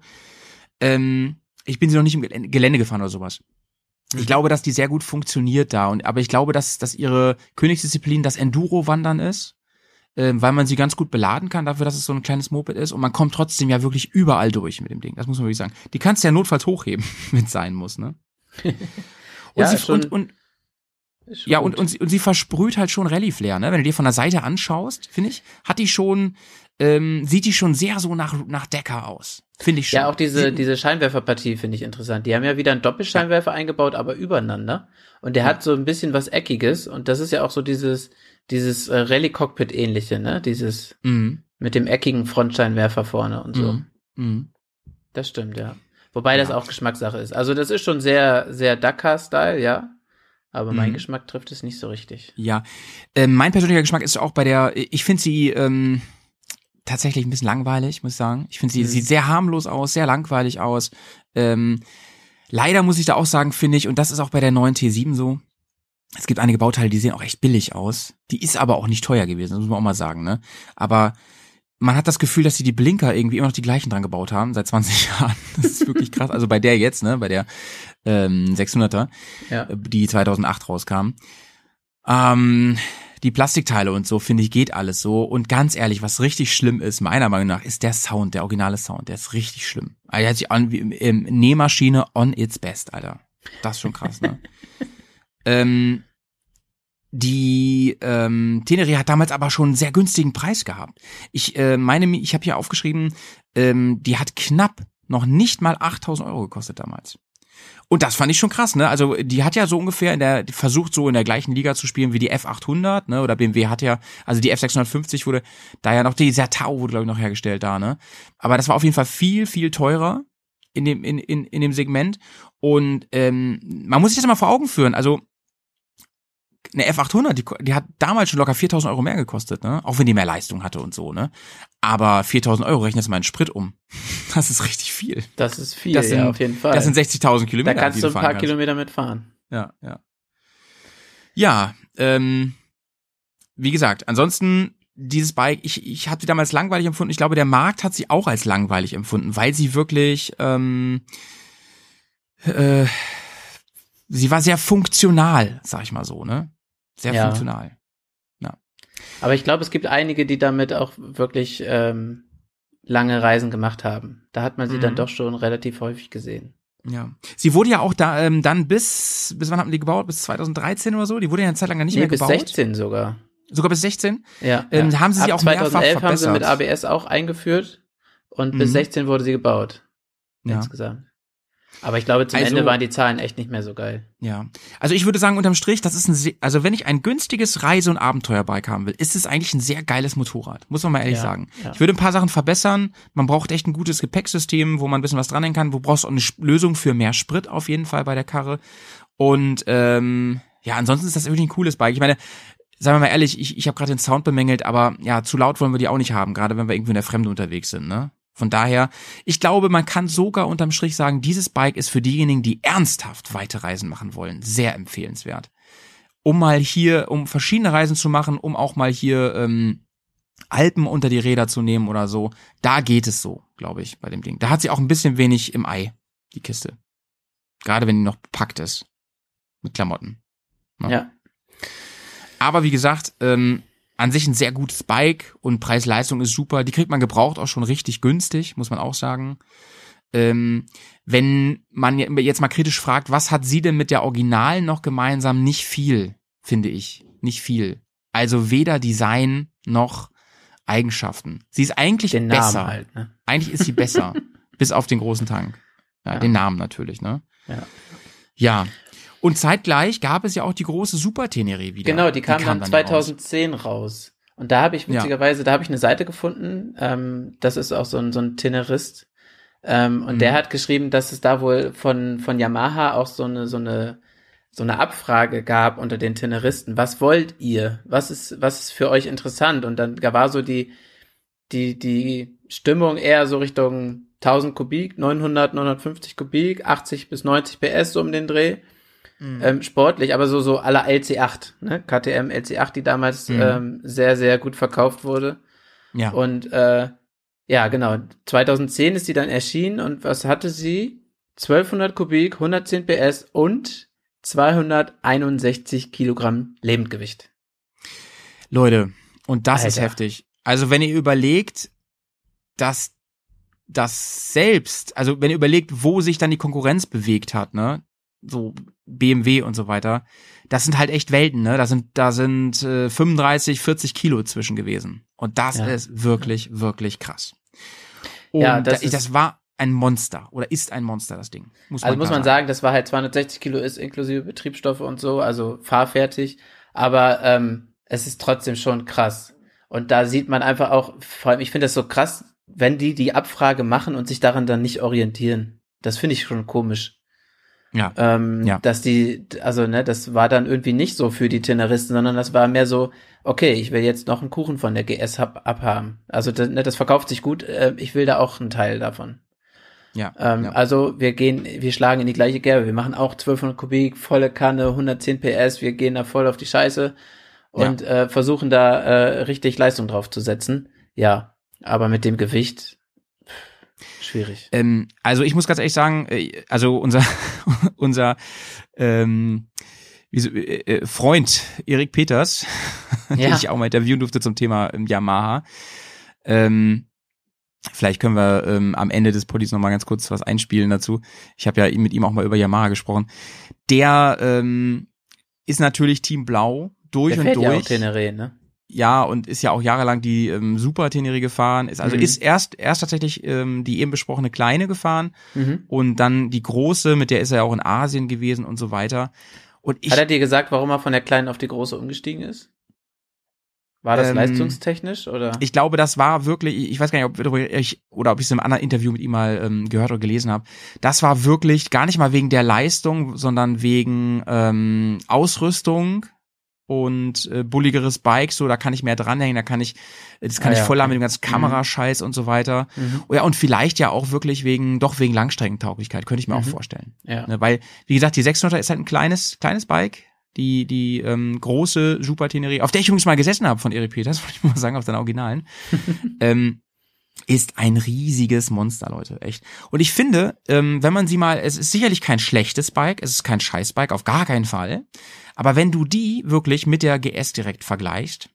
Ähm, ich bin sie noch nicht im Gelände gefahren oder sowas. Ich glaube, dass die sehr gut funktioniert da. Und, aber ich glaube, dass, dass ihre Königsdisziplin das Enduro-Wandern ist, ähm, weil man sie ganz gut beladen kann, dafür, dass es so ein kleines Moped ist. Und man kommt trotzdem ja wirklich überall durch mit dem Ding. Das muss man wirklich sagen. Die kannst du ja notfalls hochheben, (laughs) wenn es sein muss, ne? (laughs) Und, Ja, sie, und, und ja, und, und, sie, und sie versprüht halt schon Rallye-Flair, ne? Wenn du dir von der Seite anschaust, finde ich, hat die schon, ähm, sieht die schon sehr so nach, nach Decker aus. Finde ich schon. Ja, auch diese, Sie- diese Scheinwerferpartie finde ich interessant. Die haben ja wieder einen Doppelscheinwerfer eingebaut, aber übereinander. Und der Ja. hat so ein bisschen was Eckiges. Und das ist ja auch so dieses, dieses äh, Rallye-Cockpit-ähnliche, ne? Dieses Mhm. mit dem eckigen Frontscheinwerfer vorne und so. Mhm. Mhm. Das stimmt, ja. Wobei das Ja. auch Geschmackssache ist. Also das ist schon sehr, sehr Dakar-Style, ja. Aber mein Mhm. Geschmack trifft es nicht so richtig. Ja, ähm, mein persönlicher Geschmack ist auch bei der, ich finde sie ähm, tatsächlich ein bisschen langweilig, muss ich sagen. Ich finde sie Mhm. sieht sehr harmlos aus, sehr langweilig aus. Ähm, leider muss ich da auch sagen, finde ich, und das ist auch bei der neuen T7 so. Es gibt einige Bauteile, die sehen auch echt billig aus. Die ist aber auch nicht teuer gewesen, das muss man auch mal sagen, ne? Aber man hat das Gefühl, dass sie die Blinker irgendwie immer noch die gleichen dran gebaut haben, seit 20 (laughs) Jahren. Das ist wirklich krass. Also bei der jetzt, ne, bei der ähm, 600er Ja. die 2008 rauskam. Ähm, die Plastikteile und so, finde ich, geht alles so. Und ganz ehrlich, was richtig schlimm ist, meiner Meinung nach, ist der Sound, der originale Sound. Der ist richtig schlimm. Also, der hat sich an wie ähm, Nähmaschine on its best, Alter. Das ist schon krass, ne? (laughs) ähm, die ähm, Tenere hat damals aber schon einen sehr günstigen Preis gehabt. Ich äh, meine, ich habe hier aufgeschrieben, ähm, die hat knapp noch nicht mal 8000 Euro gekostet damals. Und das fand ich schon krass, ne? Also die hat ja so ungefähr in der versucht so in der gleichen Liga zu spielen wie die F800, ne? Oder BMW hat ja, also die F650 wurde da ja noch die Sertao wurde glaube ich noch hergestellt da, ne? Aber das war auf jeden Fall viel viel teurer in dem in in in dem Segment und ähm, man muss sich das mal vor Augen führen. Also eine F800, die, die hat damals schon locker 4000 Euro mehr gekostet, ne? Auch wenn die mehr Leistung hatte und so, ne? Aber 4000 Euro rechnet mal in Sprit um. (laughs) Das ist richtig viel. Das ist viel, Das sind- ja, auf jeden Fall. Das sind 60.000 da Kilometer. kannst die du ein paar kannst. Kilometer mitfahren. Ja, ja. Ja, ähm, wie gesagt, ansonsten dieses Bike, ich, ich habe sie damals langweilig empfunden. Ich glaube, der Markt hat sie auch als langweilig empfunden, weil sie wirklich ähm, äh, sie war sehr funktional, sag ich mal so, ne? Sehr Ja. funktional. Aber ich glaube, es gibt einige, die damit auch wirklich ähm, lange Reisen gemacht haben. Da hat man sie Mhm. dann doch schon relativ häufig gesehen. Ja. Sie wurde ja auch da ähm, dann bis, bis wann haben die gebaut? Bis 2013 oder so? Die wurde ja eine Zeit lang gar nicht Nee, mehr bis gebaut. 16 sogar. Sogar bis 16? Ja, Ähm, ja. haben sie sie Ab auch mehrfach 2011 haben sie mit verbessert. ABS auch eingeführt und bis Mhm. 16 wurde sie gebaut Ja. insgesamt. Aber ich glaube, zum Also- Ende waren die Zahlen echt nicht mehr so geil. Ja. Also ich würde sagen, unterm Strich, das ist ein, se- also wenn ich ein günstiges Reise- und Abenteuerbike haben will, ist es eigentlich ein sehr geiles Motorrad. Muss man mal ehrlich Ja, sagen. ja. Ich würde ein paar Sachen verbessern. Man braucht echt ein gutes Gepäcksystem, wo man ein bisschen was dranhängen kann. Du brauchst auch eine Lösung für mehr Sprit auf jeden Fall bei der Karre. Und ähm, ja, ansonsten ist das wirklich ein cooles Bike. Ich meine, sagen wir mal ehrlich, ich, ich habe gerade den Sound bemängelt, aber ja, zu laut wollen wir die auch nicht haben, gerade wenn wir irgendwie in der Fremde unterwegs sind, ne? Von daher, ich glaube, man kann sogar unterm Strich sagen, dieses Bike ist für diejenigen, die ernsthaft weite Reisen machen wollen, sehr empfehlenswert. Um mal hier, um verschiedene Reisen zu machen, um auch mal hier ähm, Alpen unter die Räder zu nehmen oder so, da geht es so, glaube ich, bei dem Ding. Da hat sie auch ein bisschen wenig im Ei, die Kiste. Gerade wenn die noch bepackt ist. Mit Klamotten. Ja. Ja. Aber wie gesagt, ähm, an sich ein sehr gutes Bike und Preis-Leistung ist super. Die kriegt man gebraucht auch schon richtig günstig, muss man auch sagen. Ähm, wenn man je- jetzt mal kritisch fragt, was hat sie denn mit der Original noch gemeinsam? Nicht viel, finde ich. Nicht viel. Also weder Design noch Eigenschaften. Sie ist eigentlich Den besser. halt, ne? Eigentlich ist sie besser. (laughs) bis auf den großen Tank. Ja, Ja. Den Namen natürlich, ne? Ja. Ja. Und zeitgleich gab es ja auch die große Super Tenere wieder. Genau, die kam, dann ja raus. 2010 raus. Und da habe ich Ja. witzigerweise, da habe ich eine Seite gefunden, ähm, das ist auch so ein, so ein Tenerist. Ähm, und Mhm. der hat geschrieben, dass es da wohl von, von Yamaha auch so eine, so eine, so eine Abfrage gab unter den Teneristen. Was wollt ihr? Was ist, was ist für euch interessant? Und dann da war so die, die, die Stimmung eher so Richtung 1000 Kubik, 900, 950 Kubik, 80 bis 90 PS so um den Dreh Mhm. ähm, sportlich, aber so so aller LC8, ne? KTM LC8, die damals Mhm. ähm, sehr sehr gut verkauft wurde. Ja. Und äh, ja, genau. 2010 ist die dann erschienen und was hatte sie? 1200 Kubik, 110 PS und 261 Kilogramm Lebendgewicht. Leute, und das ist Alter. heftig. Also wenn ihr überlegt, dass das selbst, also wenn ihr überlegt, wo sich dann die Konkurrenz bewegt hat, ne, so BMW und so weiter, das sind halt echt Welten, ne, da sind, da sind äh, 35, 40 Kilo zwischen gewesen. Und das Ja. ist wirklich, wirklich krass. Und Ja, das das, das ist- war ein Monster oder ist ein Monster, das Ding. Muss Also muss man sagen, das war halt 260 Kilo ist inklusive Betriebsstoffe und so, also fahrfertig. Aber ähm, es ist trotzdem schon krass. Und da sieht man einfach auch, vor allem, ich finde das so krass, wenn die die Abfrage machen und sich daran dann nicht orientieren. Das finde ich schon komisch. Ja. Ähm, Ja. Dass die, also ne, das war dann irgendwie nicht so für die Teneristen, sondern das war mehr so, okay, ich will jetzt noch einen Kuchen von der GS hab, abhaben. Also das, ne, das verkauft sich gut, äh, ich will da auch einen Teil davon. Ja, Ähm, ja. Also wir gehen, wir schlagen in die gleiche Kerbe. Wir machen auch 1200 Kubik, volle Kanne, 110 PS. Wir gehen da voll auf die Scheiße und äh, versuchen da äh, richtig Leistung drauf zu setzen. Ja, aber mit dem Gewicht schwierig. Ähm, also ich muss ganz ehrlich sagen, äh, also unser (laughs) unser ähm, wie so, äh, äh, Freund Erik Peters, (laughs) den Ja. ich auch mal interviewen durfte zum Thema ähm, Yamaha. Ähm, vielleicht können wir ähm, am Ende des Podis noch mal ganz kurz was einspielen dazu. Ich habe ja mit ihm auch mal über Yamaha gesprochen. Der ähm, ist natürlich Team Blau durch Der und fährt durch ja auch Teneré, ne? Ja, und ist ja auch jahrelang die ähm, Super Tenere gefahren. Ist also Mhm. ist erst erst tatsächlich ähm, die eben besprochene kleine gefahren Mhm. und dann die große, mit der ist er ja auch in Asien gewesen und so weiter. Und ich Hat er dir gesagt, warum er von der kleinen auf die große umgestiegen ist? War das Ähm, leistungstechnisch oder? ich glaube, das war wirklich, ich- weiß gar nicht, ob ich oder ob ich es in einem anderen Interview mit ihm mal ähm, gehört oder gelesen habe. Das war wirklich gar nicht mal wegen der Leistung, sondern wegen ähm, Ausrüstung und äh, bulligeres Bike, so da kann ich mehr dranhängen, da kann ich, das kann Ah ich ja, voll haben mit dem ganzen Kamerascheiß und so weiter. Mhm. Ja, und vielleicht ja auch wirklich wegen, doch wegen Langstreckentauglichkeit, könnte ich mir auch Mhm. vorstellen. Ja. Ne, weil, wie gesagt, die 600er ist halt ein kleines, kleines Bike. Die, die ähm, große Super Tenere, auf der ich übrigens mal gesessen habe von Erik Peters, (laughs) wollte ich mal sagen, auf seinen Originalen. (laughs) ähm, ist ein riesiges Monster, Leute, echt. Und ich finde, ähm, wenn man sie mal, es ist sicherlich kein schlechtes Bike, es ist kein Scheißbike, auf gar keinen Fall. Aber wenn du die wirklich mit der GS direkt vergleichst,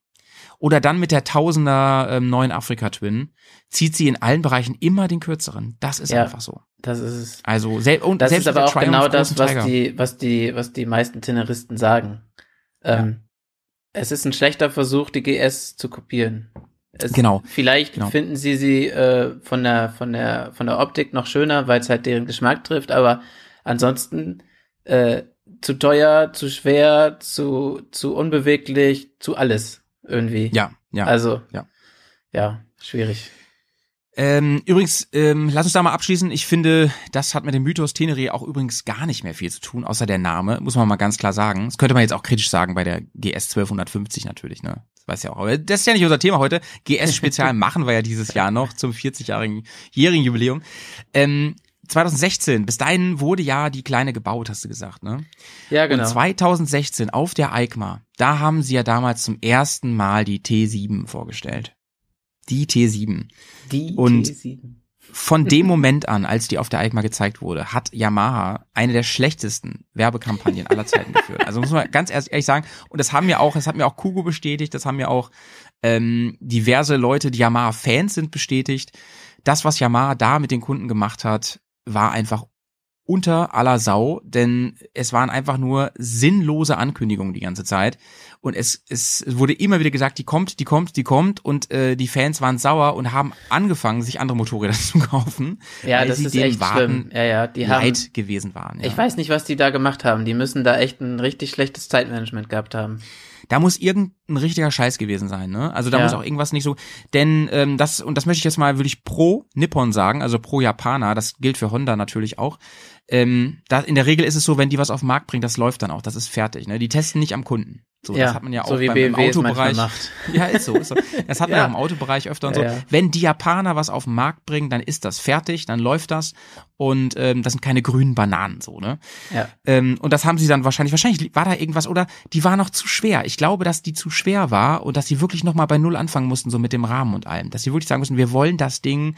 oder dann mit der Tausender ähm, neuen Afrika Twin, zieht sie in allen Bereichen immer den kürzeren. Das ist Ja. einfach so. Das ist es. Also sel und Das selbst ist aber auch Triumph genau das, was Tiger. die, was die, was die meisten Tenoristen sagen. Ähm, Es ist ein schlechter Versuch, die GS zu kopieren. Es, Genau. Vielleicht Genau. finden sie sie äh, von der von der von der Optik noch schöner, weil es halt deren Geschmack trifft. Aber ansonsten äh, zu teuer, zu schwer, zu zu unbeweglich, zu alles irgendwie. Ja, ja. Also ja. ja, schwierig. Ähm, übrigens, ähm, lass uns da mal abschließen. Ich finde, das hat mit dem Mythos Tenerie auch übrigens gar nicht mehr viel zu tun, außer der Name, muss man mal ganz klar sagen. Das könnte man jetzt auch kritisch sagen bei der GS 1250 natürlich, ne? Das weiß ja auch. Aber das ist ja nicht unser Thema heute. GS-Spezial (laughs) machen wir ja dieses Jahr noch zum 40-jährigen jährigen Jubiläum. Ähm, 2016, bis dahin wurde ja die Kleine gebaut, hast du gesagt, ne? Ja, genau. Und 2016 auf der EICMA, da haben sie ja damals zum ersten Mal die T7 vorgestellt. Die T7. die und- T7. Von (laughs) dem Moment an, als die auf der EICMA gezeigt wurde, hat Yamaha eine der schlechtesten Werbekampagnen aller Zeiten geführt. Also muss man ganz ehrlich sagen, und das haben mir auch, das hat mir auch Kugo bestätigt, das haben mir auch ähm, diverse Leute, die Yamaha-Fans sind, bestätigt. Das, was Yamaha da mit den Kunden gemacht hat, war einfach unter aller Sau, denn es waren einfach nur sinnlose Ankündigungen die ganze Zeit. Und es, es wurde immer wieder gesagt, die kommt, die kommt, die kommt. Und äh, die Fans waren sauer und haben angefangen, sich andere Motorräder (laughs) zu kaufen, Ja, weil das sie ist dem echt Warten schlimm. Ja, ja, die haben leid gewesen waren. Ja. Ich weiß nicht, was die da gemacht haben. Die müssen da echt ein richtig schlechtes Zeitmanagement gehabt haben. Da muss irgendein richtiger Scheiß gewesen sein, ne? Also da Ja. muss auch irgendwas nicht so, denn ähm, das und das möchte ich jetzt mal wirklich pro Nippon sagen, also pro Japaner. Das gilt für Honda natürlich auch. Ähm, da, in der Regel ist es so, wenn die was auf den Markt bringen, das läuft dann auch, das ist fertig. Ne? Die testen nicht am Kunden. So, Ja, das hat man ja auch so beim, im Autobereich. (laughs) Ja, ist so, ist so. Das hat man Ja. ja auch im Autobereich öfter und Ja, so. ja. Wenn die Japaner was auf den Markt bringen, dann ist das fertig, dann läuft das und ähm, das sind keine grünen Bananen so, ne? Ja. Ähm, und das haben sie dann wahrscheinlich, wahrscheinlich war da irgendwas oder die war noch zu schwer. Ich glaube, dass die zu schwer war und dass sie wirklich nochmal bei Null anfangen mussten, so mit dem Rahmen und allem. Dass sie wirklich sagen mussten, wir wollen das Ding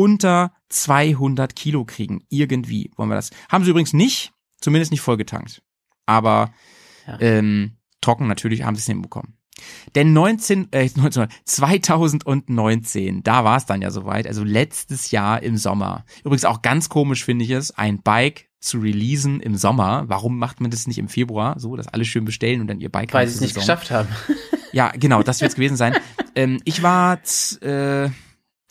unter 200 Kilo kriegen. Irgendwie wollen wir das. Haben sie übrigens nicht, zumindest nicht vollgetankt. Aber ja. ähm, trocken natürlich haben sie es hinbekommen. Denn 19, äh, (laughs) 19, 2019, da war es dann ja soweit, also letztes Jahr im Sommer. Übrigens auch ganz komisch finde ich es, ein Bike zu releasen im Sommer. Warum macht man das nicht im Februar, so dass alle schön bestellen und dann ihr Bike Weil sie es nicht geschafft haben. ja, genau, das wird es (laughs) gewesen sein. Ähm, ich war äh,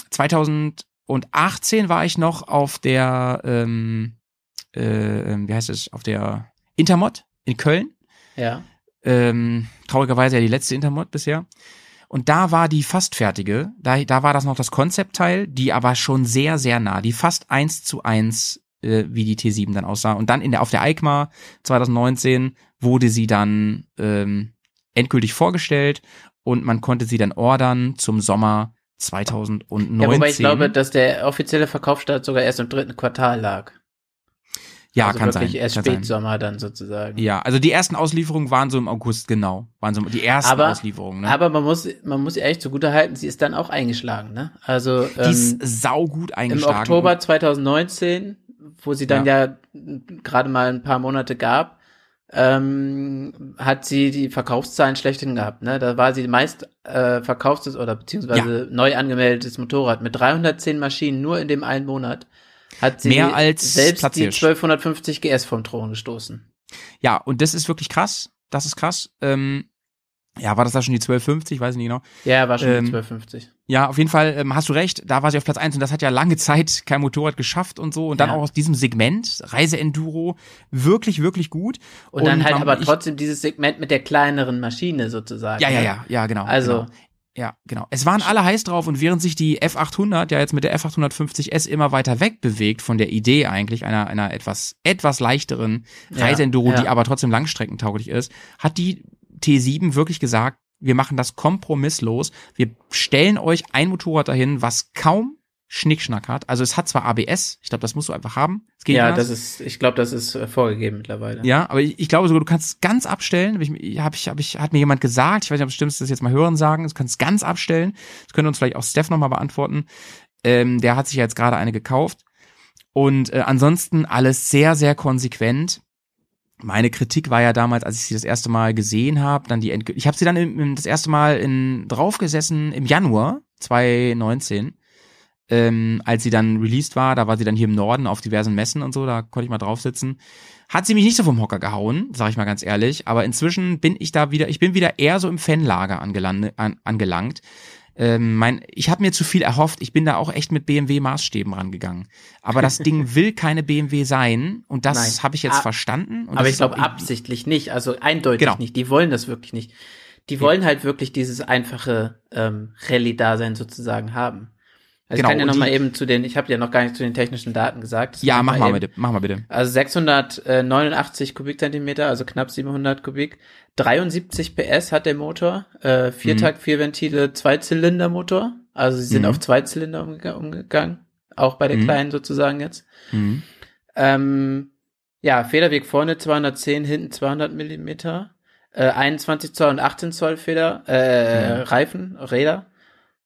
2000 und 18 war ich noch auf der, ähm, äh, ähm, wie heißt es, auf der Intermod in Köln. Ja. Ähm, traurigerweise ja die letzte Intermod bisher. Und da war die fast fertige, da, da war das noch das Konzeptteil, die aber schon sehr, sehr nah, die fast eins zu eins äh, wie die T7 dann aussah. Und dann in der, auf der EICMA 2019 wurde sie dann ähm, endgültig vorgestellt und man konnte sie dann ordern zum Sommer 2019. Ja, wobei ich glaube, dass der offizielle Verkaufsstart sogar erst im dritten Quartal lag. ja, also kann sein. wirklich erst kann sein. Spätsommer dann sozusagen. Ja, also die ersten Auslieferungen waren so im August, genau. Waren so die ersten Aber- Auslieferungen. Ne? Aber man muss, man muss echt zugute halten, sie ist dann auch eingeschlagen, ne? Also die ähm, ist saugut im eingeschlagen. Oktober 2019, wo sie dann ja, gerade mal ein paar Monate gab, ähm, hat sie die Verkaufszahlen schlechthin gehabt. Ne? Da war sie meist äh, verkauftes oder beziehungsweise neu angemeldetes Motorrad mit 310 Maschinen nur in dem einen Monat. Hat sie Mehr als selbst die Platzhirsch. 1250 GS vom Thron gestoßen. Ja, und das ist wirklich krass. Das ist krass. Ähm, ja, war das da schon die 1250? Weiß ich nicht genau. Ja, war schon Ähm, die 1250. Ja, auf jeden Fall ähm, hast du recht. Da war sie auf Platz eins und das hat ja lange Zeit kein Motorrad geschafft und so. Und dann Ja. auch aus diesem Segment, Reiseenduro, wirklich, wirklich gut. Und, dann halt aber trotzdem dieses Segment mit der kleineren Maschine sozusagen. Ja, ja, ne? ja, ja, genau. Also- Genau. Ja, genau. Es waren alle heiß drauf und während sich die F800 ja jetzt mit der F850S immer weiter weg bewegt von der Idee eigentlich einer, einer etwas, etwas leichteren Ja, Reiseenduro, ja. die aber trotzdem langstreckentauglich ist, hat die T7 wirklich gesagt, wir machen das kompromisslos. Wir stellen euch ein Motorrad dahin, was kaum Schnickschnack hat. Also es hat zwar ABS, ich glaube, das musst du einfach haben. Ja, anders. das ist, ich glaube, das ist äh, vorgegeben mittlerweile. Ja, aber ich, ich glaube sogar, du kannst es ganz abstellen. Hab ich, hab ich, hab ich, hat mir jemand gesagt, ich weiß nicht, ob es stimmt, das jetzt mal hören sagen, du kannst es ganz abstellen. Das könnte uns vielleicht auch Steph nochmal beantworten. Ähm, der hat sich jetzt gerade eine gekauft. Und äh, ansonsten alles sehr, sehr konsequent. Meine Kritik war ja damals, als ich sie das erste Mal gesehen habe, dann die Endgü Ich habe sie dann im, im, das erste Mal in, draufgesessen im Januar 2019, ähm, als sie dann released war. Da war sie dann hier im Norden auf diversen Messen und so, da konnte ich mal drauf sitzen. Hat sie mich nicht so vom Hocker gehauen, sage ich mal ganz ehrlich. Aber inzwischen bin ich da wieder, ich bin wieder eher so im Fanlager angelangt. An, angelangt. Ähm, mein, ich habe mir zu viel erhofft. Ich bin da auch echt mit BMW-Maßstäben rangegangen. Aber das Ding (laughs) will keine BMW sein und das habe ich jetzt Ah, verstanden. Aber ich glaube absichtlich nicht, also eindeutig Genau. nicht. Die wollen das wirklich nicht. Die wollen halt wirklich dieses einfache ähm, Rallye-Dasein sozusagen haben. Also Genau, ich kann ja und noch mal die- eben zu den, ich habe ja noch gar nicht zu den technischen Daten gesagt. Das Ja, mach mal eben. bitte, mach mal bitte. Also 689 Kubikzentimeter, also knapp 700 Kubik. 73 PS hat der Motor, äh, Viertakt, vier Ventile, Zweizylindermotor. Also sie sind Mhm. auf Zweizylinder umge umgegangen, auch bei der Mhm. kleinen sozusagen jetzt. Mhm. Ähm, ja, Federweg vorne 210, hinten 200 Millimeter, äh, 21 Zoll und 18 Zoll Feder, äh, Mhm. Reifen, Räder.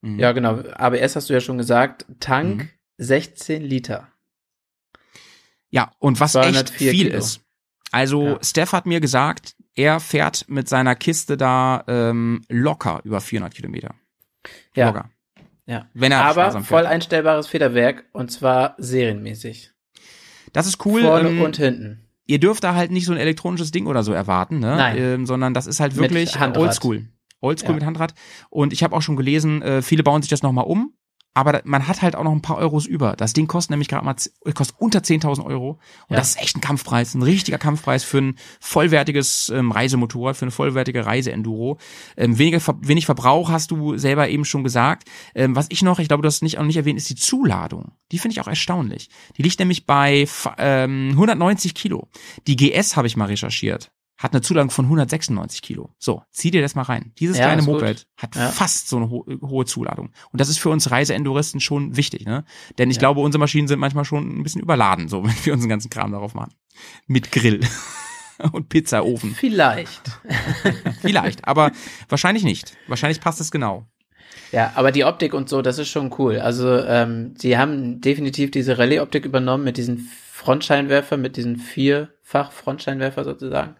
Mhm. Ja, genau. ABS hast du ja schon gesagt. Tank Mhm. 16 Liter. Ja, und was 204 echt viel Kilo. ist. Also Ja. Steph hat mir gesagt, er fährt mit seiner Kiste da ähm, locker über 400 Kilometer. Ja. Locker. Ja. Wenn er Aber voll einstellbares Federwerk und zwar serienmäßig. Das ist cool. Vorne ähm, und hinten. ihr dürft da halt nicht so ein elektronisches Ding oder so erwarten, ne? Nein. Ähm, sondern das ist halt wirklich oldschool. Oldschool Ja. mit Handrad. Und ich habe auch schon gelesen, äh, viele bauen sich das nochmal um. Aber man hat halt auch noch ein paar Euros über. Das Ding kostet nämlich gerade mal, kostet unter 10.000 Euro. Und Ja. das ist echt ein Kampfpreis, ein richtiger Kampfpreis für ein vollwertiges ähm, Reisemotorrad, für eine vollwertige Reiseenduro. Ähm, weniger, wenig Verbrauch hast du selber eben schon gesagt. Ähm, was ich noch, ich glaube, du hast nicht, auch nicht erwähnt, ist die Zuladung. Die finde ich auch erstaunlich. Die liegt nämlich bei ähm, 190 Kilo. Die GS habe ich mal recherchiert. Hat eine Zuladung von 196 Kilo. So, zieh dir das mal rein. Dieses Ja, kleine ist gut. Moped hat Ja. fast so eine ho hohe Zuladung. Und das ist für uns Reiseenduristen schon wichtig, ne? Denn ich Ja. glaube, unsere Maschinen sind manchmal schon ein bisschen überladen, so, (laughs) wenn wir unseren ganzen Kram darauf machen. Mit Grill (laughs) und Pizzaofen. Vielleicht. (laughs) Vielleicht, aber wahrscheinlich nicht. Wahrscheinlich passt es genau. Ja, aber die Optik und so, das ist schon cool. Also ähm, sie haben definitiv diese Rallye-Optik übernommen mit diesen Frontscheinwerfer, mit diesen vierfach Frontscheinwerfer sozusagen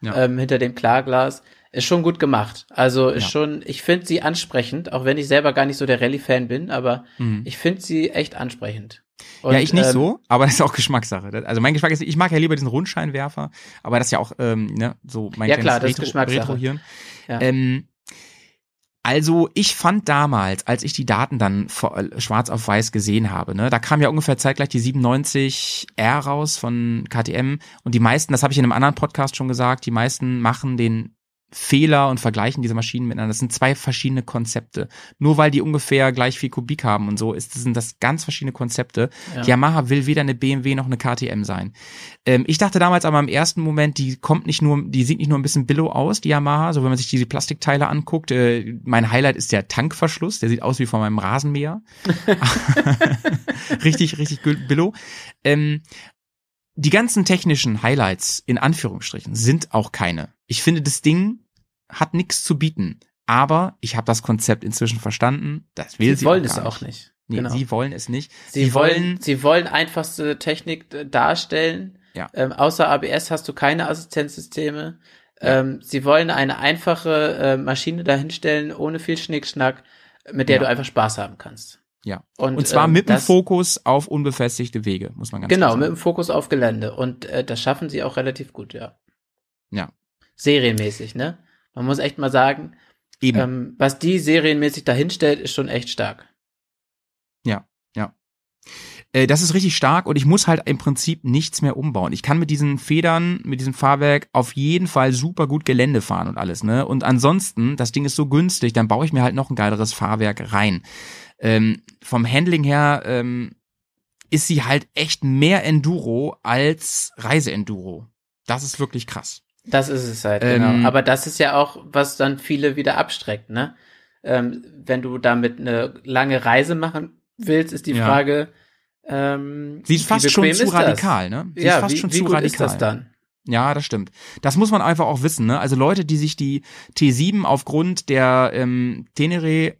Ja. ähm, hinter dem Klarglas. Ist schon gut gemacht. Also ist Ja. schon, ich finde sie ansprechend, auch wenn ich selber gar nicht so der Rallye-Fan bin, aber Mhm. ich finde sie echt ansprechend. Und, ja, ich nicht ähm, so, aber das ist auch Geschmackssache. Also mein Geschmack ist, ich mag ja lieber diesen Rundscheinwerfer, aber das ist ja auch ähm, ne, so mein Ja, klar, das ist Retro, Geschmackssache. Retro-Hirn. Ja. Ähm, also ich fand damals, als ich die Daten dann äh, schwarz auf weiß gesehen habe, ne, da kam ja ungefähr zeitgleich die 97R raus von KTM und die meisten, das habe ich in einem anderen Podcast schon gesagt, die meisten machen den Fehler und vergleichen diese Maschinen miteinander. Das sind zwei verschiedene Konzepte. Nur weil die ungefähr gleich viel Kubik haben und so, ist, sind das ganz verschiedene Konzepte. Ja. Yamaha will weder eine BMW noch eine KTM sein. Ähm, ich dachte damals aber im ersten Moment, die kommt nicht nur, die sieht nicht nur ein bisschen billow aus, die Yamaha, so wenn man sich diese Plastikteile anguckt. Äh, mein Highlight ist der Tankverschluss, der sieht aus wie von meinem Rasenmäher. (laughs) (laughs) richtig, richtig billow. Ähm, die ganzen technischen Highlights in Anführungsstrichen sind auch keine. Ich finde, das Ding hat nichts zu bieten. Aber ich habe das Konzept inzwischen verstanden. Das will sie sie, wollen auch es auch nicht. Nee, genau. sie wollen es nicht. Sie, wollen, sie wollen einfachste Technik äh, darstellen. Ja. Ähm, außer ABS hast du keine Assistenzsysteme. Ähm, sie wollen eine einfache äh, Maschine dahinstellen, ohne viel Schnickschnack, mit der Ja. du einfach Spaß haben kannst. Ja. Und, Und zwar ähm, mit dem Fokus auf unbefestigte Wege, muss man ganz Genau, klar mit sagen. dem Fokus auf Gelände. Und äh, das schaffen sie auch relativ gut, ja. Ja. Serienmäßig, ne? Man muss echt mal sagen, Eben. ähm, was die serienmäßig dahinstellt, ist schon echt stark. Äh, das ist richtig stark und ich muss halt im Prinzip nichts mehr umbauen. Ich kann mit diesen Federn, mit diesem Fahrwerk auf jeden Fall super gut Gelände fahren und alles, ne? Und ansonsten, das Ding ist so günstig, dann baue ich mir halt noch ein geileres Fahrwerk rein. Ähm, vom Handling her ähm, ist sie halt echt mehr Enduro als Reiseenduro. Das ist wirklich krass. Das ist es halt, Ähm, genau. Aber das ist ja auch, was dann viele wieder abstreckt, ne? Ähm, wenn du damit eine lange Reise machen willst, ist die Ja. Frage, ähm, Sie ist wie fast schon zu ist das? radikal, ne? Sie ja, ist fast wie, schon wie zu radikal. ist das dann? Ja, das stimmt. Das muss man einfach auch wissen. Ne? Also Leute, die sich die T7 aufgrund der ähm, Tenere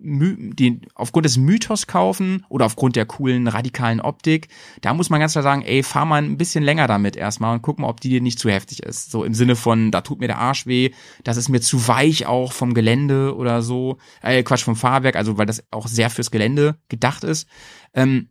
den, aufgrund des Mythos kaufen oder aufgrund der coolen radikalen Optik, da muss man ganz klar sagen, ey, fahr mal ein bisschen länger damit erstmal und guck mal, ob die dir nicht zu heftig ist. So im Sinne von, da tut mir der Arsch weh, das ist mir zu weich auch vom Gelände oder so, äh, Quatsch, vom Fahrwerk, also weil das auch sehr fürs Gelände gedacht ist. Ähm,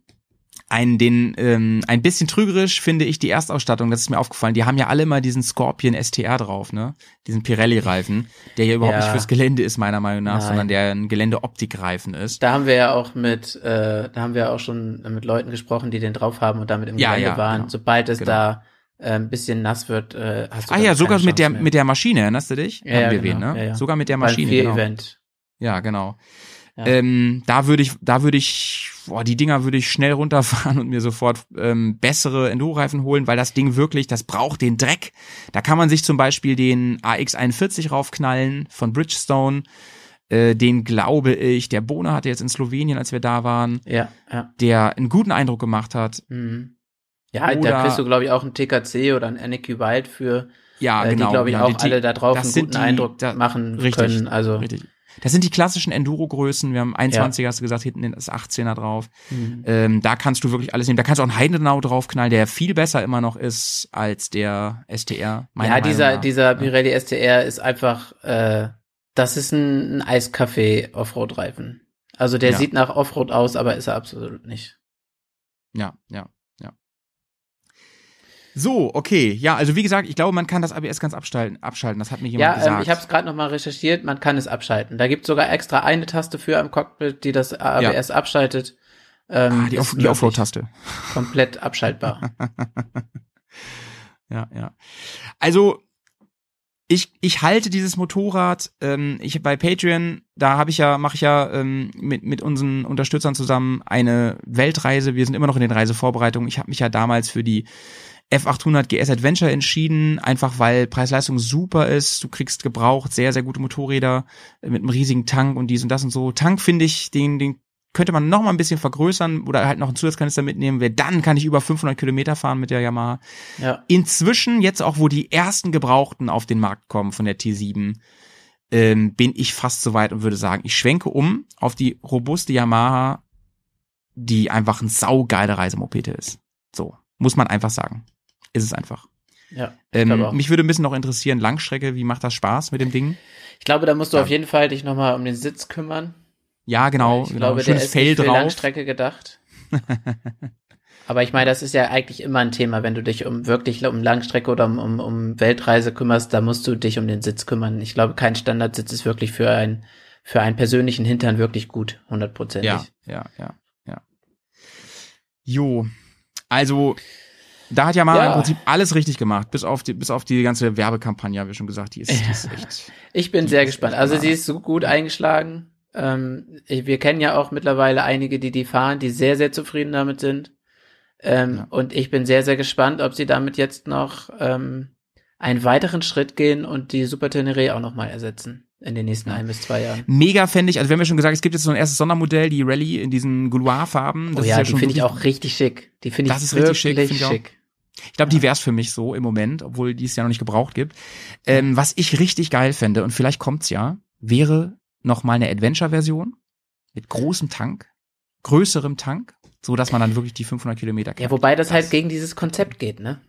ein, den, ähm, ein bisschen trügerisch finde ich die Erstausstattung, das ist mir aufgefallen. Die haben ja alle immer diesen Scorpion STR drauf, ne? Diesen Pirelli-Reifen, der ja überhaupt Ja. nicht fürs Gelände ist, meiner Meinung nach, Nein. sondern der ein Gelände-Optik-Reifen ist. Da haben wir ja auch mit, äh, da haben wir auch schon mit Leuten gesprochen, die den drauf haben und damit im Ja, Gelände ja, waren. genau. Sobald es Genau. da äh, ein bisschen nass wird, äh, hast du Ah ja, sogar mit der, mehr. mit der Maschine, erinnerst du dich? Ja, Haben wir genau, wen, ne? Sogar mit der Beim Maschine, genau. Vier-Event. Ja, genau. Ja. Ähm, da würde ich, da würde ich, boah, die Dinger würde ich schnell runterfahren und mir sofort ähm, bessere Enduro-Reifen holen, weil das Ding wirklich, das braucht den Dreck. Da kann man sich zum Beispiel den AX41 raufknallen von Bridgestone. Äh, den glaube ich, der Bohne hatte jetzt in Slowenien, als wir da waren, Ja, ja. der einen guten Eindruck gemacht hat. Mhm. Ja, Oder- da kriegst du, glaube ich, auch einen TKC oder einen NQ Wild für, Ja, äh, genau. die, glaube ich, genau. auch Die- alle da drauf einen guten die- Eindruck da- machen richtig, können. Also, Richtig. Das sind die klassischen Enduro-Größen. Wir haben 21er, hast du gesagt, hinten das 18er drauf. Mhm. Ähm, da kannst du wirklich alles nehmen. Da kannst du auch einen Heidenau draufknallen, der viel besser immer noch ist als der STR. ja, dieser, nach. dieser Pirelli STR ist einfach, äh, das ist ein, ein Eiskaffee Offroad-Reifen. Also der Ja. sieht nach Offroad aus, aber ist er absolut nicht. Ja, ja, ja. So, okay. Ja, also wie gesagt, ich glaube, man kann das ABS ganz abschalten. abschalten. Das hat mir jemand Ja, gesagt. ähm, ich habe es gerade noch mal recherchiert, man kann es abschalten. Da gibt sogar extra eine Taste für am Cockpit, die das ABS abschaltet. Ähm, ah, die, Off die Offroad-Taste. Komplett abschaltbar. (laughs) Ja, ja. Also ich, ich halte dieses Motorrad, ähm, ich bei Patreon, da habe ich ja, mache ich ja ähm, mit, mit unseren Unterstützern zusammen eine Weltreise. Wir sind immer noch in den Reisevorbereitungen. Ich habe mich ja damals für die F800 GS Adventure entschieden, einfach weil Preis-Leistung super ist. Du kriegst gebraucht sehr, sehr gute Motorräder mit einem riesigen Tank und dies und das und so. Tank finde ich, den, den könnte man noch mal ein bisschen vergrößern oder halt noch einen Zusatzkanister mitnehmen. Wer dann kann ich über 500 Kilometer fahren mit der Yamaha. ja. Inzwischen, jetzt auch, wo die ersten Gebrauchten auf den Markt kommen von der T7, ähm, bin ich fast so weit und würde sagen, ich schwenke um auf die robuste Yamaha, die einfach ein saugeile Reisemopete ist. So, muss man einfach sagen. Ist es einfach. Ja, Ähm, mich würde ein bisschen noch interessieren, Langstrecke, wie macht das Spaß mit dem Ding? Ich glaube, da musst du Ja. auf jeden Fall dich noch mal um den Sitz kümmern. Ja, genau, ich genau. glaube, der schönes ist Fell nicht für drauf. Langstrecke gedacht. (laughs) Aber ich meine, das ist ja eigentlich immer ein Thema, wenn du dich um wirklich um Langstrecke oder um, um, um Weltreise kümmerst, da musst du dich um den Sitz kümmern. Ich glaube, kein Standardsitz ist wirklich für ein für einen persönlichen Hintern wirklich gut, hundertprozentig. Ja, ja, ja, ja. Jo, also da hat Yamaha Ja. im Prinzip alles richtig gemacht, bis auf die, bis auf die ganze Werbekampagne, habe ich schon gesagt, die ist, die ist echt. Ich bin sehr gespannt. Also sie ist so gut eingeschlagen. Ähm, wir kennen ja auch mittlerweile einige, die die fahren, die sehr, sehr zufrieden damit sind. Ähm, Ja. Und ich bin sehr, sehr gespannt, ob sie damit jetzt noch ähm, einen weiteren Schritt gehen und die Super Tenere auch nochmal ersetzen in den nächsten ein bis zwei Jahren. Mega fände ich, also wir haben ja schon gesagt, es gibt jetzt so ein erstes Sondermodell, die Rallye in diesen Gouloir-Farben. Oh Das ja, ist ja die finde ich auch richtig schick. Die finde ich Das ist richtig schick, wirklich ich auch. schick. Ich glaube, die wär's für mich so im Moment, obwohl die es ja noch nicht gebraucht gibt. Ähm, was ich richtig geil fände, und vielleicht kommt's ja, wäre noch mal eine Adventure-Version mit großem Tank, größerem Tank, so dass man dann wirklich die 500 Kilometer Ja, knackt. wobei das, halt gegen dieses Konzept geht, ne?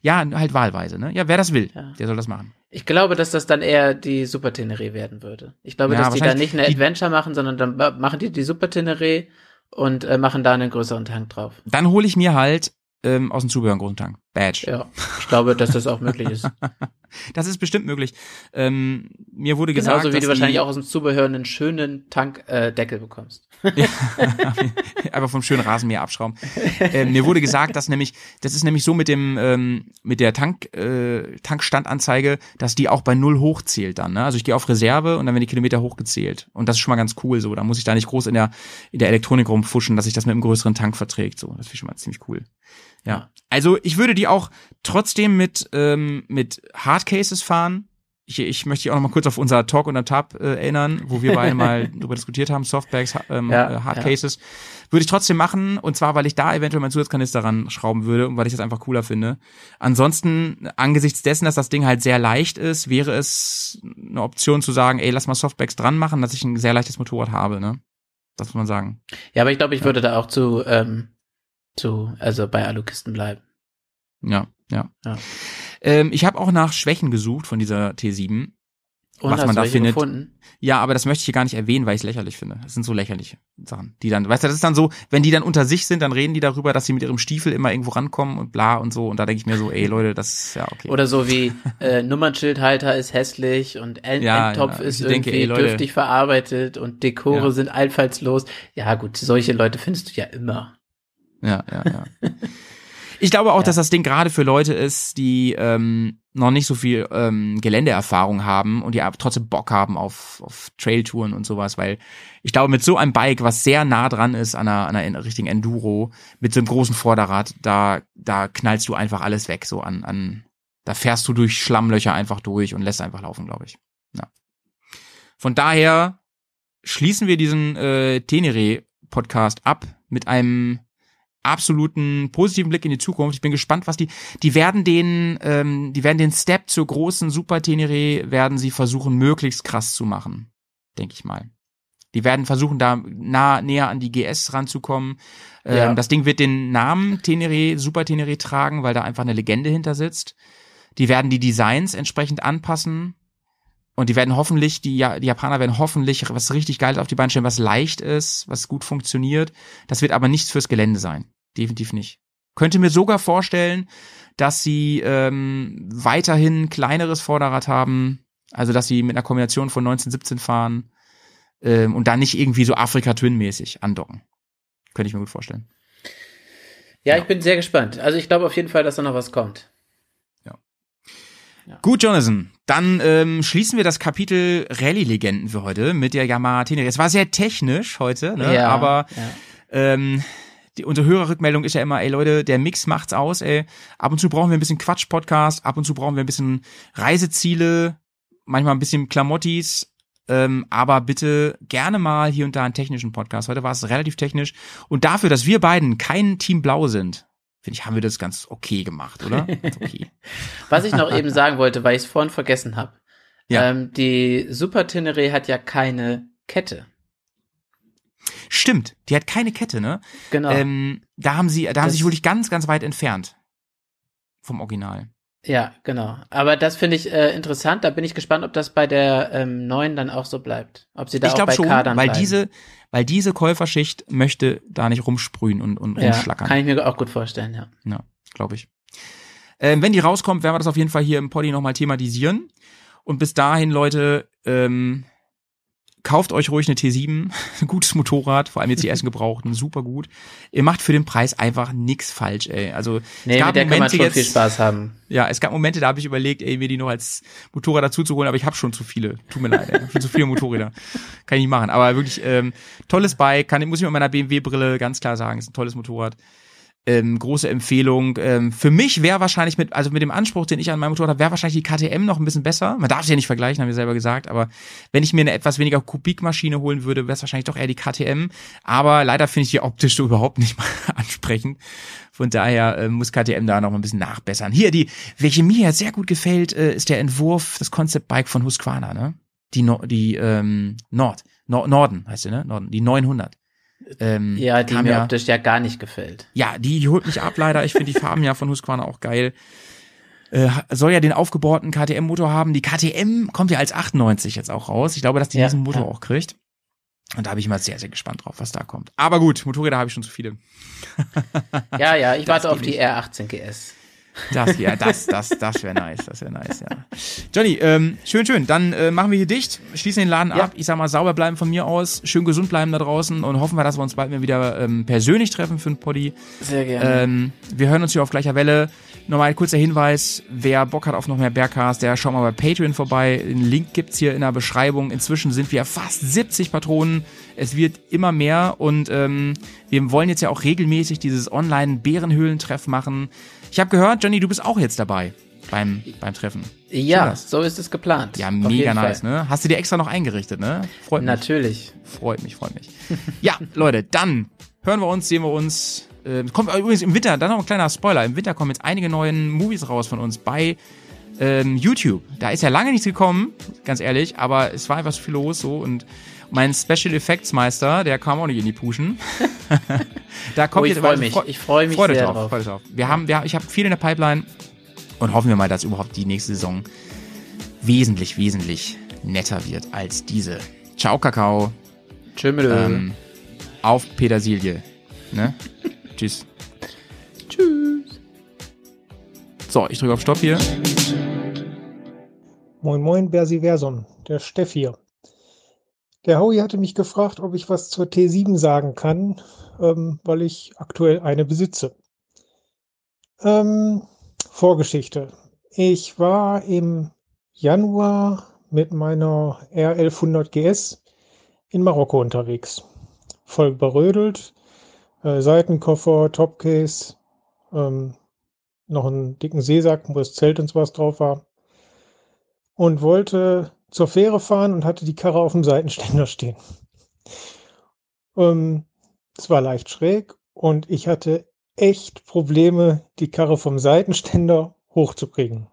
Ja, halt wahlweise, ne? Ja, wer das will, Ja. der soll das machen. Ich glaube, dass das dann eher die Super Tenere werden würde. Ich glaube, Ja, dass die dann nicht eine Adventure machen, sondern dann machen die die Super Tenere und äh, machen da einen größeren Tank drauf. Dann hole ich mir halt ähm, aus dem Zubehör einen großen Tank. Badge. Ja, ich glaube, dass das auch möglich ist. (laughs) Das ist bestimmt möglich. Ähm, mir wurde gesagt, Genauso wie dass du wahrscheinlich auch aus dem Zubehör einen schönen Tankdeckel äh, bekommst. (laughs) einfach vom schönen Rasenmäher abschrauben. ähm, mir wurde gesagt, dass nämlich, das ist nämlich so mit dem, ähm, mit der Tank, äh, Tankstandanzeige, dass die auch bei null hochzählt dann. Ne? Also ich gehe auf Reserve und dann werden die Kilometer hochgezählt. Und das ist schon mal ganz cool so. Da muss ich da nicht groß in der, in der Elektronik rumfuschen, dass sich das mit einem größeren Tank verträgt. So, das finde ich schon mal ziemlich cool. Ja. Ja. Also ich würde die auch trotzdem mit, ähm, mit Hardcases fahren. Ich, ich möchte dich auch noch mal kurz auf unser Talk und Tab äh, erinnern, wo wir beide mal (laughs) drüber diskutiert haben, Softbags, ähm, Ja, äh, Hardcases. Würde ich trotzdem machen, und zwar, weil ich da eventuell meinen Zusatzkanister ran schrauben würde und weil ich das einfach cooler finde. Ansonsten, angesichts dessen, dass das Ding halt sehr leicht ist, wäre es eine Option zu sagen, ey, lass mal Softbacks dran machen, dass ich ein sehr leichtes Motorrad habe, ne? Das muss man sagen. Ja, aber ich glaube, ich würde da auch zu, ähm, zu, also bei Alukisten bleiben. Ja, ja. Ja. Ähm, ich habe auch nach Schwächen gesucht von dieser T7. Und was hast man da findet. gefunden? Ja, aber das möchte ich hier gar nicht erwähnen, weil ich es lächerlich finde. Das sind so lächerliche Sachen, die dann, weißt du, das ist dann so, wenn die dann unter sich sind, dann reden die darüber, dass sie mit ihrem Stiefel immer irgendwo rankommen und bla und so. Und da denke ich mir so, ey Leute, das ist ja okay. Oder so wie äh, Nummernschildhalter ist hässlich und End Ja, Endtopf ja. ist Ich denke, irgendwie ey, dürftig verarbeitet und Dekore Ja. sind einfallslos. Ja gut, solche Leute findest du ja immer. Ja, ja, ja. (laughs) Ich glaube auch, Ja. dass das Ding gerade für Leute ist, die ähm, noch nicht so viel ähm, Geländeerfahrung haben und die trotzdem Bock haben auf, auf Trailtouren und sowas, weil ich glaube, mit so einem Bike, was sehr nah dran ist an einer, an einer richtigen Enduro, mit so einem großen Vorderrad, da, da knallst du einfach alles weg, so an, an, da fährst du durch Schlammlöcher einfach durch und lässt einfach laufen, glaube ich. Ja. Von daher schließen wir diesen äh, Tenere-Podcast ab mit einem absoluten positiven Blick in die Zukunft. Ich bin gespannt, was die, die werden den, ähm, die werden den Step zur großen Super Tenere werden sie versuchen, möglichst krass zu machen, denke ich mal. Die werden versuchen, da nah, näher an die GS ranzukommen. Ähm, Ja. Das Ding wird den Namen Tenere, Super Tenere tragen, weil da einfach eine Legende hinter sitzt. Die werden die Designs entsprechend anpassen. Und die werden hoffentlich, die, Ja- die Japaner werden hoffentlich was richtig Geiles auf die Beine stellen, was leicht ist, was gut funktioniert. Das wird aber nichts fürs Gelände sein. Definitiv nicht. Könnte mir sogar vorstellen, dass sie ähm, weiterhin ein kleineres Vorderrad haben, also dass sie mit einer Kombination von 1917 fahren ähm, und dann nicht irgendwie so Afrika-Twin-mäßig andocken. Könnte ich mir gut vorstellen. Ja, ich bin sehr gespannt. Also ich glaube auf jeden Fall, dass da noch was kommt. Gut, Jonathan. Dann ähm, schließen wir das Kapitel Rallye-Legenden für heute mit der Yamaha Tenere. Es war sehr technisch heute, ne? Ja, aber ja. ähm, die, unsere Hörerrückmeldung ist ja immer, ey Leute, der Mix macht's aus, ey. Ab und zu brauchen wir ein bisschen Quatsch-Podcast, ab und zu brauchen wir ein bisschen Reiseziele, manchmal ein bisschen Klamottis, ähm, aber bitte gerne mal hier und da einen technischen Podcast. Heute war es relativ technisch. Und dafür, dass wir beiden kein Team Blau sind, finde ich, haben wir das ganz okay gemacht, oder? (laughs) Okay. Was ich noch eben sagen wollte, weil ich es vorhin vergessen habe. Ja. Ähm, die Super Tenere hat ja keine Kette. Stimmt, die hat keine Kette, ne? Genau. Ähm, da haben sie, da haben sie sich wirklich ganz, ganz weit entfernt vom Original. Ja, genau. Aber das finde ich äh, interessant. Da bin ich gespannt, ob das bei der ähm, neuen dann auch so bleibt. Ob sie da ich auch glaube bei schon, Kadern weil bleiben. diese, weil diese Käuferschicht möchte da nicht rumsprühen und, und ja, rumschlackern. kann ich mir auch gut vorstellen, ja. Ja, glaube ich. Ähm, wenn die rauskommt, werden wir das auf jeden Fall hier im Poddy nochmal thematisieren. Und bis dahin, Leute, ähm, kauft euch ruhig eine T7, (laughs) ein gutes Motorrad, vor allem jetzt die ersten gebrauchten, super gut. Ihr macht für den Preis einfach nix falsch, ey. Also Nee, es gab mit der kann man Momente schon jetzt, viel Spaß haben. Ja, es gab Momente, da habe ich überlegt, ey, mir die noch als Motorrad dazu zu holen, aber ich habe schon zu viele. Tut mir leid, ey. schon zu viele Motorräder. (laughs) Kann ich nicht machen. Aber wirklich ähm, tolles Bike, kann, muss ich mit meiner BMW-Brille ganz klar sagen, ist ein tolles Motorrad. Ähm, große Empfehlung. Ähm, für mich wäre wahrscheinlich mit, also mit dem Anspruch, den ich an meinem Motorrad habe, wäre wahrscheinlich die KTM noch ein bisschen besser. Man darf sie ja nicht vergleichen, haben wir selber gesagt, aber wenn ich mir eine etwas weniger Kubikmaschine holen würde, wäre es wahrscheinlich doch eher die KTM. Aber leider finde ich die optisch so (laughs) überhaupt nicht mal ansprechend. Von daher äh, muss KTM da noch ein bisschen nachbessern. Hier, die, welche mir sehr gut gefällt, äh, ist der Entwurf, das Concept Bike von Husqvarna, ne? Die, no die ähm, Nord, Nor Norden heißt sie, ne? Norden, die 900. Ähm, Ja, die mir ja, optisch ja gar nicht gefällt. ja, die, die holt mich ab leider. Ich finde die Farben ja von Husqvarna auch geil. Äh, soll ja den aufgebohrten KTM-Motor haben. Die KTM kommt ja als 98 jetzt auch raus. Ich glaube, dass die Ja, diesen Motor ja. auch kriegt. Und da bin ich mal sehr, sehr gespannt drauf, was da kommt. Aber gut, Motorräder habe ich schon zu viele. Ja, ja, ich Das warte auf die R18 GS. Das, ja, das, das, das wäre nice, das wäre nice, ja. (laughs) Johnny, ähm, schön, schön. Dann äh, machen wir hier dicht, schließen den Laden Ja. ab. Ich sag mal, sauber bleiben von mir aus, schön gesund bleiben da draußen und hoffen wir, dass wir uns bald mal wieder ähm, persönlich treffen für ein Poddy. Sehr gerne. Ähm, wir hören uns hier auf gleicher Welle. Nochmal ein kurzer Hinweis, wer Bock hat auf noch mehr Bergcast, der schaut mal bei Patreon vorbei. Den Link gibt's hier in der Beschreibung. Inzwischen sind wir fast 70 Patronen. Es wird immer mehr und ähm, wir wollen jetzt ja auch regelmäßig dieses Online-Bärenhöhlentreff machen. Ich habe gehört, Johnny, du bist auch jetzt dabei beim, beim Treffen. ja, so ist es geplant. Ja, mega nice, Fall. ne? Hast du dir extra noch eingerichtet, ne? Freut mich. Natürlich. Freut mich, freut mich. ja, Leute, dann hören wir uns, sehen wir uns. Äh, kommt übrigens im Winter, dann noch ein kleiner Spoiler. Im Winter kommen jetzt einige neue Movies raus von uns bei Ähm, YouTube, da ist ja lange nichts gekommen, ganz ehrlich, aber es war einfach so viel los so und mein Special Effects Meister, der kam auch nicht in die Puschen. (laughs) (laughs) da kommt Oh, ich jetzt freu also mich. freu- Ich freu mich freut euch sehr drauf, drauf. freut euch drauf. Wir haben, wir, ich habe viel in der Pipeline und hoffen wir mal, dass überhaupt die nächste Saison wesentlich, wesentlich netter wird als diese. Ciao, Kakao. Tschüss. Ähm, auf Petersilie. Ne? (laughs) Tschüss. Tschüss. So, ich drücke auf Stopp hier. Moin Moin Bersiverson, der Steff hier. Der Howie hatte mich gefragt, ob ich was zur T7 sagen kann, ähm, weil ich aktuell eine besitze. Ähm, Vorgeschichte. Ich war im Januar mit meiner R1100 GS in Marokko unterwegs. Voll berödelt, äh, Seitenkoffer, Topcase, ähm, noch einen dicken Seesack, wo das Zelt und sowas drauf war und wollte zur Fähre fahren und hatte die Karre auf dem Seitenständer (laughs) stehen. Ähm, es war leicht schräg und ich hatte echt Probleme, die Karre vom Seitenständer hochzukriegen.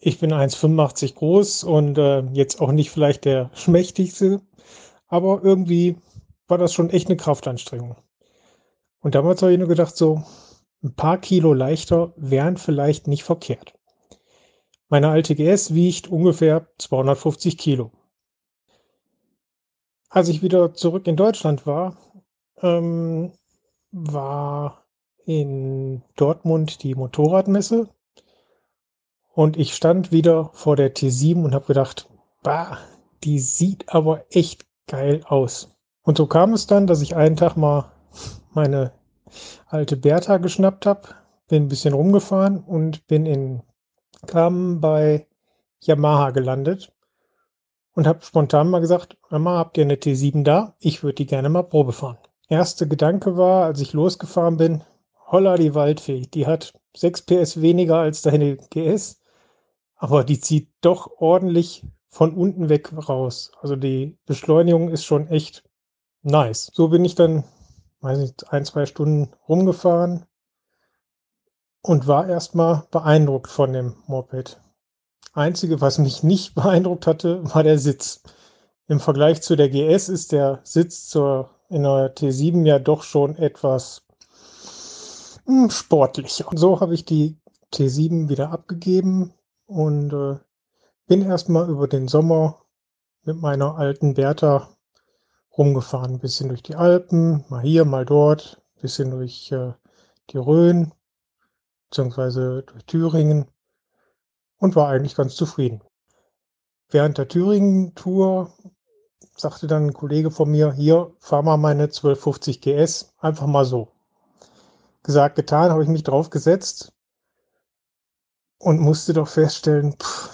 Ich bin 1,85 groß und äh, jetzt auch nicht vielleicht der (laughs) schmächtigste, aber irgendwie war das schon echt eine Kraftanstrengung. Und damals habe ich nur gedacht, so ein paar Kilo leichter wären vielleicht nicht verkehrt. Meine alte GS wiegt ungefähr 250 Kilo. Als ich wieder zurück in Deutschland war, ähm, war in Dortmund die Motorradmesse und ich stand wieder vor der T7 und habe gedacht, bah, die sieht aber echt geil aus. Und so kam es dann, dass ich einen Tag mal meine alte Bertha geschnappt habe, bin ein bisschen rumgefahren und bin in kam bei Yamaha gelandet und habe spontan mal gesagt, Mama, habt ihr eine T7 da? Ich würde die gerne mal Probe fahren. Erste Gedanke war, als ich losgefahren bin, holla die Waldfee, die hat 6 PS weniger als deine GS, aber die zieht doch ordentlich von unten weg raus. Also die Beschleunigung ist schon echt nice. So bin ich dann, weiß nicht, ein, zwei Stunden rumgefahren, und war erstmal beeindruckt von dem Moped. Einzige, was mich nicht (laughs) beeindruckt hatte, war der Sitz. Im Vergleich zu der GS ist der Sitz zur, in der T7 ja doch schon etwas hm, sportlicher. Und so habe ich die T7 wieder abgegeben und äh, bin erstmal über den Sommer mit meiner alten Bertha rumgefahren. Ein bisschen durch die Alpen, mal hier, mal dort, ein bisschen durch äh, die Rhön, beziehungsweise durch Thüringen und war eigentlich ganz zufrieden. Während der Thüringen-Tour sagte dann ein Kollege von mir, hier, fahr mal meine 1250 GS, einfach mal so. Gesagt, getan, habe ich mich drauf gesetzt und musste doch feststellen, pff,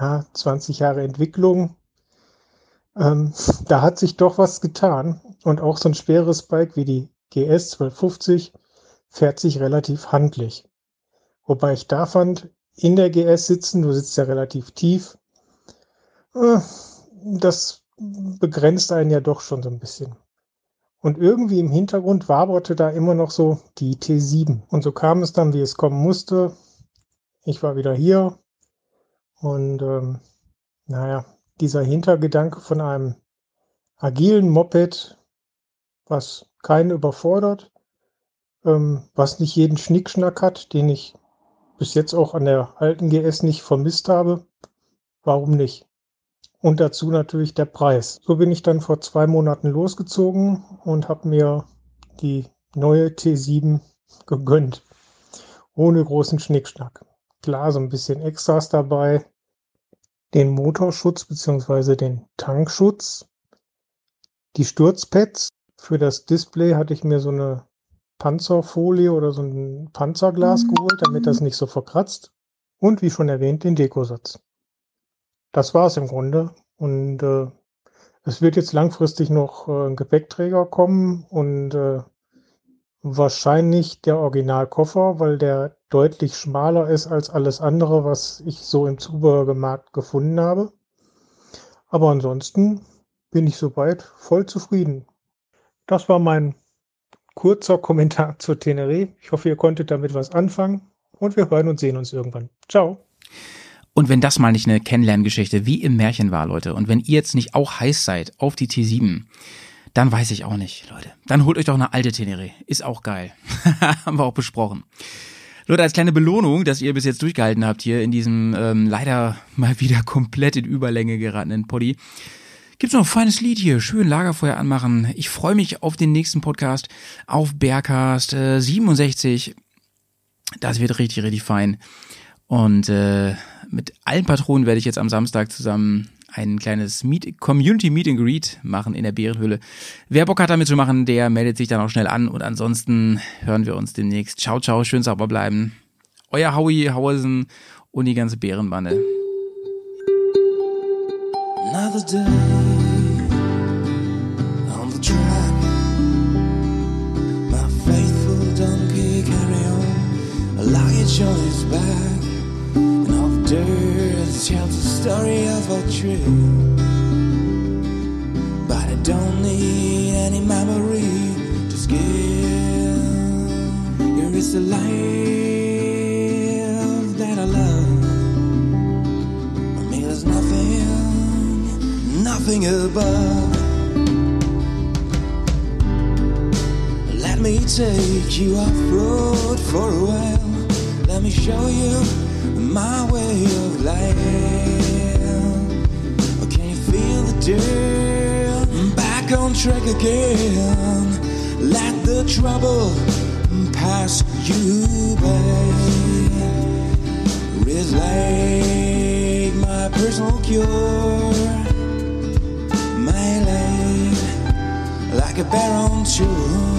ja, 20 Jahre Entwicklung, ähm, da hat sich doch was getan und auch so ein schweres Bike wie die GS 1250 fährt sich relativ handlich. Wobei ich da fand, in der GS sitzen, du sitzt ja relativ tief, äh, das begrenzt einen ja doch schon so ein bisschen. Und irgendwie im Hintergrund waberte da immer noch so die T7. Und so kam es dann, wie es kommen musste. Ich war wieder hier und ähm, naja, dieser Hintergedanke von einem agilen Moped, was keinen überfordert, ähm, was nicht jeden Schnickschnack hat, den ich bis jetzt auch an der alten GS nicht vermisst habe. Warum nicht? Und dazu natürlich der Preis. So bin ich dann vor zwei Monaten losgezogen und habe mir die neue T7 gegönnt. Ohne großen Schnickschnack. Klar, so ein bisschen Extras dabei. Den Motorschutz bzw. den Tankschutz. Die Sturzpads. Für das Display hatte ich mir so eine Panzerfolie oder so ein Panzerglas geholt, damit das nicht so verkratzt. Und wie schon erwähnt, den Dekosatz. Das war es im Grunde. Und äh, es wird jetzt langfristig noch äh, ein Gepäckträger kommen und äh, wahrscheinlich der Originalkoffer, weil der deutlich schmaler ist als alles andere, was ich so im Zubehörmarkt gefunden habe. Aber ansonsten bin ich soweit voll zufrieden. Das war mein kurzer Kommentar (laughs) zur Teneré. Ich hoffe, ihr konntet damit was anfangen und wir hören und sehen uns irgendwann. Ciao. Und wenn das mal nicht eine Kennenlerngeschichte wie im Märchen war, Leute, und wenn ihr jetzt nicht auch heiß seid auf die T7, dann weiß ich auch nicht, Leute. Dann holt euch doch eine alte Tenere. Ist auch geil. (laughs) Haben wir auch besprochen. Leute, als kleine Belohnung, dass ihr bis jetzt durchgehalten habt hier in diesem ähm, leider mal wieder komplett in Überlänge geratenen Poddy, gibt's noch ein feines Lied hier. Schön Lagerfeuer anmachen. Ich freue mich auf den nächsten Podcast, auf Bearcast äh, 67. Das wird richtig, richtig fein. Und äh, mit allen Patronen werde ich jetzt am Samstag zusammen ein kleines Meet, Community Meet and Greet machen in der Bärenhöhle. Wer Bock hat damit zu machen, der meldet sich dann auch schnell an und ansonsten hören wir uns demnächst. Ciao, ciao, schön sauber bleiben. Euer Howie Hausen und die ganze Bärenbande. Another day on the track. My faithful donkey carry on. A luggage on his back. Dirt tells the story of a trip. But I don't need any memory to skip. Here is the life that I love. I mean, there's nothing, nothing above. Let me take you off road for a while. Let me show you my way of life. Oh, can you feel the dirt? Back on track again. Let the trouble pass you by. It's like my personal cure. My life, like a on shore.